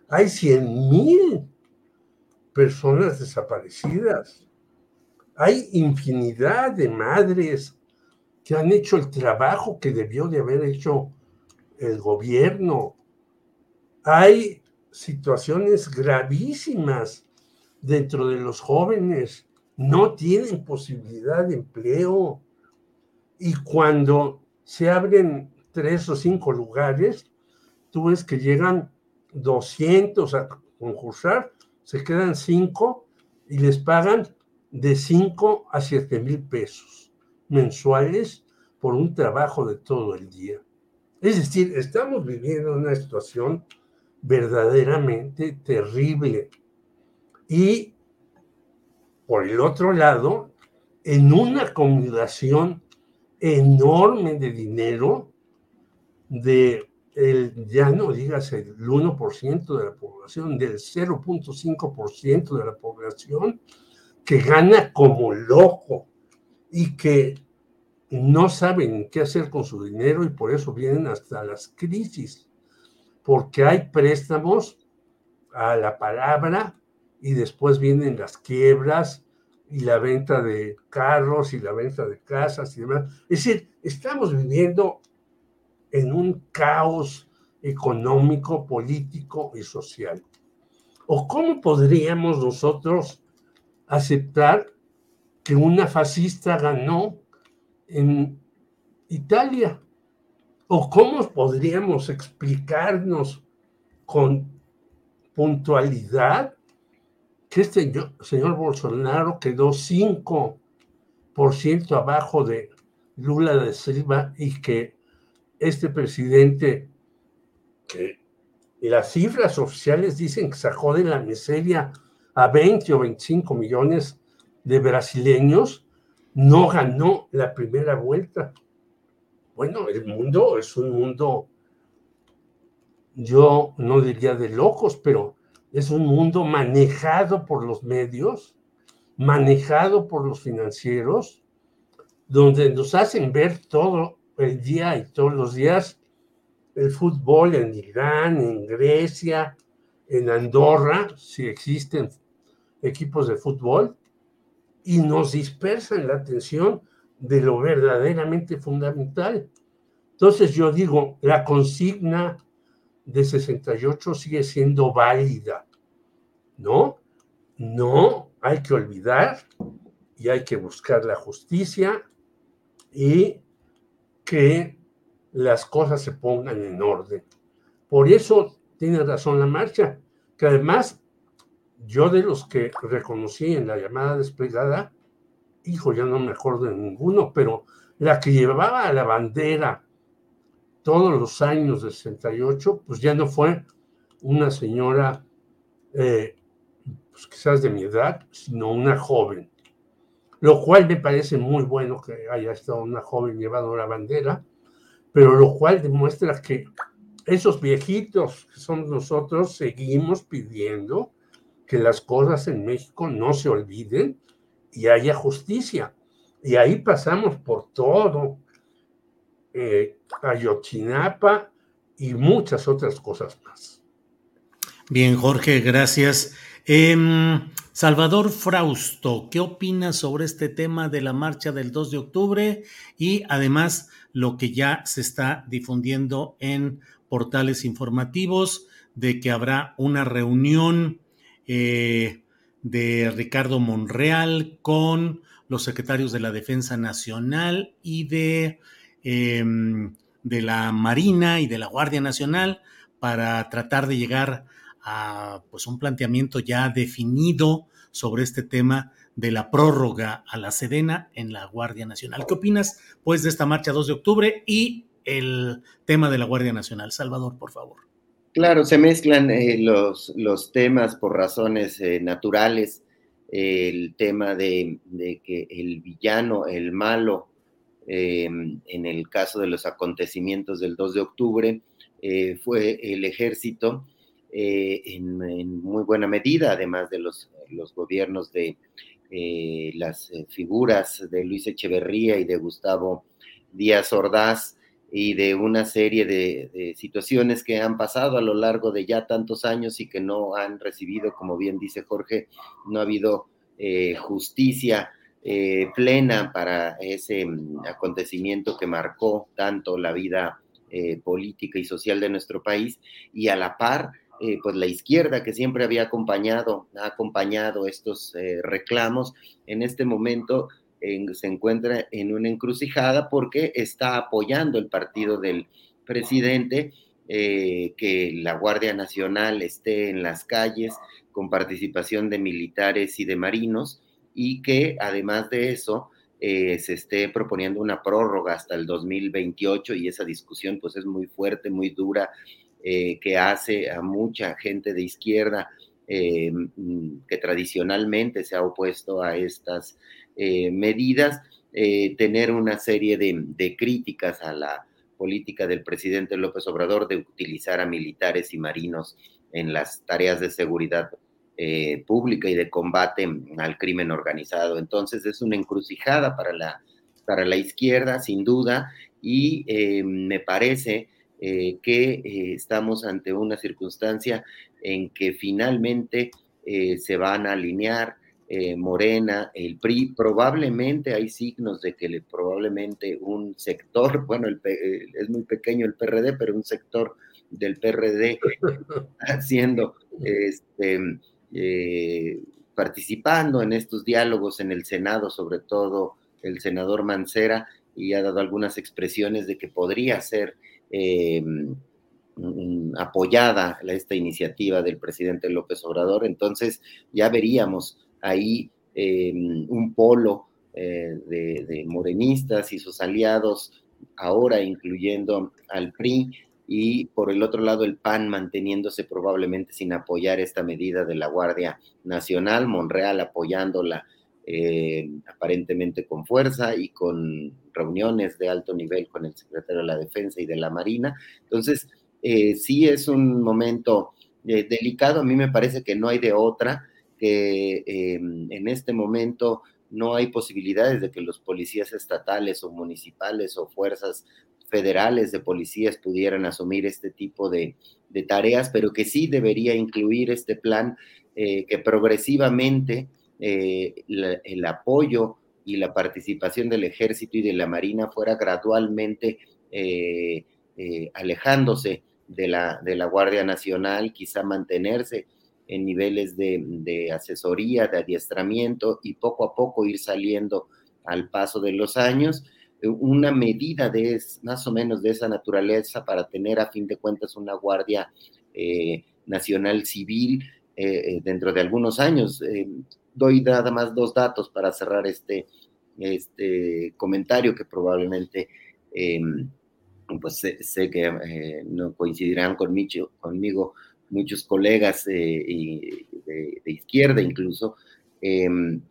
Hay cien mil personas desaparecidas. Hay infinidad de madres que han hecho el trabajo que debió de haber hecho el gobierno. Hay situaciones gravísimas dentro de los jóvenes. No tienen posibilidad de empleo. Y cuando se abren tres o cinco lugares, tú ves que llegan 200 a concursar se quedan cinco y les pagan de cinco a siete mil pesos mensuales por un trabajo de todo el día. Es decir, estamos viviendo una situación verdaderamente terrible. Y por el otro lado, en una acumulación enorme de dinero de el, ya no digas el 1% de la población, del 0.5% de la población que gana como loco y que no saben qué hacer con su dinero y por eso vienen hasta las crisis, porque hay préstamos a la palabra y después vienen las quiebras y la venta de carros y la venta de casas y demás. Es decir, estamos viviendo en un caos económico, político y social. ¿O cómo podríamos nosotros aceptar que una fascista ganó en Italia? ¿O cómo podríamos explicarnos con puntualidad que este señor Bolsonaro quedó 5% abajo de Lula de Silva y que este presidente, que las cifras oficiales dicen que sacó de la miseria a 20 o 25 millones de brasileños, no ganó la primera vuelta. Bueno, el mundo es un mundo, yo no diría de locos, pero es un mundo manejado por los medios, manejado por los financieros, donde nos hacen ver todo el día y todos los días el fútbol en Irán, en Grecia, en Andorra, si existen equipos de fútbol, y nos dispersan la atención de lo verdaderamente fundamental. Entonces yo digo, la consigna de 68 sigue siendo válida, ¿no? No hay que olvidar y hay que buscar la justicia y que las cosas se pongan en orden. Por eso tiene razón la marcha, que además yo de los que reconocí en la llamada desplegada, hijo, ya no me acuerdo de ninguno, pero la que llevaba la bandera todos los años de 68, pues ya no fue una señora, eh, pues quizás de mi edad, sino una joven. Lo cual me parece muy bueno que haya estado una joven llevando la bandera, pero lo cual demuestra que esos viejitos que somos nosotros seguimos pidiendo que las cosas en México no se olviden y haya justicia. Y ahí pasamos por todo, eh, Ayotzinapa y muchas otras cosas más. Bien, Jorge, gracias. Em, Salvador Frausto, ¿qué opinas sobre este tema de la marcha del 2 de octubre y además lo que ya se está difundiendo en portales informativos de que habrá una reunión eh, de Ricardo Monreal con los secretarios de la Defensa Nacional y de, em, de la Marina y de la Guardia Nacional para tratar de llegar a pues, un planteamiento ya definido sobre este tema de la prórroga a la Sedena en la Guardia Nacional. ¿Qué opinas, pues, de esta marcha 2 de octubre y el tema de la Guardia Nacional? Salvador, por favor. Claro, se mezclan eh, los, los, temas por razones eh, naturales. el tema de, que el villano, el malo, em, en el caso de los acontecimientos del 2 de octubre, eh, fue el ejército en, en, muy buena medida, además de los, los gobiernos de las figuras de Luis Echeverría y de Gustavo Díaz Ordaz, y de una serie de, situaciones que han pasado a lo largo de ya tantos años y que no han recibido, como bien dice Jorge, no ha habido eh, justicia eh, plena para ese mm, acontecimiento que marcó tanto la vida eh, política y social de nuestro país y a la par pues la izquierda que siempre había acompañado, ha acompañado estos reclamos, en este momento se encuentra en una encrucijada porque está apoyando el partido del presidente eh, que la Guardia Nacional esté en las calles con participación de militares y de marinos y que además de eso eh, se esté proponiendo una prórroga hasta el 2028 y esa discusión pues es muy fuerte, muy dura, eh, que hace a mucha gente de izquierda mm, que tradicionalmente se ha opuesto a estas eh, medidas, eh, tener una serie de, críticas a la política del presidente López Obrador de utilizar a militares y marinos en las tareas de seguridad eh, pública y de combate al crimen organizado. Entonces es una encrucijada para la, para la izquierda, sin duda, y eh, me parece eh, que estamos ante una circunstancia en que finalmente se van a alinear Morena, el PRI, probablemente hay signos de que le, probablemente un sector, bueno, es muy pequeño el PRD, pero un sector del PRD haciendo este, eh, participando en estos diálogos en el Senado, sobre todo el senador Mancera, y ha dado algunas expresiones de que podría ser eh, apoyada esta iniciativa del presidente López Obrador. Entonces ya veríamos ahí eh, un polo de morenistas y sus aliados, ahora incluyendo al PRI, y por el otro lado el PAN manteniéndose probablemente sin apoyar esta medida de la Guardia Nacional, Monreal apoyándola aparentemente con fuerza y con reuniones de alto nivel con el secretario de la Defensa y de la Marina. Entonces, eh, sí es un momento eh, delicado, a mí me parece que no hay de otra, que en este momento no hay posibilidades de que los policías estatales o municipales o fuerzas federales de policías pudieran asumir este tipo de, tareas, pero que sí debería incluir este plan eh, que progresivamente eh, el apoyo y la participación del ejército y de la marina fuera gradualmente eh, alejándose de la, de la Guardia Nacional, quizá mantenerse en niveles de, asesoría, de adiestramiento y poco a poco ir saliendo al paso de los años una medida de más o menos de esa naturaleza para tener a fin de cuentas una guardia eh, nacional civil eh, eh, dentro de algunos años. Doy nada más dos datos para cerrar este, este comentario que probablemente em, pues sé, que no coincidirán conmigo, conmigo muchos colegas de, de, izquierda incluso. Em,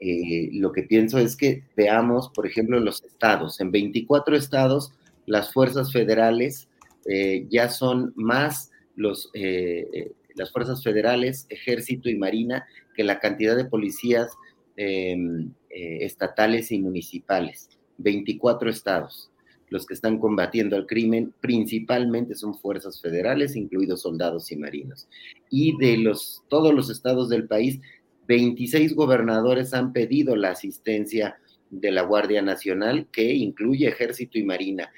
eh, lo que pienso es que veamos, por ejemplo, los estados. En 24 estados, las fuerzas federales eh, ya son más los, eh, las fuerzas federales, ejército y marina, que la cantidad de policías em, estatales y municipales. 24 estados. Los que están combatiendo al crimen principalmente son fuerzas federales, incluidos soldados y marinos. Y de los, todos los estados del país, 26 gobernadores han pedido la asistencia de la Guardia Nacional, que incluye Ejército y Marina.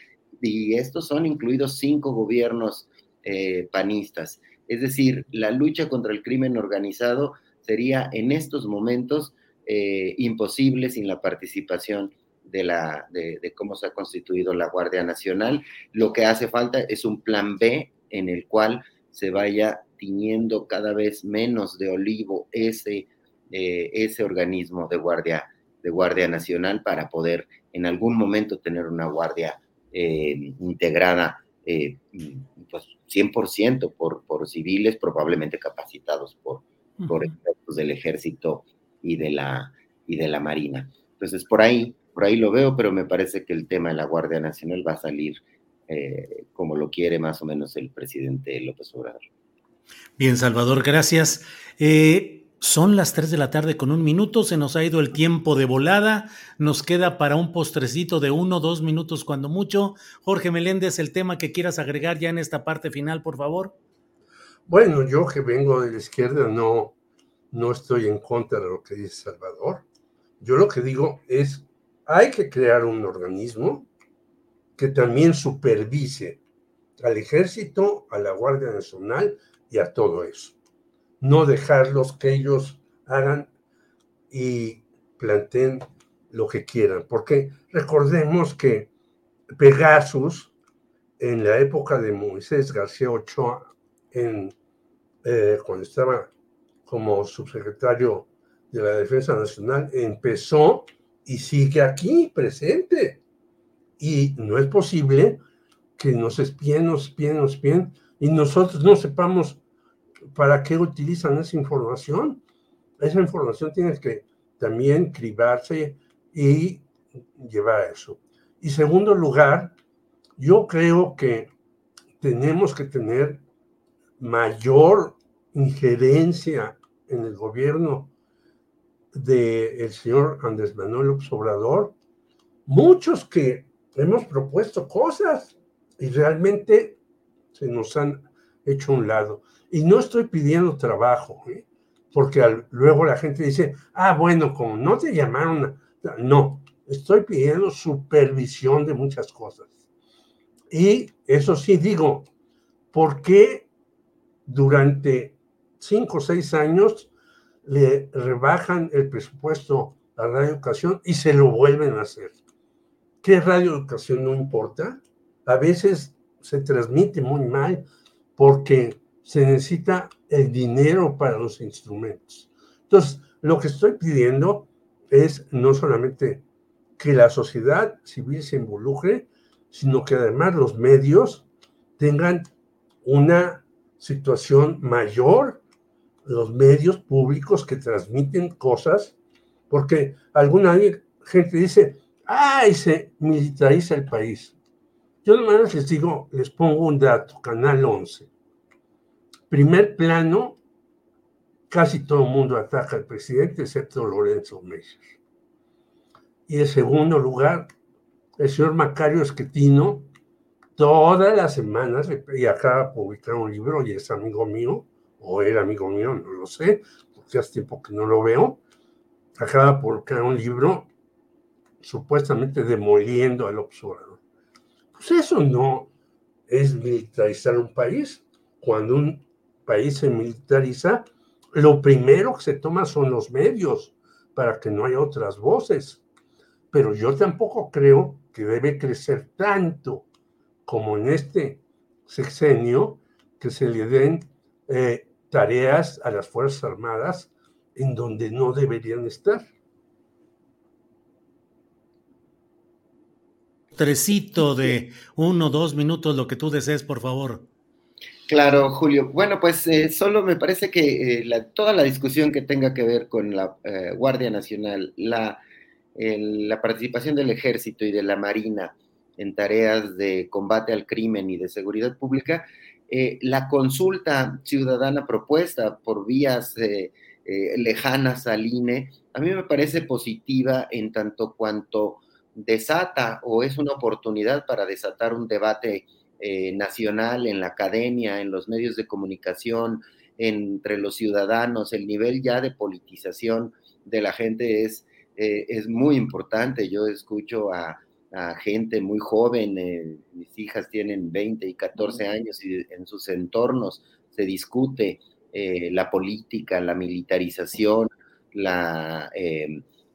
Y estos son incluidos cinco gobiernos eh, panistas. Es decir, la lucha contra el crimen organizado sería en estos momentos eh, imposible sin la participación de, la, de, cómo se ha constituido la Guardia Nacional. Lo que hace falta es un plan B en el cual se vaya tiñendo cada vez menos de olivo ese eh, ese organismo de guardia, de guardia nacional para poder en algún momento tener una guardia eh, integrada eh, pues 100% por, por civiles, probablemente capacitados por, por expertos del ejército y de, la, y de la marina. Entonces, por ahí, por ahí lo veo, pero me parece que el tema de la Guardia Nacional va a salir como lo quiere más o menos el presidente López Obrador. Bien, Salvador, gracias. Eh, son las 3 de la tarde con un minuto, se nos ha ido el tiempo de volada, nos queda para un postrecito de uno, dos minutos cuando mucho. Jorge Meléndez, el tema que quieras agregar ya en esta parte final, por favor. Bueno, yo que vengo de la izquierda no, no estoy en contra de lo que dice Salvador. Yo lo que digo es, hay que crear un organismo que también supervise al ejército, a la Guardia Nacional y a todo eso no dejarlos que ellos hagan y planteen lo que quieran, porque recordemos que Pegasus, en la época de Moisés García Ochoa, en, eh, cuando estaba como subsecretario de la Defensa Nacional, empezó y sigue aquí presente. Y no es posible que nos espien, nos espien, nos espien y nosotros no sepamos ¿para qué utilizan esa información? Esa información tiene que también cribarse y llevar a eso. Y segundo lugar, yo creo que tenemos que tener mayor injerencia en el gobierno del señor Andrés Manuel López Obrador, muchos que hemos propuesto cosas y realmente se nos han hecho a un lado. Y no estoy pidiendo trabajo, ¿eh? porque luego la gente dice, ah, bueno, como no te llamaron, no, estoy pidiendo supervisión de muchas cosas. Y eso sí digo, ¿por qué durante cinco o seis años le rebajan el presupuesto a Radio Educación y se lo vuelven a hacer? ¿Qué Radio Educación no importa? A veces se transmite muy mal porque se necesita el dinero para los instrumentos. Entonces, lo que estoy pidiendo es no solamente que la sociedad civil se involucre, sino que además los medios tengan una situación mayor, los medios públicos que transmiten cosas, porque alguna gente dice, ¡ay, se militariza el país! Yo nomás les digo, les pongo un dato, Canal 11. Primer plano, casi todo el mundo ataca al presidente, excepto Lorenzo Meyer. Y en segundo lugar, el señor Macario Esquetino, todas las semanas, y acaba de publicar un libro y es amigo mío, o era amigo mío, no lo sé, porque hace tiempo que no lo veo, acaba de publicar un libro supuestamente demoliendo al observador. Pues eso no es militarizar un país. Cuando un país se militariza, lo primero que se toma son los medios para que no haya otras voces pero yo tampoco creo que debe crecer tanto como en este sexenio que se le den eh, tareas a las Fuerzas Armadas en donde no deberían estar. Tresito de uno, dos minutos, lo que tú desees, por favor. Claro, Julio. Bueno, pues eh, solo me parece que eh, toda la discusión que tenga que ver con la Guardia Nacional, la la participación del ejército y de la marina en tareas de combate al crimen y de seguridad pública, eh, la consulta ciudadana propuesta por vías eh, eh, lejanas al INE, a mí me parece positiva en tanto cuanto desata o es una oportunidad para desatar un debate nacional en la academia, en los medios de comunicación, entre los ciudadanos, el nivel ya de politización de la gente es eh, es muy importante. Yo escucho a, gente muy joven, eh, mis hijas tienen 20 y 14 años y en sus entornos se discute eh, la política, la militarización, la,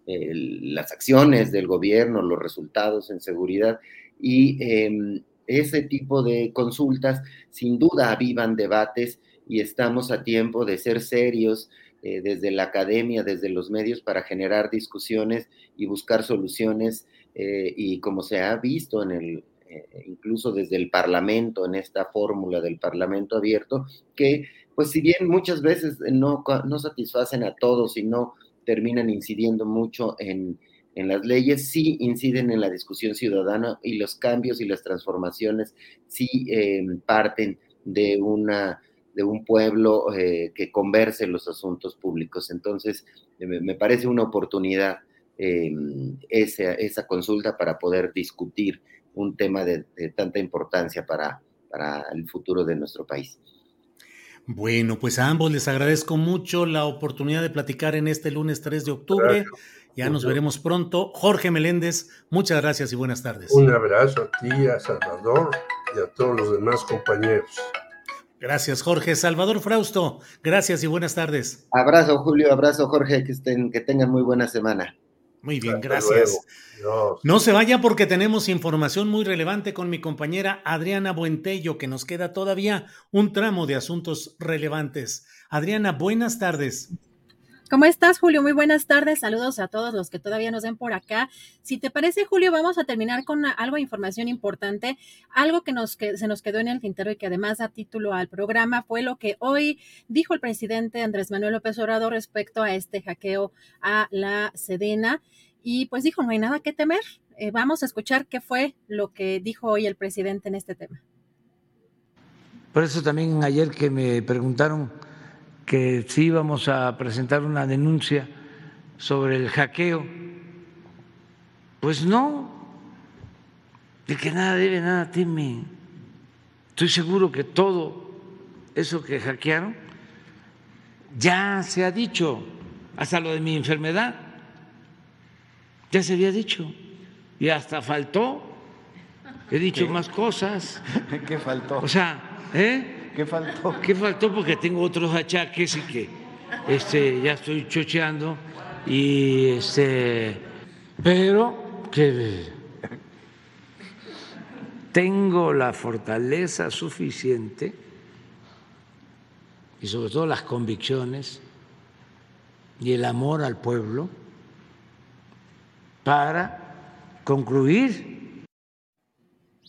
las acciones del gobierno, los resultados en seguridad y em, ese tipo de consultas sin duda avivan debates y estamos a tiempo de ser serios, eh, desde la academia, desde los medios, para generar discusiones y buscar soluciones. Eh, y como se ha visto en el, eh, incluso desde el Parlamento, en esta fórmula del Parlamento abierto, que pues si bien muchas veces no, no satisfacen a todos y no terminan incidiendo mucho en, en las leyes, sí inciden en la discusión ciudadana y los cambios y las transformaciones sí parten de una de un pueblo eh, que converse los asuntos públicos. Entonces, eh, me, parece una oportunidad em, esa, esa, consulta para poder discutir un tema de, tanta importancia para, para el futuro de nuestro país. Bueno, pues a ambos les agradezco mucho la oportunidad de platicar en este lunes 3 de octubre. Ya nos veremos pronto. Jorge Meléndez, muchas gracias y buenas tardes. Un abrazo a ti, a Salvador y a todos los demás compañeros. Gracias, Jorge. Salvador Frausto, gracias y buenas tardes. Abrazo, Julio, abrazo, Jorge, que, estén, que tengan muy buena semana. Muy bien, gracias. No se vaya porque tenemos información muy relevante con mi compañera Adriana Buentello, que nos queda todavía un tramo de asuntos relevantes. Adriana, buenas tardes. ¿Cómo estás, Julio? Muy buenas tardes. Saludos a todos los que todavía nos ven por acá. Si te parece, Julio, vamos a terminar con algo de información importante, algo que, nos, se nos quedó en el tintero y que además a título al programa fue lo que hoy dijo el presidente Andrés Manuel López Obrador respecto a este hackeo a la Sedena. Y pues dijo, no hay nada que temer. Eh, vamos a escuchar qué fue lo que dijo hoy el presidente en este tema. Por eso también ayer que me preguntaron que sí íbamos a presentar una denuncia sobre el hackeo. Pues no, de que nada debe, nada teme. Estoy seguro que todo eso que hackearon ya se ha dicho, hasta lo de mi enfermedad, ya se había dicho, y hasta faltó. He dicho más cosas. ¿Qué faltó? O sea, ¿eh? ¿Qué faltó? ¿Qué faltó? Porque tengo otros achaques y que este, ya estoy chocheando y este, pero que tengo la fortaleza suficiente y sobre todo las convicciones y el amor al pueblo para concluir.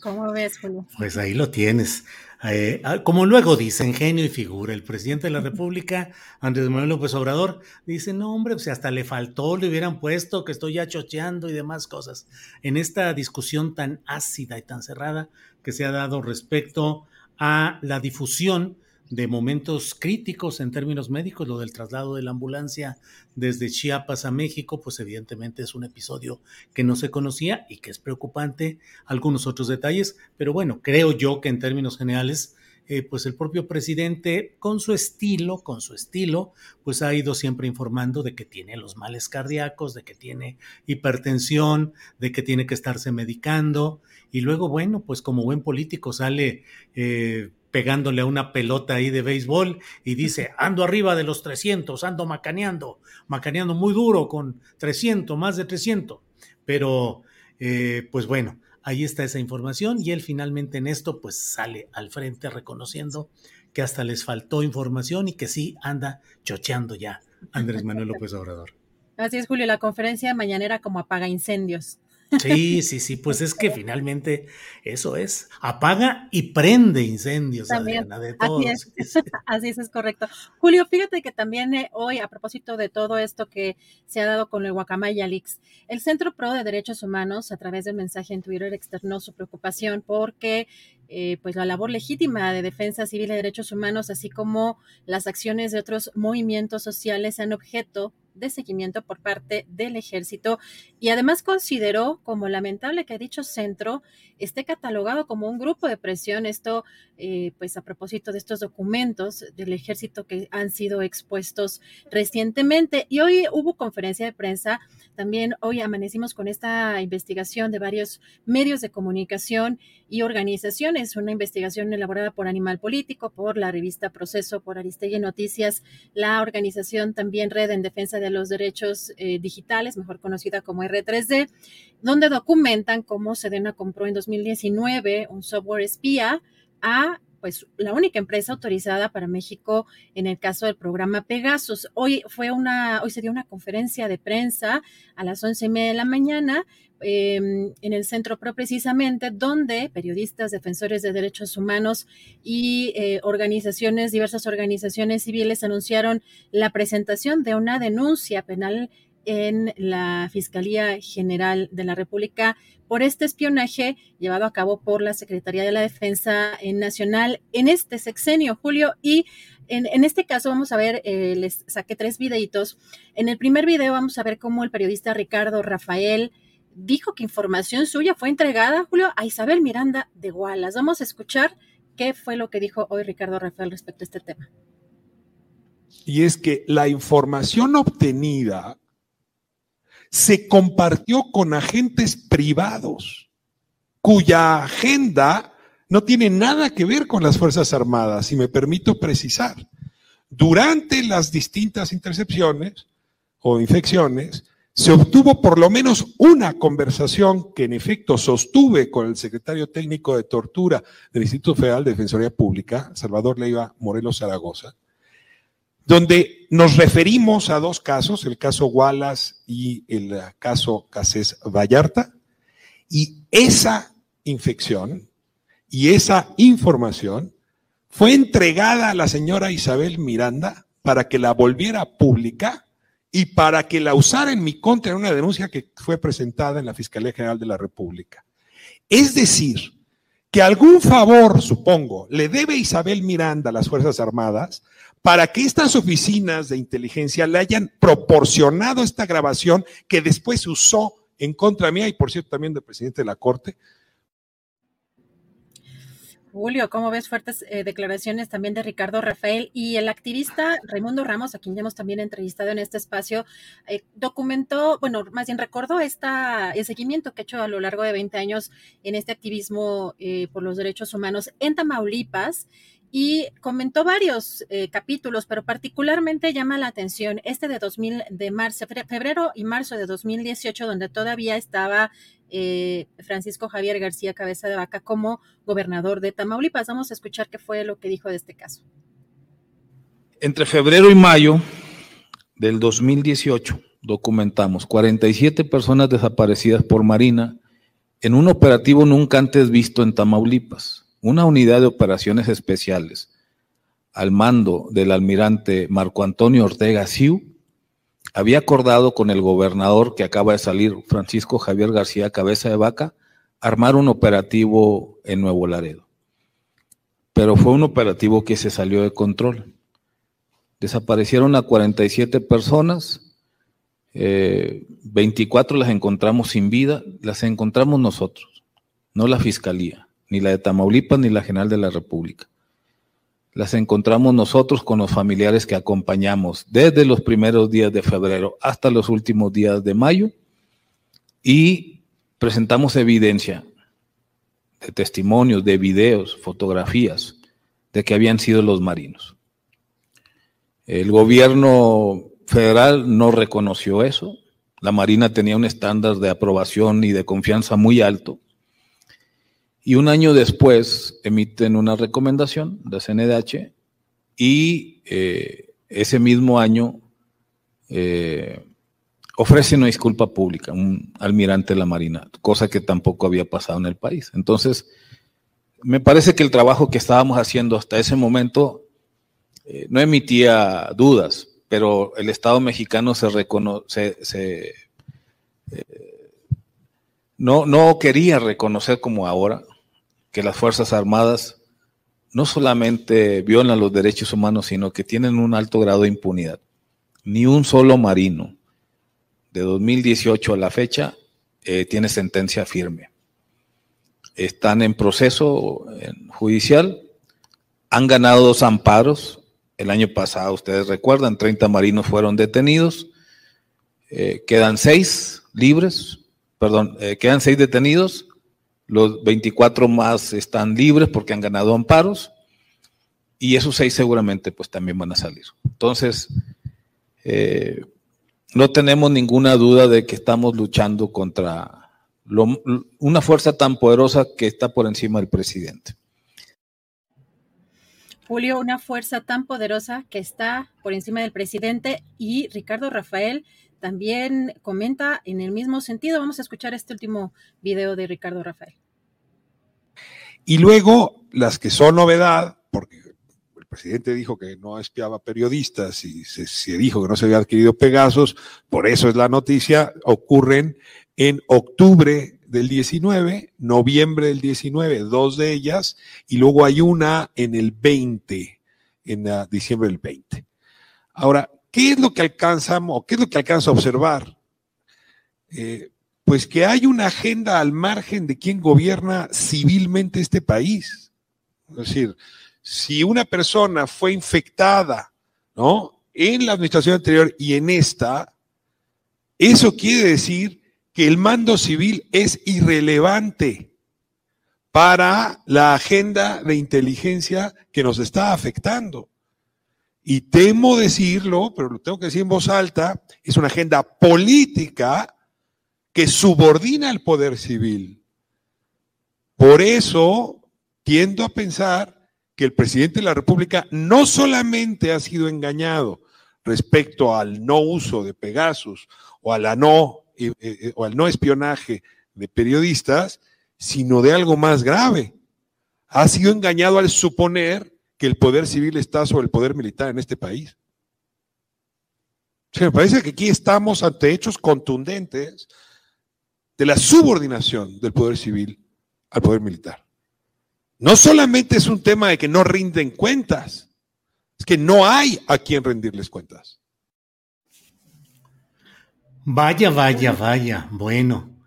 ¿Cómo ves, Julio? Pues ahí lo tienes. Eh, ah, como luego dice, genio y figura, el presidente de la República, Andrés Manuel López Obrador, dice, no hombre, pues hasta le faltó, le hubieran puesto que estoy ya chocheando y demás cosas. En esta discusión tan ácida y tan cerrada que se ha dado respecto a la difusión de momentos críticos en términos médicos, lo del traslado de la ambulancia desde Chiapas a México, pues evidentemente es un episodio que no se conocía y que es preocupante, algunos otros detalles, pero bueno, creo yo que en términos generales, eh, pues el propio presidente, con su estilo, con su estilo, pues ha ido siempre informando de que tiene los males cardíacos, de que tiene hipertensión, de que tiene que estarse medicando, y luego, bueno, pues como buen político sale... Eh, pegándole a una pelota ahí de béisbol y dice, ando arriba de los 300, ando macaneando, macaneando muy duro con 300, más de 300. Pero, eh, pues bueno, ahí está esa información y él finalmente en esto pues sale al frente reconociendo que hasta les faltó información y que sí anda chocheando ya Andrés Manuel López Obrador. Así es, Julio, la conferencia mañanera como apaga incendios. Sí, sí, sí, pues es que finalmente eso es, apaga y prende incendios, Adriana, de todos. Así es, así es, es correcto. Julio, fíjate que también eh, hoy, a propósito de todo esto que se ha dado con el Guacamaya Leaks, el Centro Pro de Derechos Humanos, a través del mensaje en Twitter, externó su preocupación porque eh, pues la labor legítima de defensa civil de derechos humanos, así como las acciones de otros movimientos sociales, sean objeto de seguimiento por parte del ejército y además consideró como lamentable que dicho centro esté catalogado como un grupo de presión. Esto, eh, pues a propósito de estos documentos del ejército que han sido expuestos recientemente. Y hoy hubo conferencia de prensa. También hoy amanecimos con esta investigación de varios medios de comunicación y organizaciones. Una investigación elaborada por Animal Político, por la revista Proceso, por Aristegui Noticias, la organización también Red en Defensa de los Derechos eh, Digitales, mejor conocida como R3D, donde documentan cómo Sedena compró en 2019 un software espía a pues la única empresa autorizada para México en el caso del programa Pegasus. Hoy fue una, hoy se dio una conferencia de prensa a las once y media de la mañana em, en el Centro Pro precisamente, donde periodistas, defensores de derechos humanos y eh, organizaciones, diversas organizaciones civiles anunciaron la presentación de una denuncia penal en la Fiscalía General de la República por este espionaje llevado a cabo por la Secretaría de la Defensa Nacional en este sexenio, Julio. Y en, este caso vamos a ver, eh, les saqué tres videitos. En el primer video vamos a ver cómo el periodista Ricardo Rafael dijo que información suya fue entregada, Julio, a Isabel Miranda de Gualas. Vamos a escuchar qué fue lo que dijo hoy Ricardo Rafael respecto a este tema. Y es que la información obtenida se compartió con agentes privados cuya agenda no tiene nada que ver con las Fuerzas Armadas, y me permito precisar. Durante las distintas intercepciones o infecciones, se obtuvo por lo menos una conversación que en efecto sostuve con el secretario técnico de tortura del Instituto Federal de Defensoría Pública, Salvador Leiva Morelos Zaragoza, donde nos referimos a dos casos, el caso Wallace y el caso Casés Vallarta, y esa infección y esa información fue entregada a la señora Isabel Miranda para que la volviera pública y para que la usara en mi contra en una denuncia que fue presentada en la Fiscalía General de la República. Es decir, que algún favor, supongo, le debe Isabel Miranda a las Fuerzas Armadas para que estas oficinas de inteligencia le hayan proporcionado esta grabación que después se usó en contra mía y por cierto también del presidente de la Corte. Julio, ¿cómo ves fuertes eh, declaraciones también de Ricardo Rafael y el activista Raimundo Ramos, a quien ya hemos también entrevistado en este espacio, eh, documentó, bueno, más bien recordó esta, el seguimiento que ha hecho a lo largo de 20 años en este activismo eh, por los derechos humanos en Tamaulipas y comentó varios capítulos, pero particularmente llama la atención este de 2000, de marzo, febrero y marzo de 2018, donde todavía estaba eh, Francisco Javier García Cabeza de Vaca como gobernador de Tamaulipas. Vamos a escuchar qué fue lo que dijo de este caso. Entre febrero y mayo del 2018 documentamos 47 personas desaparecidas por Marina en un operativo nunca antes visto en Tamaulipas, una unidad de operaciones especiales al mando del almirante Marco Antonio Ortega Siu había acordado con el gobernador que acaba de salir, Francisco Javier García Cabeza de Vaca, armar un operativo en Nuevo Laredo. Pero fue un operativo que se salió de control. Desaparecieron a 47 personas, 24 eh, las encontramos sin vida, las encontramos nosotros, no la Fiscalía, ni la de Tamaulipas, ni la General de la República las encontramos nosotros con los familiares que acompañamos desde los primeros días de febrero hasta los últimos días de mayo y presentamos evidencia de testimonios, de videos, fotografías de que habían sido los marinos. El gobierno federal no reconoció eso. La Marina tenía un estándar de aprobación y de confianza muy alto y un año después emiten una recomendación de CNDH y eh, ese mismo año eh, ofrece una disculpa pública, un almirante de la Marina, cosa que tampoco había pasado en el país. Entonces, me parece que el trabajo que estábamos haciendo hasta ese momento eh, no emitía dudas, pero el Estado mexicano se reconoce, se, no, no quería reconocer como ahora que las Fuerzas Armadas no solamente violan los derechos humanos, sino que tienen un alto grado de impunidad. Ni un solo marino de 2018 a la fecha eh, tiene sentencia firme. Están en proceso judicial, han ganado dos amparos. El año pasado, ustedes recuerdan, 30 marinos fueron detenidos, eh, quedan seis libres, perdón, eh, quedan seis detenidos los 24 más están libres porque han ganado amparos y esos seis seguramente pues también van a salir. Entonces, eh, no tenemos ninguna duda de que estamos luchando contra una fuerza tan poderosa que está por encima del presidente. Julio, una fuerza tan poderosa que está por encima del presidente y Ricardo Rafael también comenta en el mismo sentido. Vamos a escuchar este último video de Ricardo Rafael. Y luego las que son novedad, porque el presidente dijo que no espiaba periodistas y se, dijo que no se había adquirido Pegasos, por eso es la noticia, ocurren en octubre del 19, noviembre del 19, dos de ellas, y luego hay una en el 20, en diciembre del 20. Ahora, ¿Qué es lo que alcanzamos, qué es lo que alcanza a observar? Eh, pues que hay una agenda al margen de quien gobierna civilmente este país. Es decir, si una persona fue infectada, ¿no? En la administración anterior y en esta, eso quiere decir que el mando civil es irrelevante para la agenda de inteligencia que nos está afectando y temo decirlo, pero lo tengo que decir en voz alta, es una agenda política que subordina al poder civil. Por eso tiendo a pensar que el presidente de la República no solamente ha sido engañado respecto al no uso de Pegasus o, a no, eh, eh, o al no espionaje de periodistas, sino de algo más grave. Ha sido engañado al suponer que el poder civil está sobre el poder militar en este país. me parece que aquí estamos ante hechos contundentes de la subordinación del poder civil al poder militar. No solamente es un tema de que no rinden cuentas, Es que no hay a quien rendirles cuentas. Vaya, vaya, vaya. Bueno,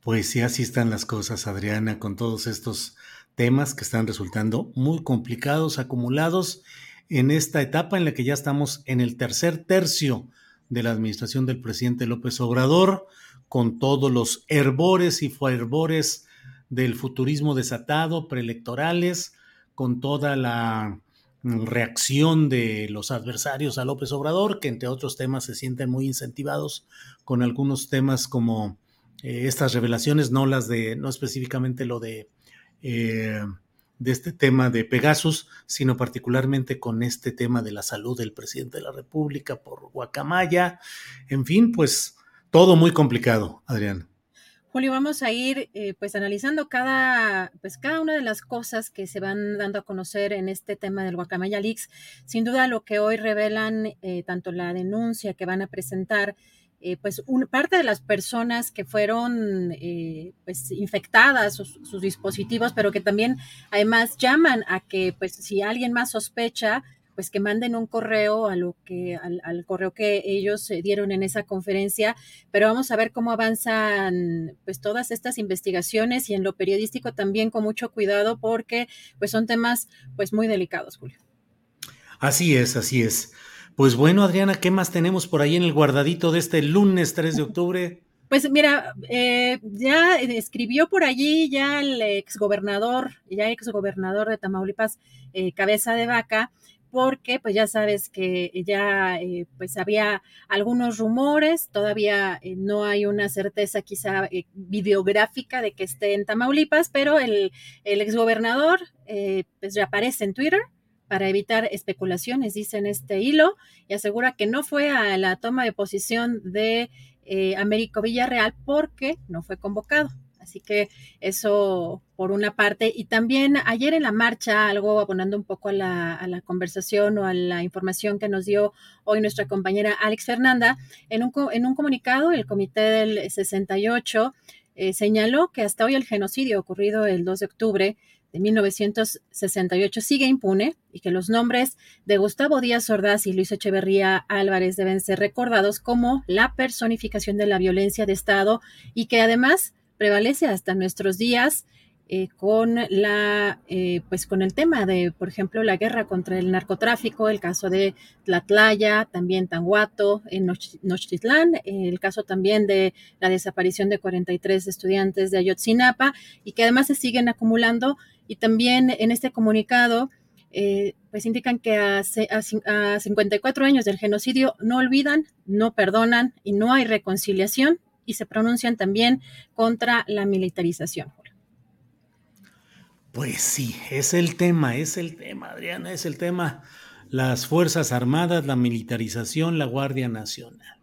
pues sí, así están las cosas, Adriana, con todos estos temas que están resultando muy complicados, acumulados en esta etapa en la que ya estamos en el tercer tercio de la administración del presidente López Obrador, con todos los herbores y fervores del futurismo desatado, preelectorales, con toda la reacción de los adversarios a López Obrador, que entre otros temas se sienten muy incentivados con algunos temas como eh, estas revelaciones, no las de, no específicamente lo de, eh, de este tema de Pegasus, sino particularmente con este tema de la salud del presidente de la República por Guacamaya. En fin, pues todo muy complicado, Adrián. Julio, vamos a ir eh, pues analizando cada, pues cada una de las cosas que se van dando a conocer en este tema del Guacamaya Leaks. Sin duda lo que hoy revelan eh, tanto la denuncia que van a presentar, eh, pues una parte de las personas que fueron pues infectadas, sus, sus, dispositivos, pero que también además llaman a que pues si alguien más sospecha, pues que manden un correo a lo que, al, correo que ellos dieron en esa conferencia, pero vamos a ver cómo avanzan pues todas estas investigaciones y en lo periodístico también con mucho cuidado porque pues son temas pues muy delicados, Julio. Así es, así es. Pues bueno, Adriana, ¿qué más tenemos por ahí en el guardadito de este lunes 3 de octubre? Pues mira, eh, ya escribió por allí ya el exgobernador, ya exgobernador de Tamaulipas, eh, Cabeza de Vaca, porque pues ya sabes que ya eh, pues había algunos rumores, todavía eh, no hay una certeza quizá eh, videográfica de que esté en Tamaulipas, pero el, el exgobernador pues reaparece en Twitter para evitar especulaciones, dice en este hilo, y asegura que no fue a la toma de posición de Américo Villarreal porque no fue convocado. Así que eso por una parte. Y también ayer en la marcha, algo abonando un poco a la, conversación o a la información que nos dio hoy nuestra compañera Alex Fernanda, en un, en un comunicado, el Comité del 68 eh, señaló que hasta hoy el genocidio ocurrido el 2 de octubre de 1968 sigue impune y que los nombres de Gustavo Díaz Ordaz y Luis Echeverría Álvarez deben ser recordados como la personificación de la violencia de Estado y que además prevalece hasta nuestros días eh, con la eh, pues con el tema de por ejemplo la guerra contra el narcotráfico el caso de Tlatlaya también Tanguato en Nochtitlán el caso también de la desaparición de 43 estudiantes de Ayotzinapa y que además se siguen acumulando y también en este comunicado eh, pues indican que a, a 54 años del genocidio no olvidan, no perdonan y no hay reconciliación y se pronuncian también contra la militarización. Pues sí, es el tema, es el tema, Adriana, es el tema. Las Fuerzas Armadas, la militarización, la Guardia Nacional.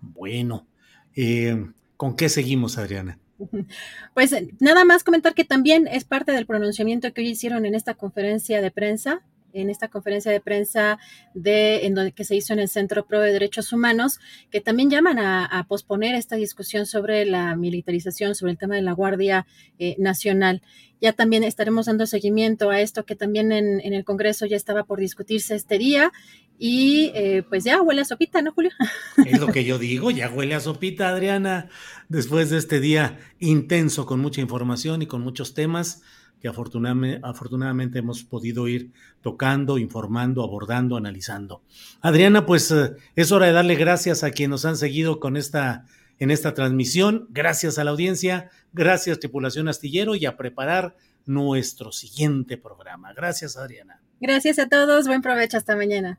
Bueno, eh, ¿con qué seguimos, Adriana? Pues nada más comentar que también es parte del pronunciamiento que hoy hicieron en esta conferencia de prensa en esta conferencia de prensa de, en donde, que se hizo en el Centro Pro de Derechos Humanos, que también llaman a, posponer esta discusión sobre la militarización, sobre el tema de la Guardia eh, Nacional. Ya también estaremos dando seguimiento a esto que también en, el Congreso ya estaba por discutirse este día y eh, pues ya huele a sopita, ¿no, Julio? Es lo que yo digo, ya huele a sopita, Adriana, después de este día intenso con mucha información y con muchos temas que afortunadamente, hemos podido ir tocando, informando, abordando, analizando. Adriana, pues eh, es hora de darle gracias a quienes nos han seguido con esta, en esta transmisión, gracias a la audiencia, gracias tripulación astillero y a preparar nuestro siguiente programa. Gracias, Adriana. Gracias a todos, buen provecho, hasta mañana.